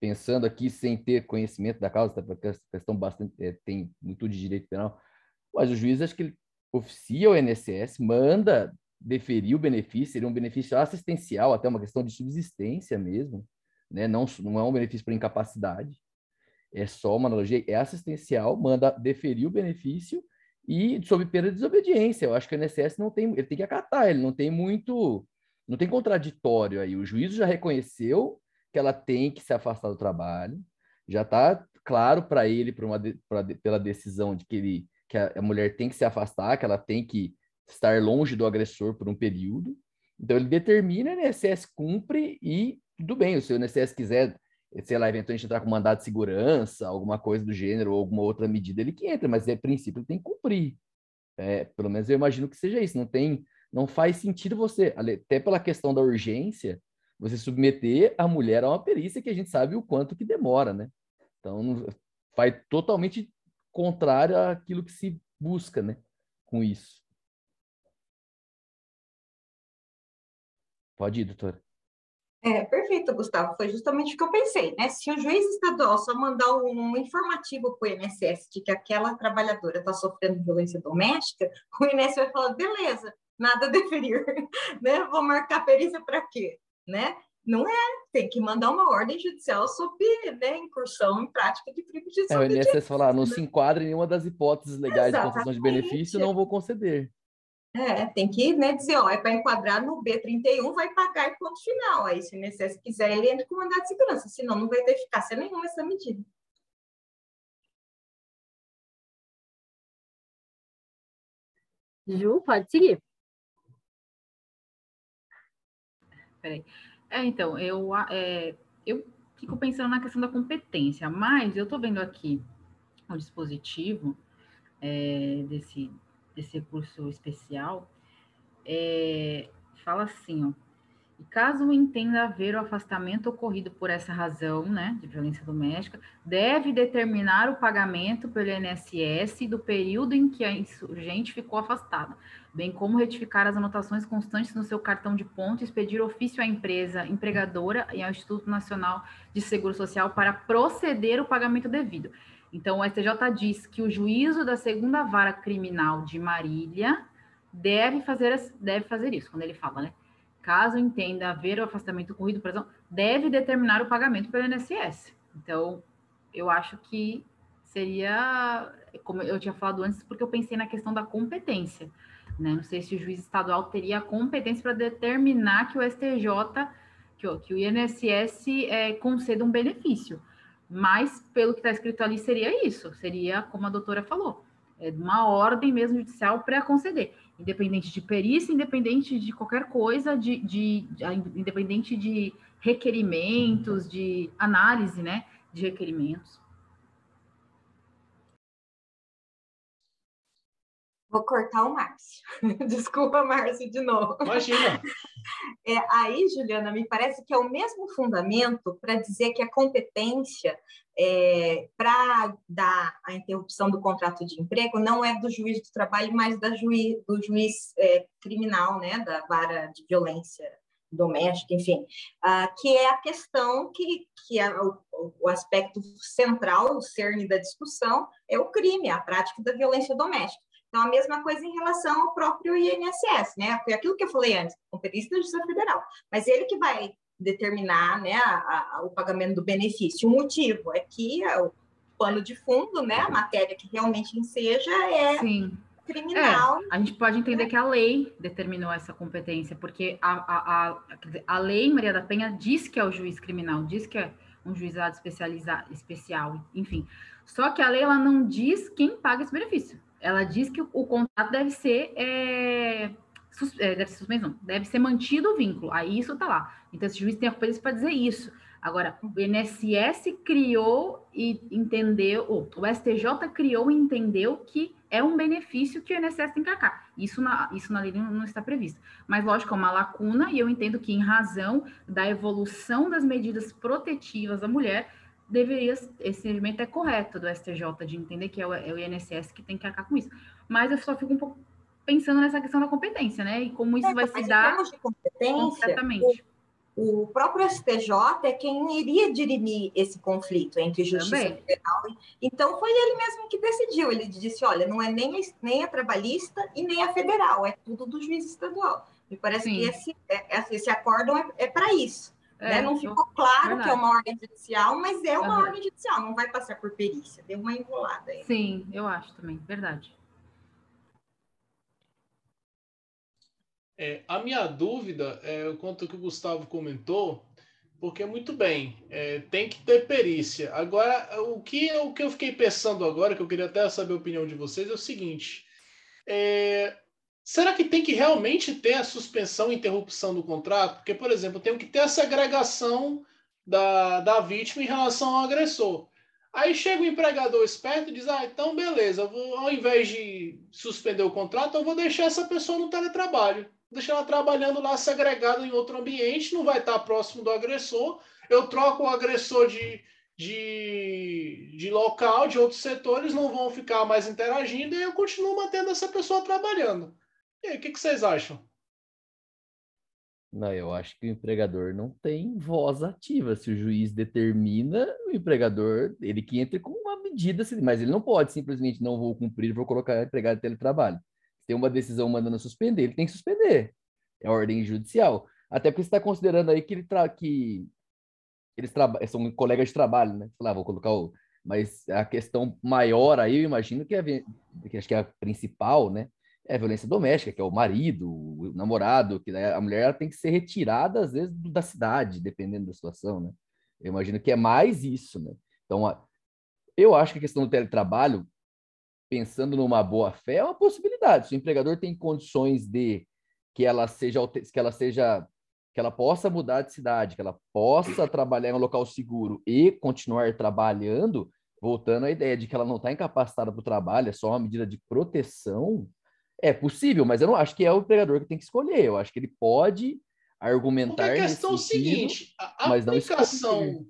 pensando aqui sem ter conhecimento da causa, porque a questão bastante, é, tem muito de direito penal, mas o juiz acho que ele oficia o INSS, manda deferir o benefício, seria um benefício assistencial, até uma questão de subsistência mesmo, né? não, não é um benefício por incapacidade é só uma analogia, é assistencial, manda deferir o benefício e sob pena de desobediência. Eu acho que o INSS não tem, ele tem que acatar, ele não tem muito, não tem contraditório aí. O juízo já reconheceu que ela tem que se afastar do trabalho, já está claro para ele por uma, pra, pela decisão de que ele que a, mulher tem que se afastar, que ela tem que estar longe do agressor por um período. Então ele determina, o INSS cumpre e tudo bem, se o INSS quiser sei lá, eventualmente entrar com mandado de segurança, alguma coisa do gênero, ou alguma outra medida, ele que entra, mas é princípio ele tem que cumprir. É, pelo menos eu imagino que seja isso. Não tem, não faz sentido você, até pela questão da urgência, você submeter a mulher a uma perícia que a gente sabe o quanto que demora, né? Então, faz totalmente contrário àquilo que se busca, né? Com isso. Pode ir, doutora. É, perfeito, Gustavo. Foi justamente o que eu pensei, né? Se o juiz estadual só mandar um informativo para o INSS de que aquela trabalhadora está sofrendo violência doméstica, o INSS vai falar, beleza, nada a deferir, né? Vou marcar perícia para quê, né? Não é, tem que mandar uma ordem judicial sobre né, incursão em prática de crime de É, o INSS falar, não né? se enquadra em nenhuma das hipóteses legais Exatamente. de concessão de benefício, não vou conceder. É, tem que né, dizer, ó, é para enquadrar no B31, vai pagar e ponto final. Aí, se o INSS quiser, ele entra com mandado de segurança, senão não vai ter eficácia nenhuma essa medida. Ju, pode seguir. Peraí. É, então, eu, é, eu fico pensando na questão da competência, mas eu estou vendo aqui o dispositivo é, desse, desse curso especial, é, fala assim, ó, e caso entenda haver o afastamento ocorrido por essa razão, né, de violência doméstica, deve determinar o pagamento pelo INSS do período em que a insurgente ficou afastada, bem como retificar as anotações constantes no seu cartão de ponto e expedir ofício à empresa empregadora e ao Instituto Nacional de Seguro Social para proceder o pagamento devido. Então, o STJ diz que o juízo da segunda vara criminal de Marília deve fazer, deve fazer isso, quando ele fala, né? caso entenda haver o afastamento ocorrido por exemplo, deve determinar o pagamento pelo INSS. Então, eu acho que seria, como eu tinha falado antes, porque eu pensei na questão da competência. Né? Não sei se o juiz estadual teria a competência para determinar que o STJ, que que o INSS é, conceda um benefício. Mas, pelo que está escrito ali, seria isso. Seria, como a doutora falou, é uma ordem mesmo judicial para conceder independente de perícia, independente de qualquer coisa, de, de, de, independente de requerimentos, de análise, né, de requerimentos. Vou cortar o Márcio. Desculpa, Márcio, de novo. Imagina. É, aí, Juliana, me parece que é o mesmo fundamento para dizer que a competência é, para dar a interrupção do contrato de emprego não é do juiz do trabalho, mas da juiz, do juiz é, criminal, né, da vara de violência doméstica, enfim, ah, que é a questão que, que é o, o aspecto central, o cerne da discussão, é o crime, a prática da violência doméstica. Então, a mesma coisa em relação ao próprio INSS, né? Foi aquilo que eu falei antes, competência da Justiça Federal. Mas ele que vai determinar né, a, a, o pagamento do benefício. O motivo é que é o pano de fundo, né, a matéria que realmente enseja é Sim. criminal. É, a gente pode entender que a lei determinou essa competência, porque a, a, a, a lei Maria da Penha diz que é o juiz criminal, diz que é um juizado especializado, especial, enfim. Só que a lei ela não diz quem paga esse benefício ela diz que o, contrato deve ser, é, sus, é, deve ser suspenso, deve ser mantido o vínculo. Aí isso está lá. Então, esse juiz tem a competência para dizer isso. Agora, o INSS criou e entendeu, o STJ criou e entendeu que é um benefício que o INSS tem que arcar. Isso na, isso na lei não, está previsto. Mas, lógico, é uma lacuna, e eu entendo que, em razão da evolução das medidas protetivas da mulher, deveria, esse entendimento é correto do STJ, de entender que é o, é o INSS que tem que arcar com isso. Mas eu só fico um pouco pensando nessa questão da competência, né? E como isso é, vai se dar. de competência, O, o próprio STJ é quem iria dirimir esse conflito entre Justiça Também. Federal. Então, foi ele mesmo que decidiu. Ele disse: olha, não é nem a, nem a trabalhista e nem a federal, é tudo do juiz estadual. Me parece Sim. que esse, é, esse acórdão é, é para isso. É, né? Não ficou claro verdade. que é uma ordem judicial, mas é uma uhum. ordem judicial, não vai passar por perícia. Deu uma enrolada aí. Sim, eu acho também, verdade. É, a minha dúvida é quanto que o Gustavo comentou, porque muito bem, é, tem que ter perícia. Agora, o que, o que eu fiquei pensando agora, que eu queria até saber a opinião de vocês, é o seguinte: é, Será que tem que realmente ter a suspensão e interrupção do contrato? Porque, por exemplo, tem que ter essa agregação da, da vítima em relação ao agressor. Aí chega o empregador esperto e diz: Ah, então beleza, vou, ao invés de suspender o contrato, eu vou deixar essa pessoa no teletrabalho. Deixar ela trabalhando lá segregada em outro ambiente, não vai estar próximo do agressor. Eu troco o agressor de, de, de local, de outros setores, não vão ficar mais interagindo e eu continuo mantendo essa pessoa trabalhando. E aí, o que, que vocês acham? Não, eu acho que o empregador não tem voz ativa. Se o juiz determina, o empregador, ele que entra com uma medida, mas ele não pode simplesmente não vou cumprir, vou colocar empregado de teletrabalho. Se tem uma decisão mandando suspender, ele tem que suspender. É ordem judicial. Até porque você está considerando aí que, ele tra... que eles tra... são colegas de trabalho, né? Lá, vou colocar o... Mas a questão maior aí, eu imagino que é, que acho que é a principal, né? É violência doméstica, que é o marido, o namorado, que a mulher tem que ser retirada, às vezes, da cidade, dependendo da situação, né? Eu imagino que é mais isso, né? Então, eu acho que a questão do teletrabalho, pensando numa boa fé, é uma possibilidade. Se o empregador tem condições de que ela seja que ela seja que ela possa mudar de cidade, que ela possa trabalhar em um local seguro e continuar trabalhando, voltando à ideia de que ela não está incapacitada para o trabalho, é só uma medida de proteção, é possível, mas eu não acho que é o empregador que tem que escolher. Eu acho que ele pode argumentar. Porque a questão é o seguinte: a aplicação.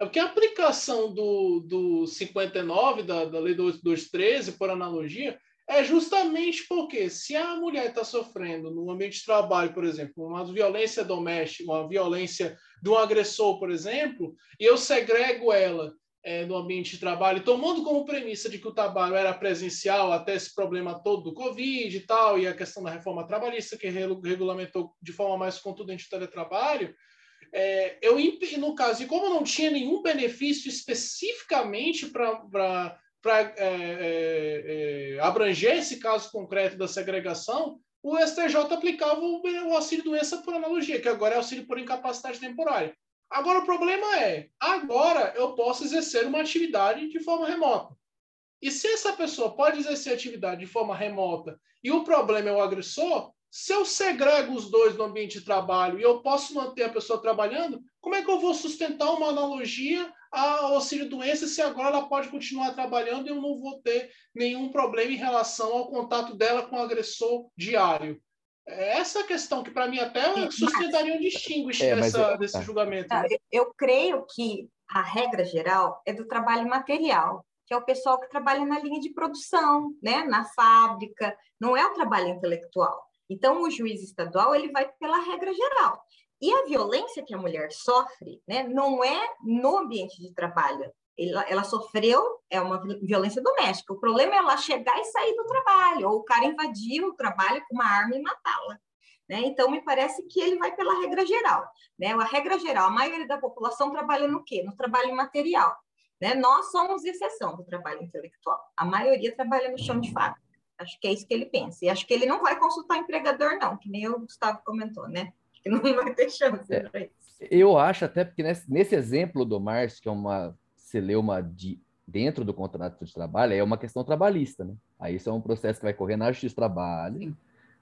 É porque a aplicação do, do 59, da, da Lei 213, por analogia, é justamente porque se a mulher está sofrendo no ambiente de trabalho, por exemplo, uma violência doméstica, uma violência de um agressor, por exemplo, e eu segrego ela é, no ambiente de trabalho, tomando como premissa de que o trabalho era presencial até esse problema todo do Covid e tal, e a questão da reforma trabalhista que regulamentou de forma mais contundente o teletrabalho, é, eu, no caso, e como não tinha nenhum benefício especificamente para é, é, é, abranger esse caso concreto da segregação, o STJ aplicava o, o auxílio doença por analogia, que agora é auxílio por incapacidade temporária. Agora o problema é, agora eu posso exercer uma atividade de forma remota. E se essa pessoa pode exercer atividade de forma remota e o problema é o agressor, se eu segrego os dois no ambiente de trabalho e eu posso manter a pessoa trabalhando, como é que eu vou sustentar uma analogia ao auxílio-doença se agora ela pode continuar trabalhando e eu não vou ter nenhum problema em relação ao contato dela com o agressor diário? É essa questão que, para mim, até sustentaria um distinguish é, eu, desse tá. julgamento. Né? Eu creio que a regra geral é do trabalho material, que é o pessoal que trabalha na linha de produção, né? na fábrica, não é o trabalho intelectual. Então, o juiz estadual ele vai pela regra geral. E a violência que a mulher sofre né, não é no ambiente de trabalho. Ela, ela, sofreu é uma violência doméstica. O problema é ela chegar e sair do trabalho, ou o cara invadir o trabalho com uma arma e matá-la. Né? Então, me parece que ele vai pela regra geral. Né? A regra geral, a maioria da população trabalha no quê? No trabalho material. Né? Nós somos exceção do trabalho intelectual. A maioria trabalha no chão de fábrica. Acho que é isso que ele pensa. E acho que ele não vai consultar empregador, não, que nem o Gustavo comentou, né? Que não vai ter chance é, para isso. Eu acho até porque nesse, nesse exemplo do Márcio, que é uma celeuma de, dentro do contrato de trabalho, é uma questão trabalhista, né? Aí isso é um processo que vai correr na Justiça do Trabalho. Sim.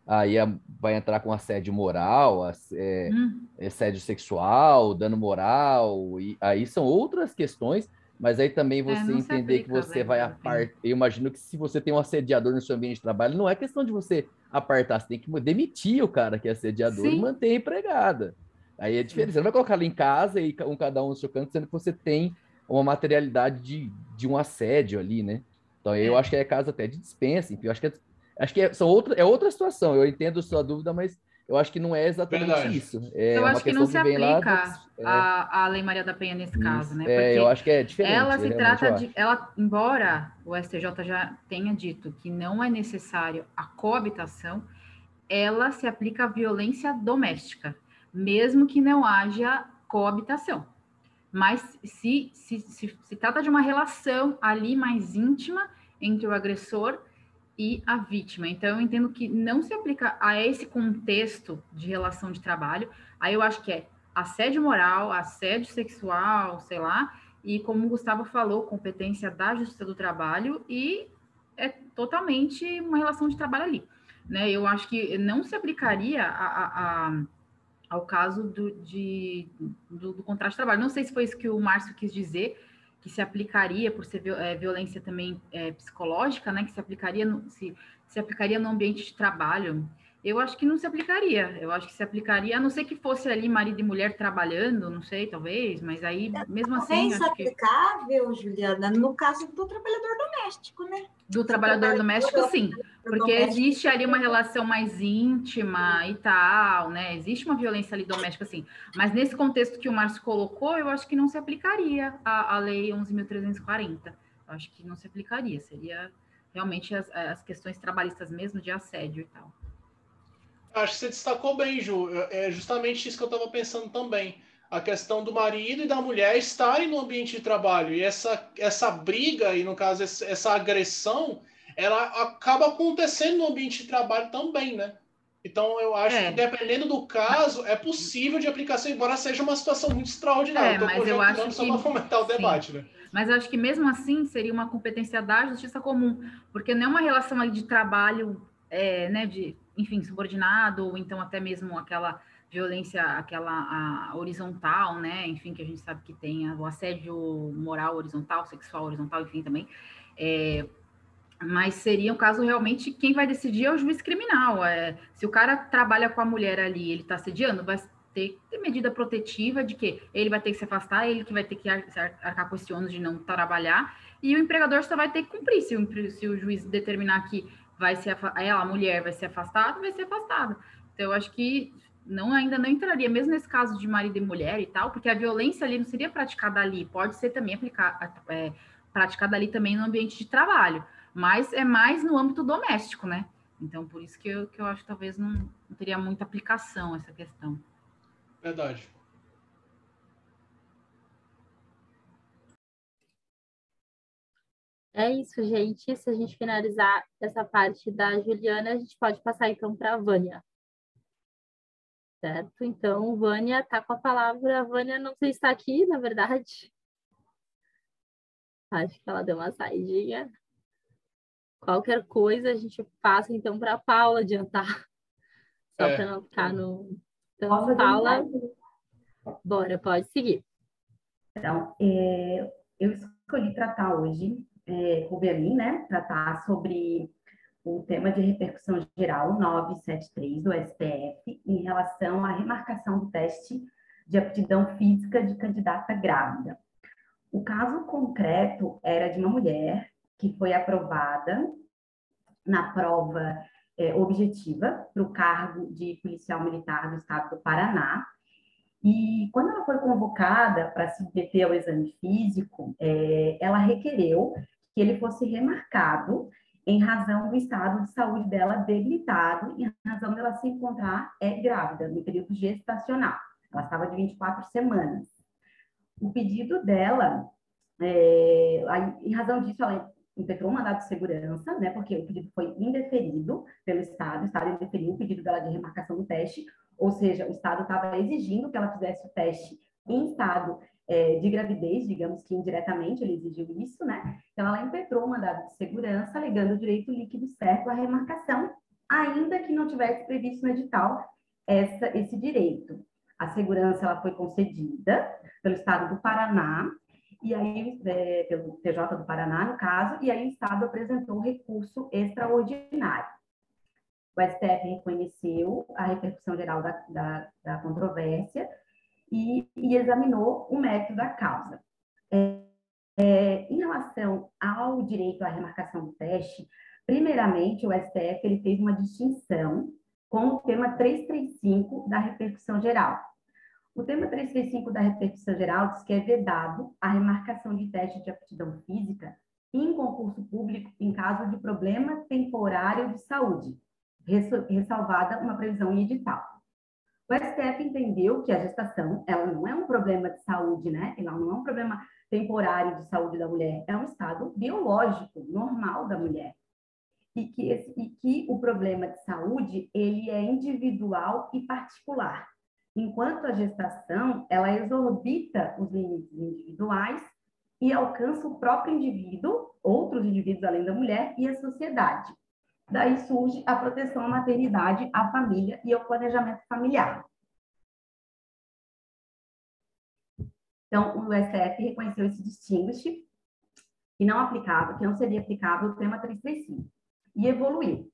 Aí vai entrar com assédio moral, é, hum. assédio sexual, dano moral, e aí são outras questões mas aí também é, você é, entender aplica, que você né, vai apartar. Eu imagino que se você tem um assediador no seu ambiente de trabalho, não é questão de você apartar, você tem que demitir o cara que é assediador Sim. e manter a empregada. Aí é diferente. Você não vai colocar ela em casa e um cada um no seu canto, sendo que você tem uma materialidade de, de um assédio ali, né? Então eu é. acho que é caso até de dispensa, enfim, eu acho que é, acho que é, são outra, é outra situação. Eu entendo a sua dúvida, mas eu acho que não é exatamente Verdade. isso. É eu acho que não se aplica é... a, a Lei Maria da Penha nesse caso, né? É, Porque é, eu acho que é diferente. Ela se trata de. Ela, embora o STJ já tenha dito que não é necessário a coabitação, ela se aplica à violência doméstica, mesmo que não haja coabitação. Mas se, se, se, se trata de uma relação ali mais íntima entre o agressor e a vítima. Então, eu entendo que não se aplica a esse contexto de relação de trabalho. Aí eu acho que é assédio moral, assédio sexual, sei lá, e como o Gustavo falou, competência da Justiça do Trabalho e é totalmente uma relação de trabalho ali. Né? Eu acho que não se aplicaria a, a, a, ao caso do, de, do, do contrato de trabalho. Não sei se foi isso que o Márcio quis dizer, que se aplicaria por ser é, violência também é, psicológica, né, que se aplicaria no, se, se aplicaria no ambiente de trabalho, eu acho que não se aplicaria. Eu acho que se aplicaria, a não ser que fosse ali marido e mulher trabalhando, não sei, talvez, mas aí mesmo assim. É aplicável, que... Juliana, no caso do trabalhador doméstico, né? Do trabalhador doméstico, sim. Porque existe ali uma relação mais íntima e tal, né? Existe uma violência ali doméstica, sim. Mas nesse contexto que o Márcio colocou, eu acho que não se aplicaria a, a Lei 11.340. Eu acho que não se aplicaria. Seria realmente as, as questões trabalhistas mesmo de assédio e tal. Acho que você destacou bem, Ju. É justamente isso que eu estava pensando também. A questão do marido e da mulher estarem no ambiente de trabalho. E essa, essa briga, e no caso, essa agressão, ela acaba acontecendo no ambiente de trabalho também, né? Então, eu acho É. que dependendo do caso, é possível de aplicação, embora seja uma situação muito extraordinária. É, mas eu acho só que- para fomentar o sim. debate, né? Mas eu acho que mesmo assim seria uma competência da justiça comum, porque não é uma relação ali de trabalho, é, né, de, enfim, subordinado, ou então até mesmo aquela violência, aquela horizontal, né, enfim, que a gente sabe que tem o assédio moral horizontal, sexual horizontal, enfim, também. É, mas seria um caso realmente quem vai decidir é o juiz criminal. É, se o cara trabalha com a mulher ali, ele está assediando, vai ter ter medida protetiva de que ele vai ter que se afastar, ele que vai ter que ar- ar- arcar com esse ônus de não trabalhar, e o empregador só vai ter que cumprir. Se o, se o juiz determinar que vai ser ela, a mulher, vai ser afastada, vai ser afastada. Então, eu acho que não ainda não entraria, mesmo nesse caso de marido e mulher e tal, porque a violência ali não seria praticada ali, pode ser também aplicar, é, praticada ali também no ambiente de trabalho, mas é mais no âmbito doméstico, né? Então, por isso que eu, que eu acho que talvez não, não teria muita aplicação essa questão. Verdade. É isso, gente. Se a gente finalizar essa parte da Juliana, a gente pode passar então para a Vânia. Certo? Então, Vânia está com a palavra. A Vânia não sei se está aqui, na verdade. Acho que ela deu uma saidinha. Qualquer coisa a gente passa então para a Paula adiantar. Só É. para não ficar no. Então, Posso Paula, bora, pode seguir. Então, é, eu escolhi tratar hoje, é, né, tratar sobre o tema de repercussão geral 973 do STF em relação à remarcação do teste de aptidão física de candidata grávida. O caso concreto era de uma mulher que foi aprovada na prova é, objetiva para o cargo de policial militar do estado do Paraná, e quando ela foi convocada para se submeter ao exame físico, eh, ela requereu que ele fosse remarcado em razão do estado de saúde dela debilitado, em razão dela se encontrar eh, grávida, no período gestacional. Ela estava de 24 semanas. O pedido dela, aí, em razão disso, ela impetrou um mandado de segurança, né, porque o pedido foi indeferido pelo Estado, o Estado indeferiu o pedido dela de remarcação do teste, ou seja, o Estado estava exigindo que ela fizesse o teste em estado eh, de gravidez, digamos que indiretamente ele exigiu isso, né? Então, ela impetrou o mandado de segurança, alegando o direito líquido certo à remarcação, ainda que não tivesse previsto no edital essa, esse direito. A segurança ela foi concedida pelo Estado do Paraná, e aí, eh, pelo TJ do Paraná, no caso, e aí o Estado apresentou recurso extraordinário. O STF reconheceu a repercussão geral da, da, da controvérsia e, e, examinou o mérito da causa. É, é, em relação ao direito à remarcação do teste, primeiramente, o STF ele fez uma distinção com o tema 335 da repercussão geral. O tema 335 da repercussão geral diz que é vedado a remarcação de teste de aptidão física em concurso público em caso de problema temporário de saúde, ressalvada uma previsão em edital. O STF entendeu que a gestação, ela não é um problema de saúde, né? Ela não é um problema temporário de saúde da mulher, é um estado biológico, normal da mulher. E que, esse, e que o problema de saúde, ele é individual e particular. Enquanto a gestação, ela exorbita os limites individuais e alcança o próprio indivíduo, outros indivíduos além da mulher e a sociedade. Daí surge a proteção à maternidade, à família e ao planejamento familiar. Então, o STF reconheceu esse distinguish que não aplicava, que não seria aplicável o tema 335, e evoluiu.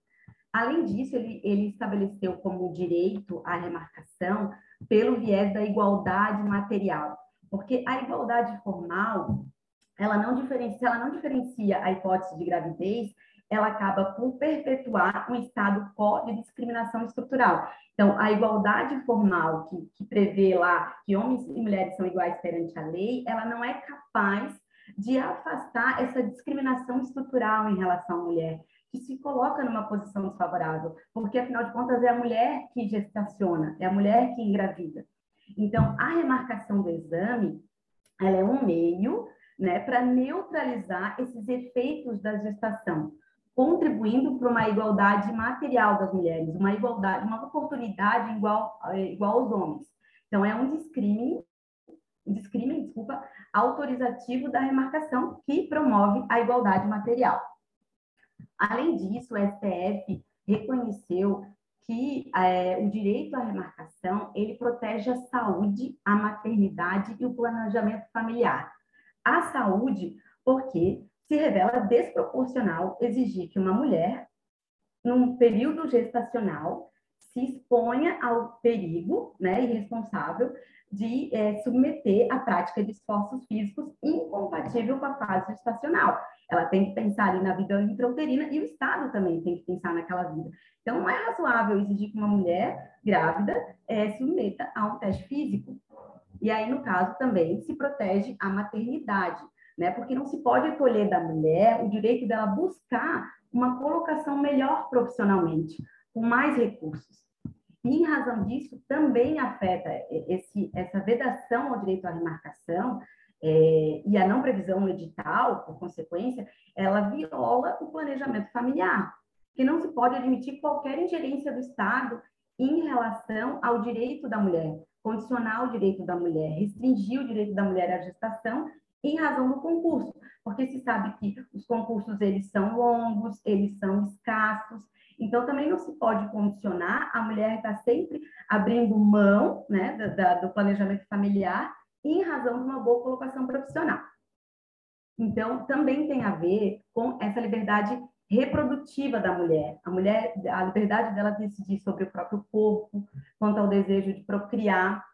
Além disso, ele, ele estabeleceu como direito à remarcação pelo viés da igualdade material, porque a igualdade formal, ela não diferencia, ela não diferencia a hipótese de gravidez, ela acaba por perpetuar um estado quo de discriminação estrutural. Então, a igualdade formal que, que prevê lá que homens e mulheres são iguais perante a lei, ela não é capaz de afastar essa discriminação estrutural em relação à mulher, que se coloca numa posição desfavorável, porque afinal de contas é a mulher que gestaciona, é a mulher que engravida. Então, a remarcação do exame, ela é um meio, né, para neutralizar esses efeitos da gestação. Contribuindo para uma igualdade material das mulheres, uma igualdade, uma oportunidade igual, é, igual aos homens. Então, é um discrime, um desculpa, autorizativo da remarcação que promove a igualdade material. Além disso, o STF reconheceu que é, o direito à remarcação ele protege a saúde, a maternidade e o planejamento familiar. A saúde, porque se revela desproporcional exigir que uma mulher, num período gestacional, se exponha ao perigo né, irresponsável de é, submeter a prática de esforços físicos incompatível com a fase gestacional. Ela tem que pensar ali na vida intrauterina e o Estado também tem que pensar naquela vida. Então, não é razoável exigir que uma mulher grávida é, submeta a um teste físico. E aí, no caso, também se protege a maternidade né? Porque não se pode tolher da mulher o direito dela buscar uma colocação melhor profissionalmente, com mais recursos. E, em razão disso, também afeta esse, essa vedação ao direito à remarcação é, e a não previsão no edital, por consequência, ela viola o planejamento familiar, que não se pode admitir qualquer ingerência do Estado em relação ao direito da mulher, condicionar o direito da mulher, restringir o direito da mulher à gestação em razão do concurso, porque se sabe que os concursos eles são longos, eles são escassos, então também não se pode condicionar a mulher estar sempre abrindo mão né, da, do planejamento familiar em razão de uma boa colocação profissional. Então também tem a ver com essa liberdade reprodutiva da mulher, a mulher, a liberdade dela decidir sobre o próprio corpo, quanto ao desejo de procriar,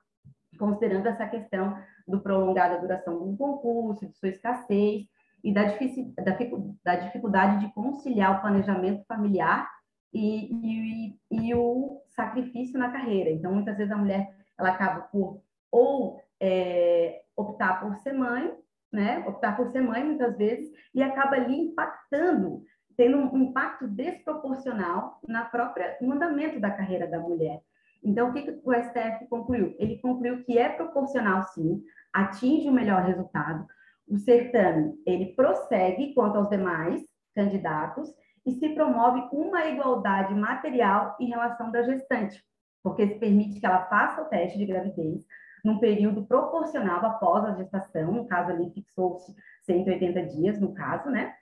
considerando essa questão do prolongada duração do concurso, de sua escassez e da, da, da dificuldade de conciliar o planejamento familiar e, e, e, o sacrifício na carreira. Então, muitas vezes a mulher ela acaba por ou é, optar por ser mãe, né? Optar por ser mãe muitas vezes e acaba ali impactando, tendo um impacto desproporcional na própria no andamento da carreira da mulher. Então, o que, que o STF concluiu? Ele concluiu que é proporcional, sim, atinge o melhor resultado. O certame, ele prossegue quanto aos demais candidatos e se promove uma igualdade material em relação da gestante, porque se permite que ela faça o teste de gravidez num período proporcional após a gestação, no caso ali fixou-se 180 dias, no caso, né?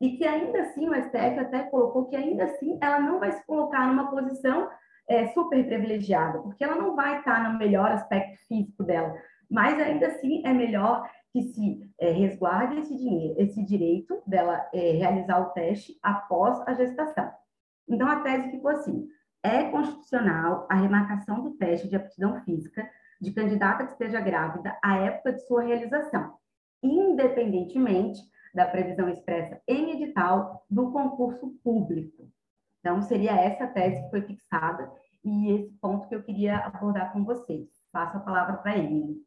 E que ainda assim o STF até colocou que ainda assim ela não vai se colocar numa posição é, super privilegiada, porque ela não vai estar no melhor aspecto físico dela, mas ainda assim é melhor que se é, resguarde esse, dinheiro, esse direito dela é, realizar o teste após a gestação. Então, a tese ficou assim: é constitucional a remarcação do teste de aptidão física de candidata que esteja grávida à época de sua realização, independentemente da previsão expressa em edital do concurso público. Então, seria essa tese que foi fixada e esse ponto que eu queria abordar com vocês. Passo a palavra para ele.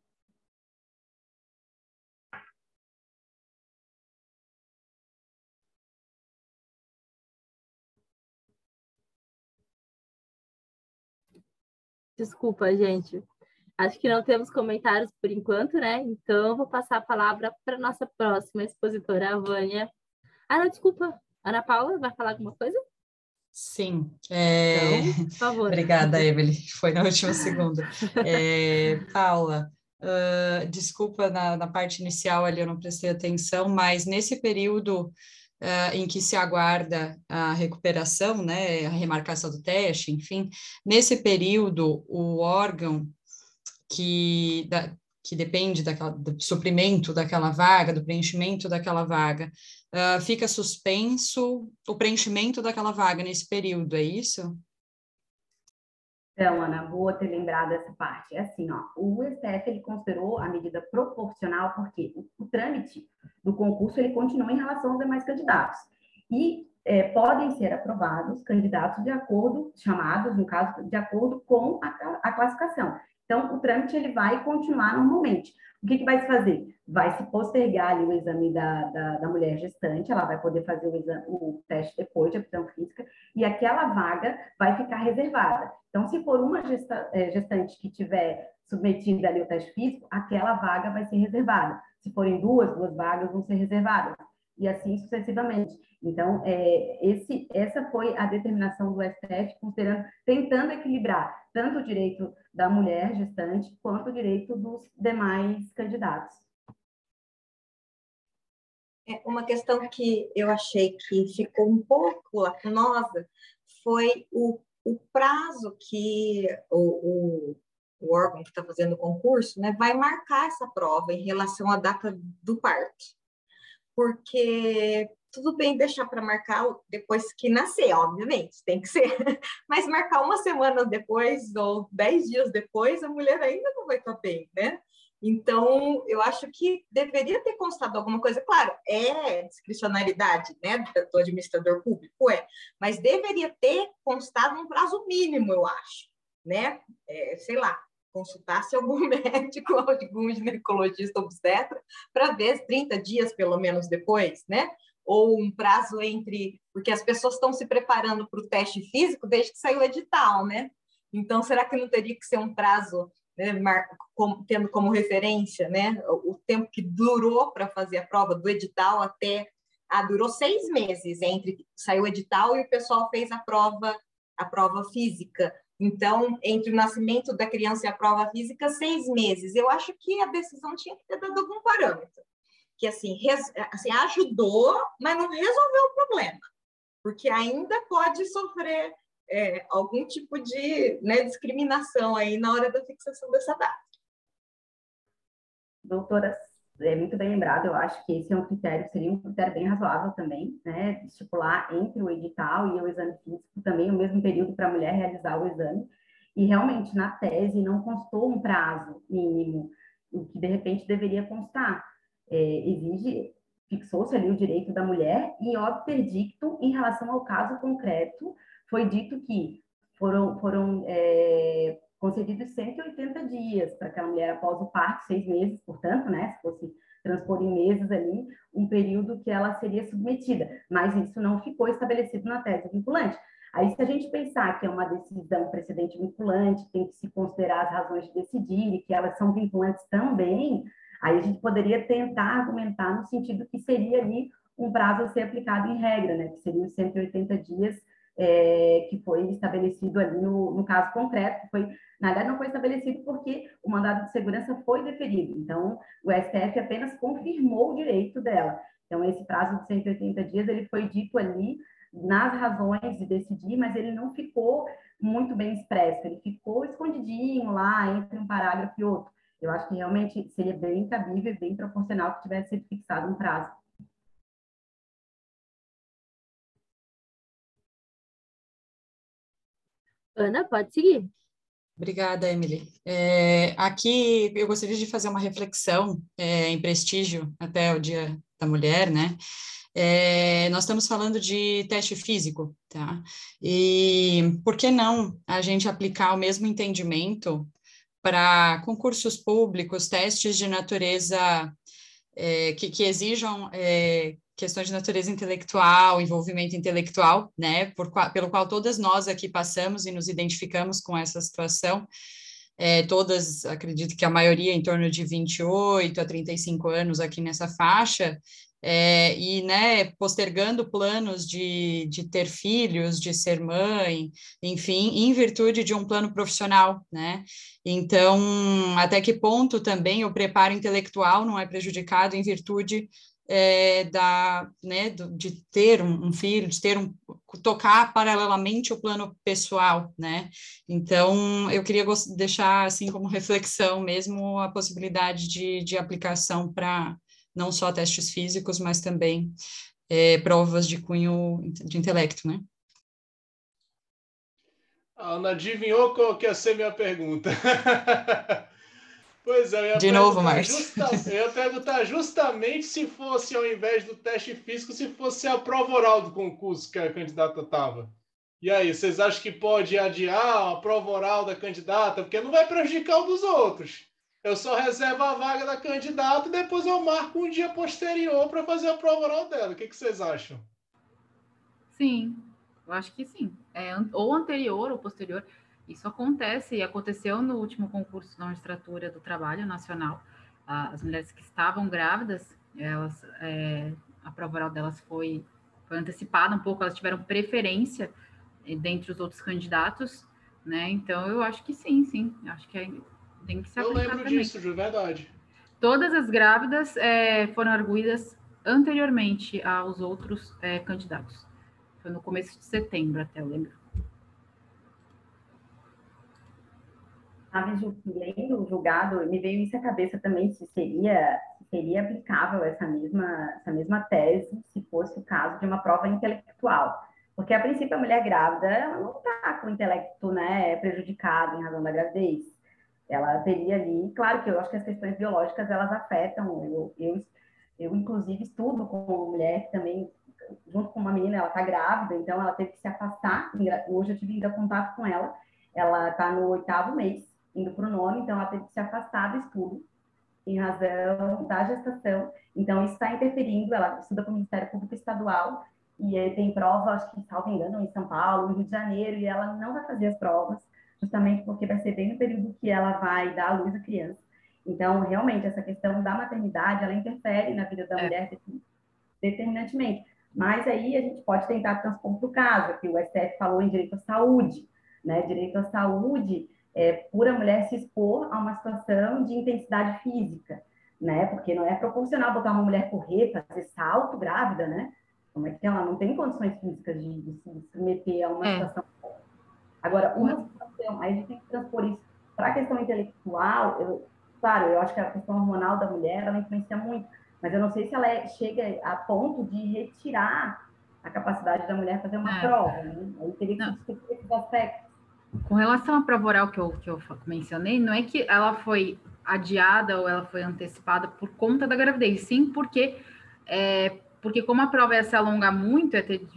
Desculpa, gente. Acho que não temos comentários por enquanto, né? Então, vou passar a palavra para nossa próxima expositora, a Vânia. Ah, não, desculpa. Ana Paula, vai falar alguma coisa? Sim. É... Então, por favor. Obrigada, Emily. Foi na última segunda. É, Paula, uh, desculpa na, na, parte inicial ali eu não prestei atenção, mas nesse período uh, em que se aguarda a recuperação, né, a remarcação do teste, enfim, nesse período o órgão que da, que depende daquela, do suprimento daquela vaga, do preenchimento daquela vaga, uh, fica suspenso o preenchimento daquela vaga nesse período, é isso? Então, Ana, boa ter lembrado essa parte. É assim, ó, o STF ele considerou a medida proporcional porque o, o trâmite do concurso ele continua em relação aos demais candidatos. E é, podem ser aprovados candidatos de acordo, chamados, no caso, de acordo com a, a classificação. Então, o trâmite ele vai continuar normalmente. O que, que vai se fazer? Vai se postergar ali o exame da, da, da mulher gestante, ela vai poder fazer o, exame, o teste depois de aptidão física, e aquela vaga vai ficar reservada. Então, se for uma gesta, é, gestante que tiver submetida ali o teste físico, aquela vaga vai ser reservada. Se forem duas, duas vagas vão ser reservadas. E assim sucessivamente. Então, é, esse, essa foi a determinação do STF, considerando, tentando equilibrar tanto o direito da mulher gestante quanto o direito dos demais candidatos. É, uma questão que eu achei que ficou um pouco lacunosa foi o, o prazo que o, o, o órgão que está fazendo o concurso né, vai marcar essa prova em relação à data do parto. Porque tudo bem deixar para marcar depois que nascer, obviamente, tem que ser. Mas marcar uma semana depois ou dez dias depois, a mulher ainda não vai estar tá bem, né? Então, eu acho que deveria ter constado alguma coisa. Claro, é discricionalidade né, do administrador público, é, mas deveria ter constado um prazo mínimo, eu acho. Né? É, sei lá, consultasse algum médico, algum ginecologista obstetra, para ver 30 dias, pelo menos, depois, né? Ou um prazo entre. Porque as pessoas estão se preparando para o teste físico desde que saiu o edital, né? Então, será que não teria que ser um prazo né, tendo como referência né, o tempo que durou para fazer a prova do edital até. Ah, durou seis meses entre saiu o edital e o pessoal fez a prova, a prova física. Então, entre o nascimento da criança e a prova física, seis meses. Eu acho que a decisão tinha que ter dado algum parâmetro. Que, assim, res, assim ajudou, mas não resolveu o problema. Porque ainda pode sofrer é, algum tipo de né, discriminação aí na hora da fixação dessa data. Doutora, é muito bem lembrado, eu acho que esse é um critério, seria um critério bem razoável também, né, estipular entre o edital e o exame físico também o mesmo período para a mulher realizar o exame, e realmente na tese não constou um prazo mínimo, o que de repente deveria constar, é, exige, fixou-se ali o direito da mulher e obter dicto em relação ao caso concreto foi dito que foram, foram é, concedidos 180 dias para aquela mulher após o parto, seis meses, portanto, né, se fosse transpor em meses ali, um período que ela seria submetida, mas isso não ficou estabelecido na tese vinculante. Aí, se a gente pensar que é uma decisão precedente vinculante, tem que se considerar as razões de decidir e que elas são vinculantes também, aí a gente poderia tentar argumentar no sentido que seria ali um prazo a ser aplicado em regra, né, que seriam 180 dias é, que foi estabelecido ali no, no caso concreto, que foi, na verdade, não foi estabelecido porque o mandado de segurança foi deferido. Então, o STF apenas confirmou o direito dela. Então, esse prazo de 180 dias, ele foi dito ali nas razões de decidir, mas ele não ficou muito bem expresso, ele ficou escondidinho lá entre um parágrafo e outro. Eu acho que realmente seria bem cabível bem proporcional que tivesse sido fixado um prazo. Ana, pode seguir. Obrigada, Emily. É, aqui eu gostaria de fazer uma reflexão é, em prestígio até o Dia da Mulher, né? É, nós estamos falando de teste físico, tá? E por que não a gente aplicar o mesmo entendimento para concursos públicos, testes de natureza é, que, que, exijam é, questões de natureza intelectual, envolvimento intelectual, né, por, pelo qual todas nós aqui passamos e nos identificamos com essa situação, é, todas, acredito que a maioria em torno de 28 a 35 anos aqui nessa faixa, é, e né, postergando planos de, de ter filhos, de ser mãe, enfim, em virtude de um plano profissional, né? Então, até que ponto também o preparo intelectual não é prejudicado em virtude é, da, né, de ter um, um, filho, de ter um tocar paralelamente o plano pessoal, né? Então, eu queria deixar assim como reflexão mesmo a possibilidade de, de aplicação para não só testes físicos, mas também é, provas de cunho de intelecto, né? A Ana adivinhou qual que ia ser minha pergunta. Pois é, eu ia De novo, Márcio. Justa, eu ia perguntar justamente se fosse, ao invés do teste físico, se fosse a prova oral do concurso que a candidata estava. E aí, vocês acham que pode adiar a prova oral da candidata? Porque não vai prejudicar o dos outros. Eu só reservo a vaga da candidata e depois eu marco um dia posterior para fazer a prova oral dela. O que, que vocês acham? Sim, eu acho que sim. É, ou anterior ou posterior. Isso acontece e aconteceu no último concurso da magistratura do trabalho nacional. As mulheres que estavam grávidas, elas é, a prova oral delas foi, foi antecipada um pouco, elas tiveram preferência eh, dentre os outros candidatos, né? Então eu acho que sim, sim. Acho que é, tem que se Eu lembro também. disso, de verdade. Todas as grávidas é, foram arguídas anteriormente aos outros é, candidatos. Foi no começo de setembro, até eu lembro. Estava lendo o julgado, me veio isso à cabeça também, se seria, se seria aplicável essa mesma, essa mesma tese se fosse o caso de uma prova intelectual. Porque, a princípio, a mulher grávida não está com o intelecto né, prejudicado em razão da gravidez. Ela teria ali, claro que eu acho que as questões biológicas elas afetam. Eu, eu, eu inclusive, estudo com uma mulher que também, junto com uma menina, ela está grávida, então ela teve que se afastar. Hoje eu tive ainda contato com ela. Ela está no oitavo mês, indo para o nono, então ela teve que se afastar do estudo em razão da gestação. Então, isso está interferindo. Ela estuda para o Ministério Público Estadual e tem prova, acho que, salvo engano, em São Paulo, Rio de Janeiro, e ela não vai fazer as provas, justamente porque vai ser bem no período que ela vai dar à luz a criança. Então, realmente, essa questão da maternidade, ela interfere na vida da é. mulher determinantemente. Mas aí a gente pode tentar transpor para o caso, que o STF falou em direito à saúde, né? Direito à saúde é por a mulher se expor a uma situação de intensidade física, né? Porque não é proporcional botar uma mulher correr, fazer salto grávida, né? Como é que ela não tem condições físicas de, de se submeter a uma é. situação. Agora, uma situação, aí a gente tem que transpor isso para a questão intelectual. Eu, claro, eu acho que a questão hormonal da mulher ela influencia muito, mas eu não sei se ela é, chega a ponto de retirar a capacidade da mulher fazer uma é. prova. Né? Aí teria que discutir esses aspectos. Com relação à prova oral que eu, que eu mencionei, não é que ela foi adiada ou ela foi antecipada por conta da gravidez, sim porque é, porque como a prova ia se alongar muito, ia ter,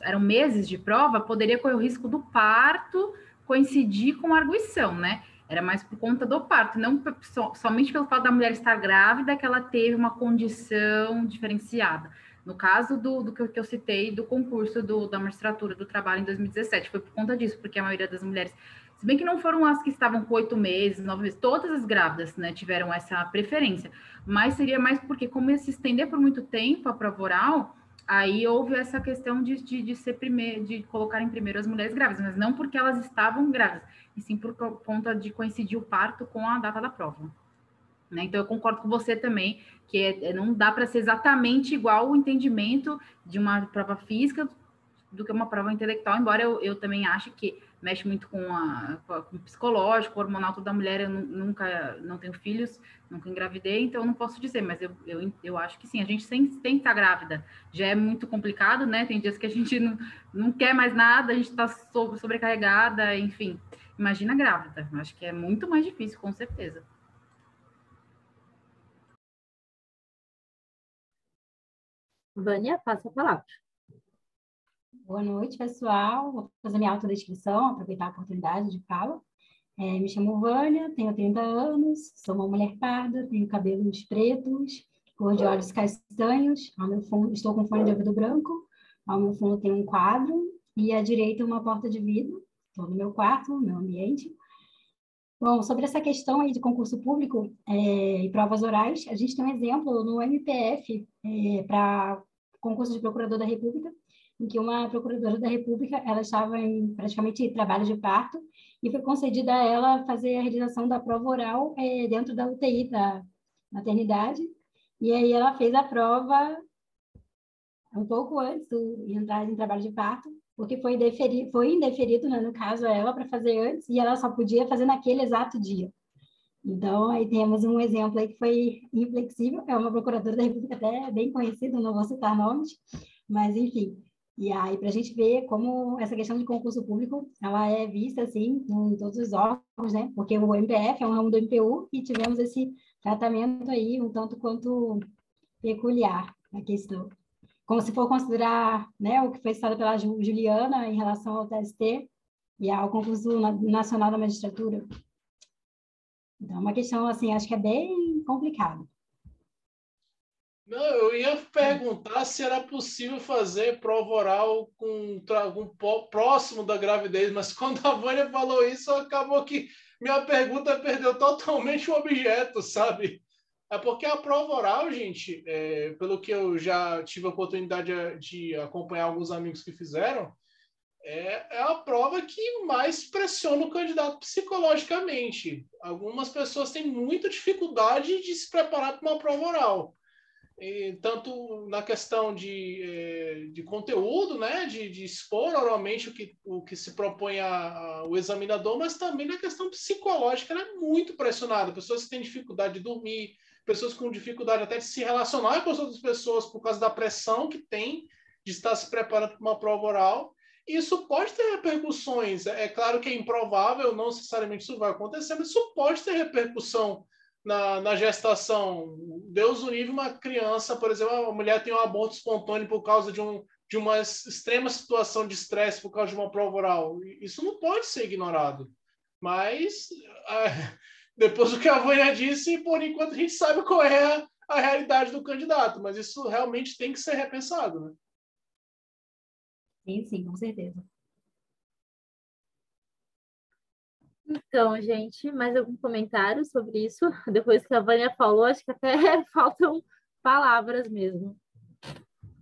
eram meses de prova, poderia correr o risco do parto coincidir com a arguição, né? Era mais por conta do parto, não somente pelo fato da mulher estar grávida que ela teve uma condição diferenciada. No caso do, do que, eu, citei do concurso do, da magistratura do trabalho em 2017, foi por conta disso, porque a maioria das mulheres se bem que não foram as que estavam com oito meses, nove meses, todas as grávidas, né, tiveram essa preferência. Mas seria mais porque, como ia se estender por muito tempo a prova oral, aí houve essa questão de, de, de ser primeiro, de colocarem primeiro as mulheres grávidas, mas não porque elas estavam grávidas, e sim por conta de coincidir o parto com a data da prova. Né? Então, eu concordo com você também, que é, é não dá para ser exatamente igual o entendimento de uma prova física do que uma prova intelectual, embora eu, eu também ache que mexe muito com, a, com o psicológico, hormonal da mulher. Eu nunca não tenho filhos, nunca engravidei, então eu não posso dizer, mas eu, eu, eu acho que sim. A gente tem, tem que estar grávida. Já é muito complicado, né? Tem dias que a gente não, não quer mais nada, a gente está sobrecarregada, enfim. Imagina grávida. Acho que é muito mais difícil, com certeza. Vânia, passa a palavra. Boa noite, pessoal. Vou fazer minha autodescrição, aproveitar a oportunidade de fala. É, me chamo Vânia, tenho 30 anos, sou uma mulher parda, tenho cabelos pretos, cor de olhos castanhos, ao meu fundo, estou com fone de ouvido branco, ao meu fundo tem um quadro e à direita uma porta de vidro. Estou no meu quarto, no meu ambiente. Bom, sobre essa questão aí de concurso público é, e provas orais, a gente tem um exemplo no MPF é, para concurso de procurador da República, em que uma procuradora da República ela estava em praticamente trabalho de parto e foi concedida a ela fazer a realização da prova oral é, dentro da UTI da maternidade. E aí ela fez a prova um pouco antes de entrar em trabalho de parto porque foi indeferido, foi indeferido né, no caso ela para fazer antes e ela só podia fazer naquele exato dia então, aí temos um exemplo aí que foi inflexível, é uma procuradora da República até bem conhecida, não vou citar nomes, mas enfim, e aí, para a gente ver como essa questão de concurso público, ela é vista, assim, em todos os órgãos, né? Porque o MPF é um ramo do MPU e tivemos esse tratamento aí um tanto quanto peculiar na questão. Como se for considerar né, o que foi citado pela Juliana em relação ao TST e ao concurso nacional da magistratura. Então, é uma questão, assim, acho que é bem complicado. Não, eu ia perguntar se era possível fazer prova oral com algum próximo da gravidez, mas quando a Vânia falou isso, acabou que minha pergunta perdeu totalmente o objeto, sabe? É porque a prova oral, gente, é, pelo que eu já tive a oportunidade de, acompanhar alguns amigos que fizeram, é, é, a prova que mais pressiona o candidato psicologicamente. Algumas pessoas têm muita dificuldade de se preparar para uma prova oral. E, tanto na questão de, é, de conteúdo, né, de, de, expor oralmente o que, o que se propõe a, a, o examinador, mas também na questão psicológica, ela é muito pressionada. Pessoas que têm dificuldade de dormir, pessoas com dificuldade até de se relacionar com as outras pessoas por causa da pressão que tem de estar se preparando para uma prova oral. Isso pode ter repercussões. É claro que é improvável, não necessariamente isso vai acontecer, mas isso pode ter repercussão na, na gestação. Deus o uma criança, por exemplo, a mulher tem um aborto espontâneo por causa de, um, de uma extrema situação de estresse por causa de uma prova oral. Isso não pode ser ignorado. Mas, é, depois do que a Vânia disse, por enquanto a gente sabe qual é a, a realidade do candidato, mas isso realmente tem que ser repensado. Né? Sim, sim, com certeza. Então, gente, mais algum comentário sobre isso? Depois que a Vânia falou, acho que até faltam palavras mesmo.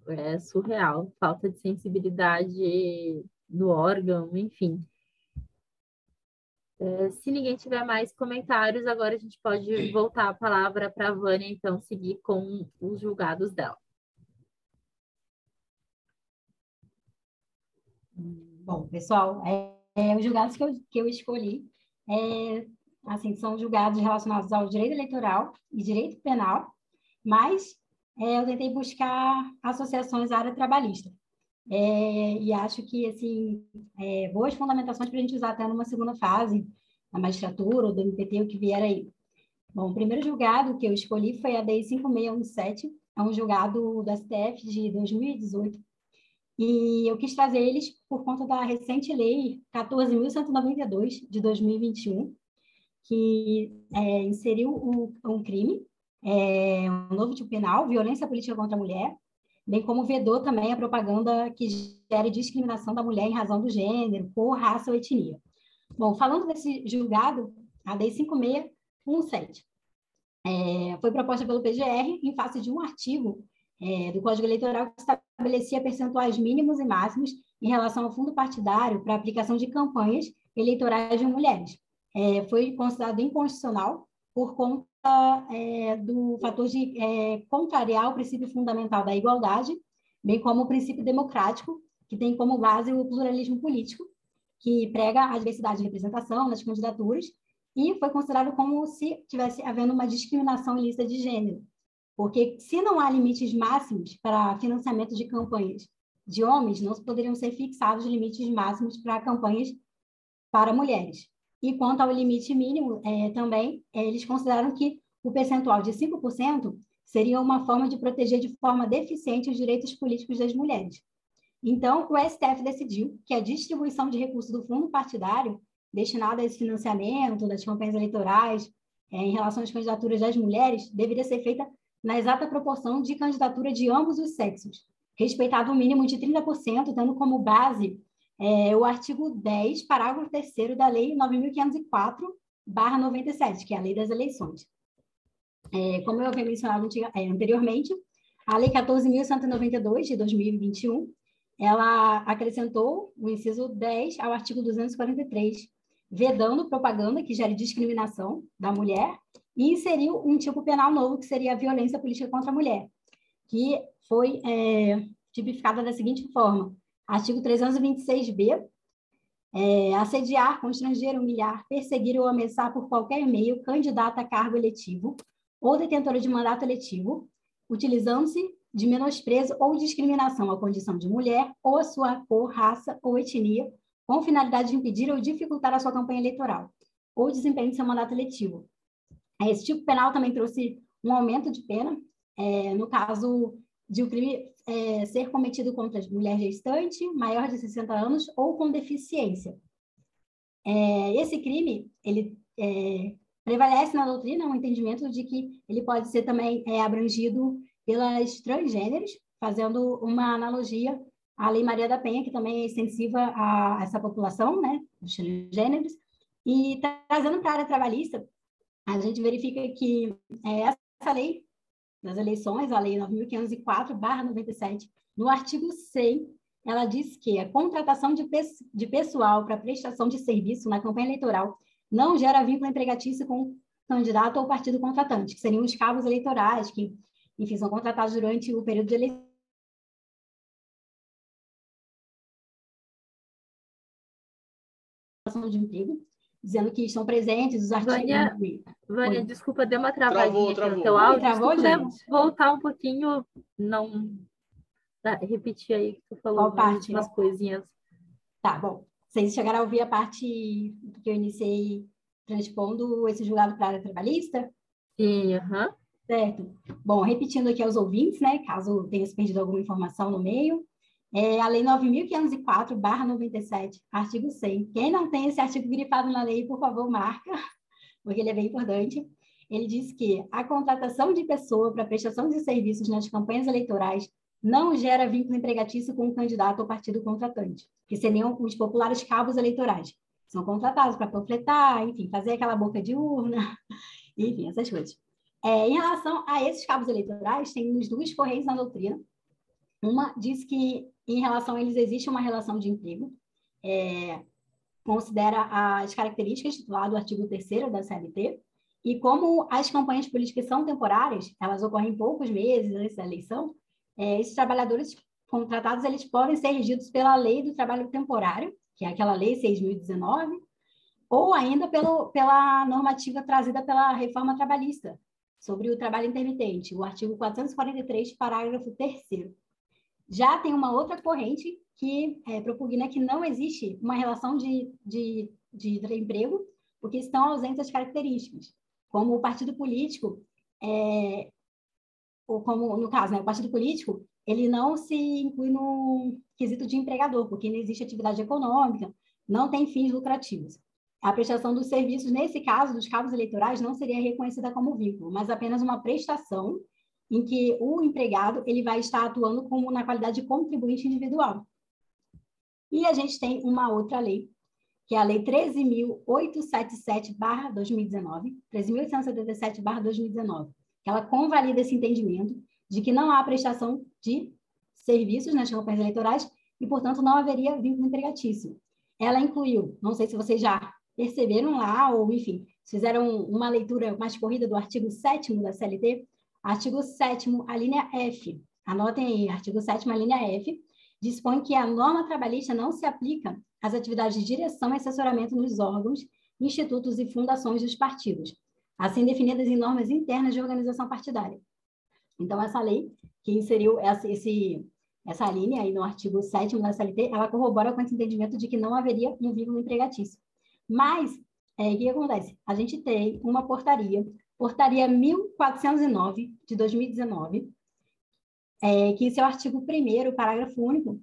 É surreal, falta de sensibilidade do órgão, enfim. É, se ninguém tiver mais comentários, agora a gente pode voltar a palavra para a Vânia, então, seguir com os julgados dela. Bom, pessoal, é, é, os julgados que eu, que eu escolhi é, assim, são julgados relacionados ao direito eleitoral e direito penal, mas é, eu tentei buscar associações à área trabalhista. É, e acho que, assim, é, boas fundamentações para a gente usar até numa segunda fase, na magistratura ou do MPT, o que vier aí. Bom, o primeiro julgado que eu escolhi foi a DEI 5617, é um julgado do STF de 2018, e eu quis trazer eles por conta da recente lei 14.192 de 2021, que é, inseriu um, um crime, é, um novo tipo penal, violência política contra a mulher, bem como vedou também a propaganda que gere discriminação da mulher em razão do gênero, cor, raça ou etnia. Bom, falando desse julgado, a Lei 5617 é, foi proposta pelo PGR em face de um artigo é, do Código Eleitoral que estabelecia percentuais mínimos e máximos em relação ao fundo partidário para aplicação de campanhas eleitorais de mulheres. É, foi considerado inconstitucional por conta é, do fator de é, contrariar o princípio fundamental da igualdade, bem como o princípio democrático, que tem como base o pluralismo político, que prega a diversidade de representação nas candidaturas, e foi considerado como se tivesse havendo uma discriminação ilícita de gênero, porque se não há limites máximos para financiamento de campanhas de homens, não poderiam ser fixados limites máximos para campanhas para mulheres. E quanto ao limite mínimo, é, também, é, eles consideram que o percentual de 5% seria uma forma de proteger de forma deficiente os direitos políticos das mulheres. Então, o STF decidiu que a distribuição de recursos do fundo partidário destinado a esse financiamento das campanhas eleitorais é, em relação às candidaturas das mulheres deveria ser feita na exata proporção de candidatura de ambos os sexos, respeitado o um mínimo de 30%, tendo como base é, o artigo 10, parágrafo 3 da Lei 9.504-97, que é a Lei das Eleições. É, como eu havia mencionado é, anteriormente, a Lei 14.192, de 2021, ela acrescentou o inciso 10 ao artigo 243, vedando propaganda que gere discriminação da mulher e inseriu um tipo penal novo, que seria a violência política contra a mulher, que foi é, tipificada da seguinte forma: artigo 326b, é, assediar, constranger, humilhar, perseguir ou ameaçar por qualquer meio candidato a cargo eletivo ou detentora de mandato eletivo, utilizando-se de menosprezo ou discriminação à condição de mulher ou a sua cor, raça ou etnia, com finalidade de impedir ou dificultar a sua campanha eleitoral ou desempenho de seu mandato eletivo, esse tipo penal também trouxe um aumento de pena, é, no caso de o crime é, ser cometido contra mulher gestante, maior de 60 anos ou com deficiência. É, esse crime, ele é, prevalece na doutrina o entendimento de que ele pode ser também é, abrangido pelas transgêneros, fazendo uma analogia à Lei Maria da Penha, que também é extensiva a essa população, né, dos transgêneros, e trazendo para a área trabalhista, a gente verifica que é, lei das eleições, a lei 9.504/97, no artigo 100, ela diz que a contratação de, de pessoal para prestação de serviço na campanha eleitoral não gera vínculo empregatício com o candidato ou partido contratante, que seriam os cabos eleitorais que, enfim, são contratados durante o período de eleição. De emprego, dizendo que estão presentes os artigos. Vânia, Vânia desculpa, deu uma travadinha travou, travou. no teu áudio. Travou, gente? voltar um pouquinho, não tá, repetir aí que tu falou Qual parte? umas coisinhas. Tá, bom. Vocês chegaram a ouvir a parte que eu iniciei transpondo esse julgado para a área trabalhista? Sim, aham. Uhum. Certo. Bom, repetindo aqui aos ouvintes, né, caso tenha se perdido alguma informação no meio, é a Lei 9.504/97, artigo 100. Quem não tem esse artigo grifado na lei, por favor, marca, porque ele é bem importante. Ele diz que a contratação de pessoa para prestação de serviços nas campanhas eleitorais não gera vínculo empregatício com o candidato ou partido contratante, que seriam os populares cabos eleitorais. São contratados para panfletar, enfim, fazer aquela boca de urna, enfim, essas coisas. É, em relação a esses cabos eleitorais, tem nos duas correios na doutrina. Uma diz que em relação a eles existe uma relação de emprego, é, considera as características do artigo 3 da CLT, e como as campanhas políticas são temporárias, elas ocorrem poucos meses antes da eleição, é, esses trabalhadores contratados eles podem ser regidos pela lei do trabalho temporário, que é aquela lei 6.019, ou ainda pelo, pela normativa trazida pela reforma trabalhista sobre o trabalho intermitente, o artigo 443, parágrafo 3 já tem uma outra corrente que é, propugna que não existe uma relação de, de, de, emprego, porque estão ausentes as características. Como o partido político, é, ou como no caso, né, o partido político, ele não se inclui no quesito de empregador, porque não existe atividade econômica, não tem fins lucrativos. A prestação dos serviços, nesse caso, dos cabos eleitorais, não seria reconhecida como vínculo, mas apenas uma prestação em que o empregado ele vai estar atuando como na qualidade de contribuinte individual. E a gente tem uma outra lei, que é a Lei 13.877-2019, 13.877-2019, que ela convalida esse entendimento de que não há prestação de serviços nas campanhas eleitorais e, portanto, não haveria vínculo empregatício. Ela incluiu, não sei se vocês já perceberam lá, ou, enfim, fizeram uma leitura mais corrida do artigo 7 da CLT, Artigo 7 a linha F. Anotem aí, artigo 7 a linha F. Dispõe que a norma trabalhista não se aplica às atividades de direção e assessoramento nos órgãos, institutos e fundações dos partidos, assim definidas em normas internas de organização partidária. Então, essa lei que inseriu essa, esse, essa linha aí no artigo 7 da CLT, ela corrobora com esse entendimento de que não haveria um vínculo empregatício. Mas, é, o que acontece? A gente tem uma portaria Portaria 1409 de 2019, é, que em seu artigo 1 parágrafo único,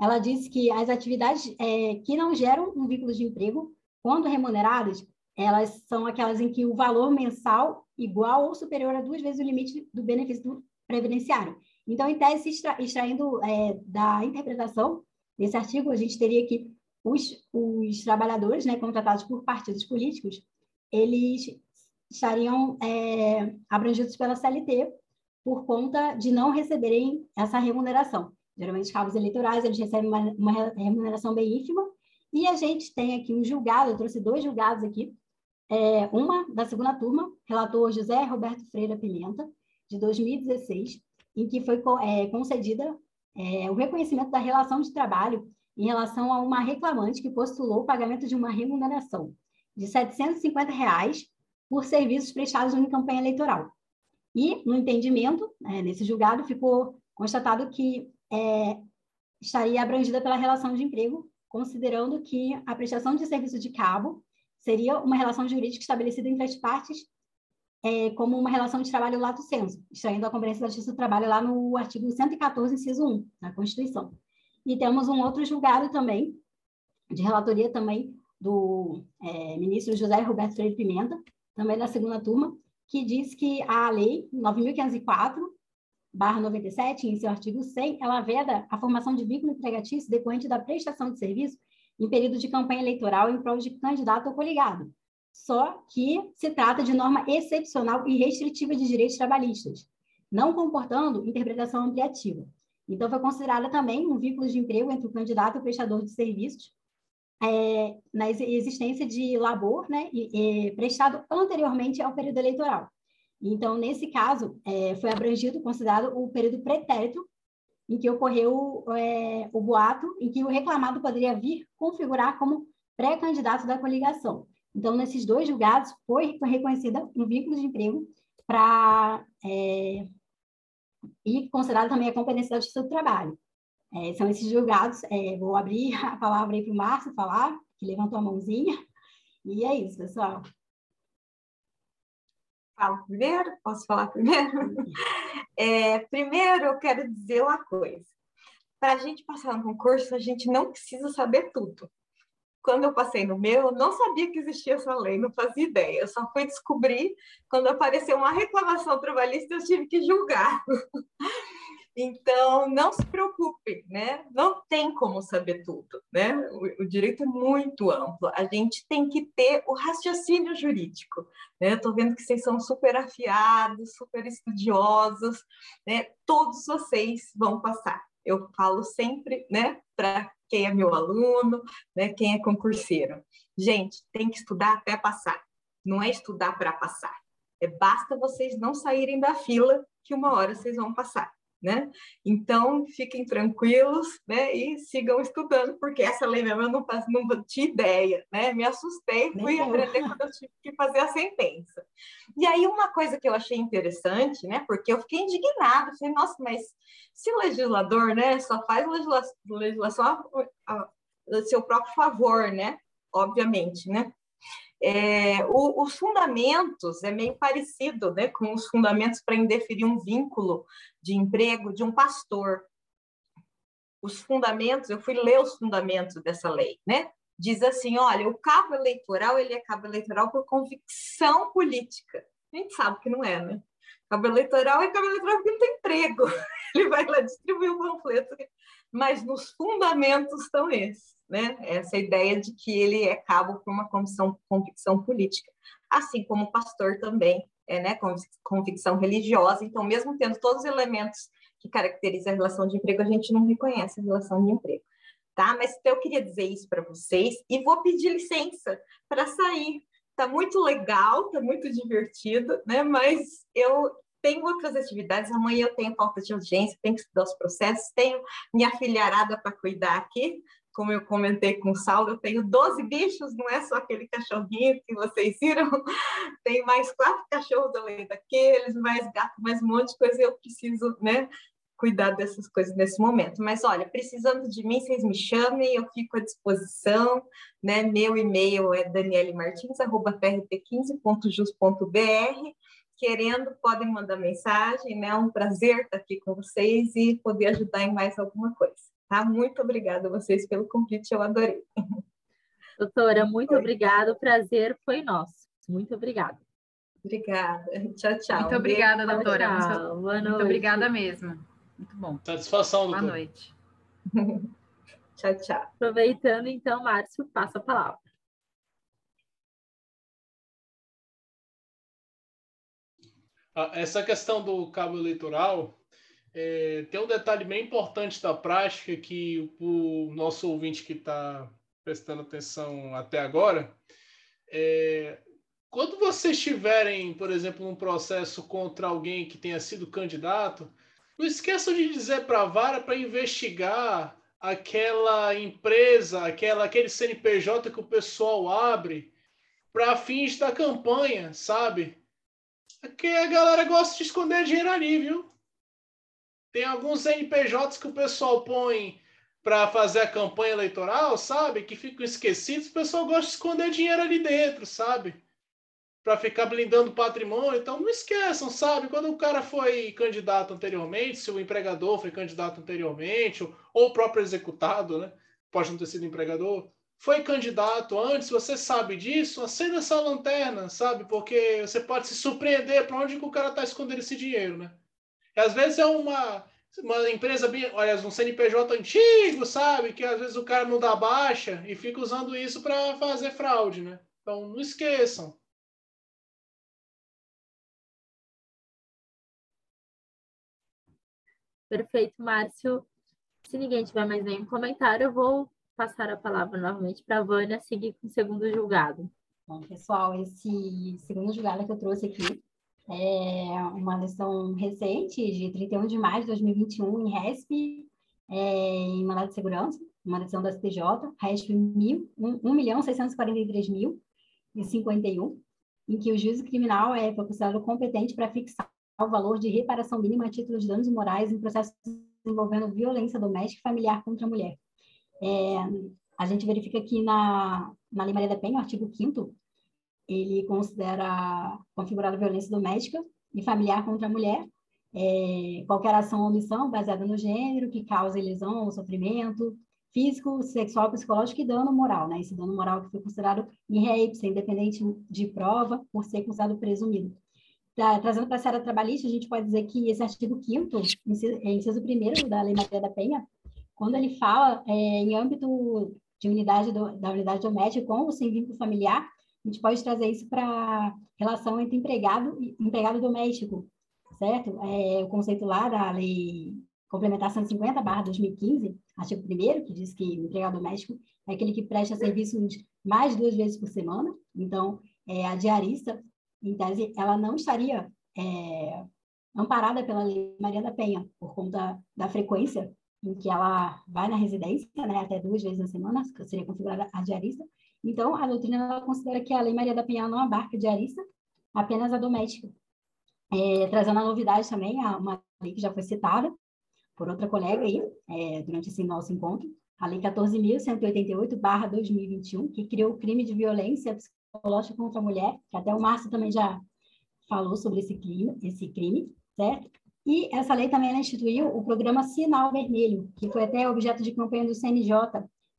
ela diz que as atividades é, que não geram um vínculo de emprego, quando remuneradas, elas são aquelas em que o valor mensal igual ou superior a duas vezes o limite do benefício previdenciário. Então, em tese, extra, extraindo é, da interpretação desse artigo, a gente teria que os, os trabalhadores né, contratados por partidos políticos, eles estariam é, abrangidos pela CLT por conta de não receberem essa remuneração. Geralmente, cabos eleitorais, eles recebem uma, uma remuneração bem ínfima, e a gente tem aqui um julgado, eu trouxe dois julgados aqui, é, uma da segunda turma, relator José Roberto Freira Pimenta, de 2016, em que foi é, concedida é, o reconhecimento da relação de trabalho em relação a uma reclamante que postulou o pagamento de uma remuneração de 750 reais por serviços prestados em campanha eleitoral. E, no entendimento, né, nesse julgado, ficou constatado que é, estaria abrangida pela relação de emprego, considerando que a prestação de serviço de cabo seria uma relação jurídica estabelecida entre as partes é, como uma relação de trabalho lato sensu, extraindo a Conferência da Justiça do Trabalho lá no artigo 114, inciso 1, da Constituição. E temos um outro julgado também, de relatoria também do é, ministro José Roberto Freire Pimenta, também da segunda turma, que diz que a lei 9.504, barra 97, em seu artigo 100, ela veda a formação de vínculo empregatício decorrente da prestação de serviço em período de campanha eleitoral em prol de candidato ou coligado, só que se trata de norma excepcional e restritiva de direitos trabalhistas, não comportando interpretação ampliativa. Então, foi considerada também um vínculo de emprego entre o candidato e o prestador de serviços, é, na existência de labor né, e, e, prestado anteriormente ao período eleitoral. Então, nesse caso, é, foi abrangido, considerado o período pretérito, em que ocorreu é, o boato, em que o reclamado poderia vir configurar como pré-candidato da coligação. Então, nesses dois julgados, foi reconhecida um vínculo de emprego para é, e considerado também a competência da justiça do trabalho. É, são esses julgados. É, vou abrir a palavra aí para o Márcio falar, que levantou a mãozinha. E é isso, pessoal. Falo primeiro? Posso falar primeiro? É, primeiro, eu quero dizer uma coisa. Para a gente passar no concurso, a gente não precisa saber tudo. Quando eu passei no meu, eu não sabia que existia essa lei, não fazia ideia. Eu só fui descobrir quando apareceu uma reclamação trabalhista, eu tive que julgar. Então, não se preocupe, né? Não tem como saber tudo, né? O, o, direito é muito amplo. A gente tem que ter o raciocínio jurídico, né? Estou vendo que vocês são super afiados, super estudiosos, né? Todos vocês vão passar. Eu falo sempre, né? Para quem é meu aluno, né? Quem é concurseiro. Gente, tem que estudar até passar. Não é estudar para passar. É basta vocês não saírem da fila que uma hora vocês vão passar né? Então, fiquem tranquilos, né? E sigam estudando, porque essa lei mesmo eu não, não tinha ideia, né? Me assustei, fui aprender quando eu tive que fazer a sentença. E aí, uma coisa que eu achei interessante, né? Porque eu fiquei indignada, falei, nossa, mas se o legislador, né, só faz legislação, legislação a, a, a seu próprio favor, né? Obviamente, né? É, o, os fundamentos é meio parecido né, com os fundamentos para indeferir um vínculo de emprego de um pastor. Os fundamentos, eu fui ler os fundamentos dessa lei, né? Diz assim, olha, o cabo eleitoral, ele é cabo eleitoral por convicção política. A gente sabe que não é, né? Cabo eleitoral é cabo eleitoral porque não tem emprego. Ele vai lá distribuir o panfleto. Mas nos fundamentos estão esses né? Essa ideia de que ele é cabo por uma convicção, convicção política, assim como o pastor também é, né? Convicção religiosa. Então, mesmo tendo todos os elementos que caracterizam a relação de emprego, a gente não reconhece a relação de emprego, tá? Mas eu queria dizer isso para vocês e vou pedir licença para sair. Tá muito legal, tá muito divertido, né? Mas eu tenho outras atividades. Amanhã eu tenho falta de urgência, tenho que estudar os processos, tenho minha filharada para cuidar aqui, como eu comentei com o Saulo, eu tenho 12 bichos, não é só aquele cachorrinho que vocês viram, tem mais quatro cachorros além daqueles, mais gato, mais um monte de coisa, eu preciso, né, cuidar dessas coisas nesse momento. Mas olha, precisando de mim, vocês me chamem, eu fico à disposição, né? Meu e-mail é danielemartins@prp15.jus.br. Querendo, podem mandar mensagem, né? É um prazer estar aqui com vocês e poder ajudar em mais alguma coisa. Tá? Muito obrigada a vocês pelo convite, eu adorei. Doutora, muito obrigada, o prazer foi nosso. Muito obrigada. Obrigada. Tchau, tchau. Muito obrigada, Beijo, doutora. Tchau. Boa noite. Muito obrigada mesmo. Muito bom. Satisfação, doutora. Boa noite. tchau, tchau. Aproveitando, então, Márcio, passa a palavra. Essa questão do cabo eleitoral, é, tem um detalhe bem importante da prática que o nosso ouvinte que está prestando atenção até agora, é, quando vocês estiverem, por exemplo, num processo contra alguém que tenha sido candidato, não esqueçam de dizer para a vara para investigar aquela empresa, aquela, aquele CNPJ que o pessoal abre para fins da campanha, sabe? Porque a galera gosta de esconder dinheiro ali, viu? Tem alguns NPJs que o pessoal põe para fazer a campanha eleitoral, sabe? Que ficam esquecidos. O pessoal gosta de esconder dinheiro ali dentro, sabe? Para ficar blindando patrimônio. Então não esqueçam, sabe? Quando o cara foi candidato anteriormente, se o empregador foi candidato anteriormente, ou, ou o próprio executado, né? Pode não ter sido empregador. Foi candidato antes, você sabe disso, acenda essa lanterna, sabe? Porque você pode se surpreender para onde que o cara está escondendo esse dinheiro, né? às vezes é uma, uma empresa, olha, um CNPJ antigo, sabe? Que às vezes o cara não dá baixa e fica usando isso para fazer fraude, né? Então, não esqueçam. Perfeito, Márcio. Se ninguém tiver mais nenhum comentário, eu vou passar a palavra novamente para a Vânia seguir com o segundo julgado. Bom, pessoal, esse segundo julgado que eu trouxe aqui é uma lição recente, de 31 de maio de 2021, em RESP, é, em mandado de segurança, uma decisão da STJ, RESP 1.643.051, em que o juízo criminal é considerado competente para fixar o valor de reparação mínima a título de danos morais em processos envolvendo violência doméstica e familiar contra a mulher. É, a gente verifica que na, na Lei Maria da Penha, o artigo 5 ele considera configurada violência doméstica e familiar contra a mulher é, qualquer ação ou omissão baseada no gênero que cause lesão ou sofrimento físico, sexual, psicológico e dano moral, né? Esse dano moral que foi considerado re independente de prova, por ser considerado presumido. Tá, trazendo para a seara trabalhista, a gente pode dizer que esse artigo 5 inciso, inciso 1 da Lei Maria da Penha, quando ele fala é, em âmbito de unidade do, da unidade doméstica com ou sem vínculo familiar, a gente pode trazer isso para relação entre empregado e empregado doméstico, certo? É, o conceito lá da lei complementar 150 barra 2015, artigo 1 que diz que o empregado doméstico é aquele que presta serviços mais duas vezes por semana, então é, a diarista, em tese, ela não estaria é, amparada pela lei Maria da Penha, por conta da frequência em que ela vai na residência, né, até duas vezes na semana, seria configurada a diarista. Então, a doutrina ela considera que a Lei Maria da Penha não abarca a diarista, apenas a doméstica. É, trazendo a novidade também, uma lei que já foi citada por outra colega aí, é, durante esse nosso encontro, a Lei 14.188-2021, que criou o crime de violência psicológica contra a mulher, que até o Márcio também já falou sobre esse crime, esse crime certo? E essa lei também instituiu o programa Sinal Vermelho, que foi até objeto de campanha do CNJ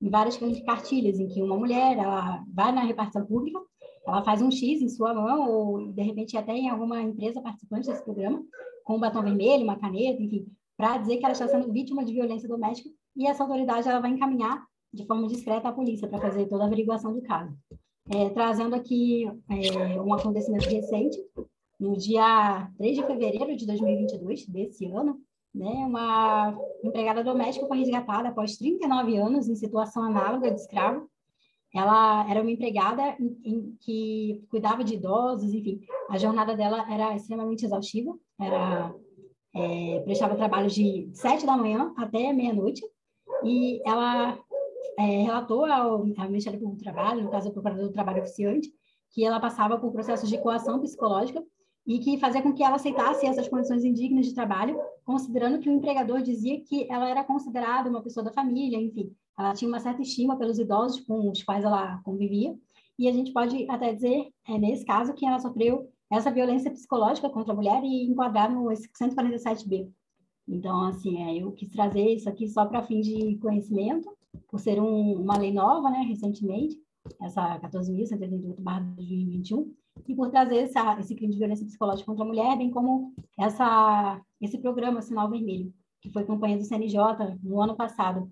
em várias cartilhas, em que uma mulher ela vai na repartição pública, ela faz um X em sua mão, ou de repente até em alguma empresa participante desse programa, com um batom vermelho, uma caneta, enfim, para dizer que ela está sendo vítima de violência doméstica, e essa autoridade ela vai encaminhar de forma discreta à polícia para fazer toda a averiguação do caso. É, trazendo aqui é, um acontecimento recente, no dia 3 de fevereiro de 2022, desse ano, né, uma empregada doméstica foi resgatada após 39 anos em situação análoga de escravo. Ela era uma empregada em, em, que cuidava de idosos, enfim, a jornada dela era extremamente exaustiva, era é, prestava trabalho de 7 da manhã até meia-noite, e ela é, relatou ao, ao Ministério Público do Trabalho, no caso, ao Procurador do Trabalho Oficiante, que ela passava por processos de coação psicológica e que fazia com que ela aceitasse essas condições indignas de trabalho, considerando que o empregador dizia que ela era considerada uma pessoa da família, enfim, ela tinha uma certa estima pelos idosos com os quais ela convivia, e a gente pode até dizer, é, nesse caso, que ela sofreu essa violência psicológica contra a mulher e enquadrar no 147B. Então, assim, é, eu quis trazer isso aqui só para fim de conhecimento, por ser um, uma lei nova, né, recentemente, essa 14.138-2021, e por trazer essa, esse crime de violência psicológica contra a mulher, bem como essa, esse programa Sinal Vermelho, que foi campanha do CNJ no ano passado,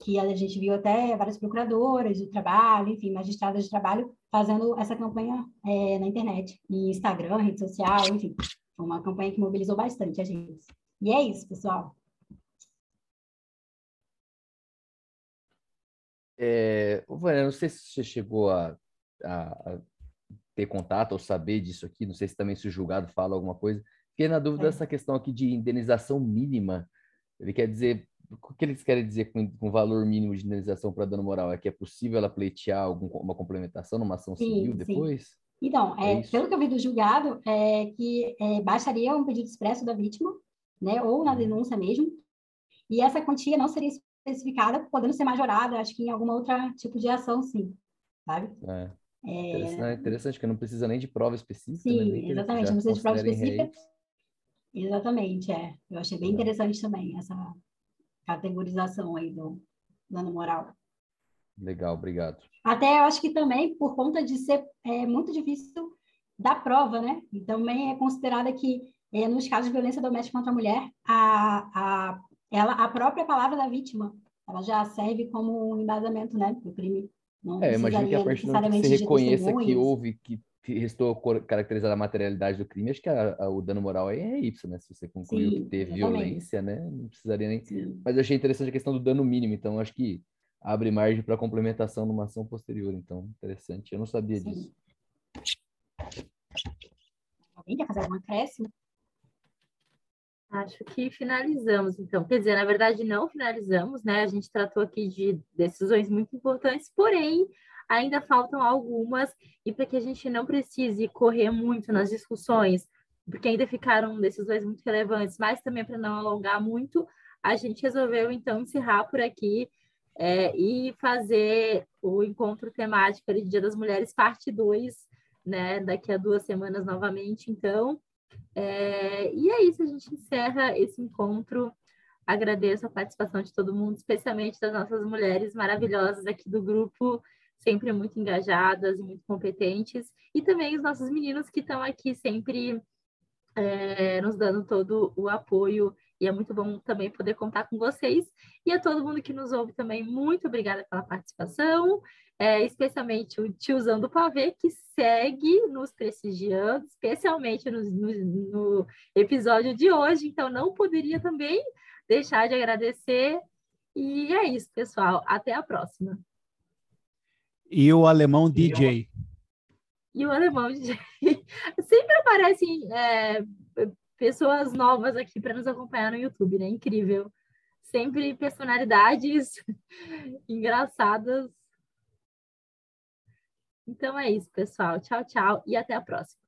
que a gente viu até várias procuradoras de trabalho, enfim, magistradas de trabalho, fazendo essa campanha é, na internet, em Instagram, rede social, enfim. Foi uma campanha que mobilizou bastante a gente. E é isso, pessoal. É, Vânia, não sei se você chegou a, a ter contato ou saber disso aqui, não sei se também se o julgado fala alguma coisa. Fiquei na dúvida é. dessa questão aqui de indenização mínima. Ele quer dizer, o que eles querem dizer com, com valor mínimo de indenização para dano moral? É que é possível ela pleitear alguma complementação numa ação sim, civil depois? Sim. Então, é, é pelo que eu vi do julgado, é que é, bastaria um pedido expresso da vítima, né, ou na uhum. denúncia mesmo, e essa quantia não seria especificada, podendo ser majorada, acho que em alguma outra tipo de ação, sim, sabe? É. É... Interessante, interessante, que não precisa nem de prova específica. Sim, né? exatamente, não precisa de prova específica. Exatamente, é. Eu achei bem interessante também essa categorização aí do dano moral. Legal, obrigado. Até eu acho que também, por conta de ser é, muito difícil da prova, né? E também é considerada que, é, nos casos de violência doméstica contra a mulher, a, a, ela, a própria palavra da vítima, ela já serve como um embasamento, né? Do crime Não É, imagino que a partir do momento que você reconheça que houve, que restou caracterizar a materialidade do crime, acho que a- a- o dano moral aí é Y, né? Se você concluiu que Sim, teve exatamente. violência, né? Não precisaria nem. Sim. Mas eu achei interessante a questão do dano mínimo, então acho que abre margem para complementação numa ação posterior. Então, interessante. Eu não sabia Sim. disso. Alguém quer fazer algum acréscimo? Acho que finalizamos, então. Quer dizer, na verdade, não finalizamos, né? A gente tratou aqui de decisões muito importantes, porém, ainda faltam algumas, e para que a gente não precise correr muito nas discussões, porque ainda ficaram decisões muito relevantes, mas também para não alongar muito, a gente resolveu, então, encerrar por aqui é, e fazer o encontro temático de Dia das Mulheres, parte 2, né? Daqui a duas semanas novamente, então. É, e é isso, a gente encerra esse encontro. Agradeço a participação de todo mundo, especialmente das nossas mulheres maravilhosas aqui do grupo, sempre muito engajadas e muito competentes, e também os nossos meninos que estão aqui sempre é, nos dando todo o apoio, e é muito bom também poder contar com vocês. E a todo mundo que nos ouve também, muito obrigada pela participação é, especialmente o tiozão do pavê, que segue nos prestigiando, especialmente no, no, no, episódio de hoje. Então, não poderia também deixar de agradecer. E é isso, pessoal. Até a próxima. E o alemão DJ. E o alemão DJ. Sempre aparecem é, pessoas novas aqui para nos acompanhar no YouTube, né? Incrível. Sempre personalidades engraçadas então é isso, pessoal. Tchau, tchau e até a próxima.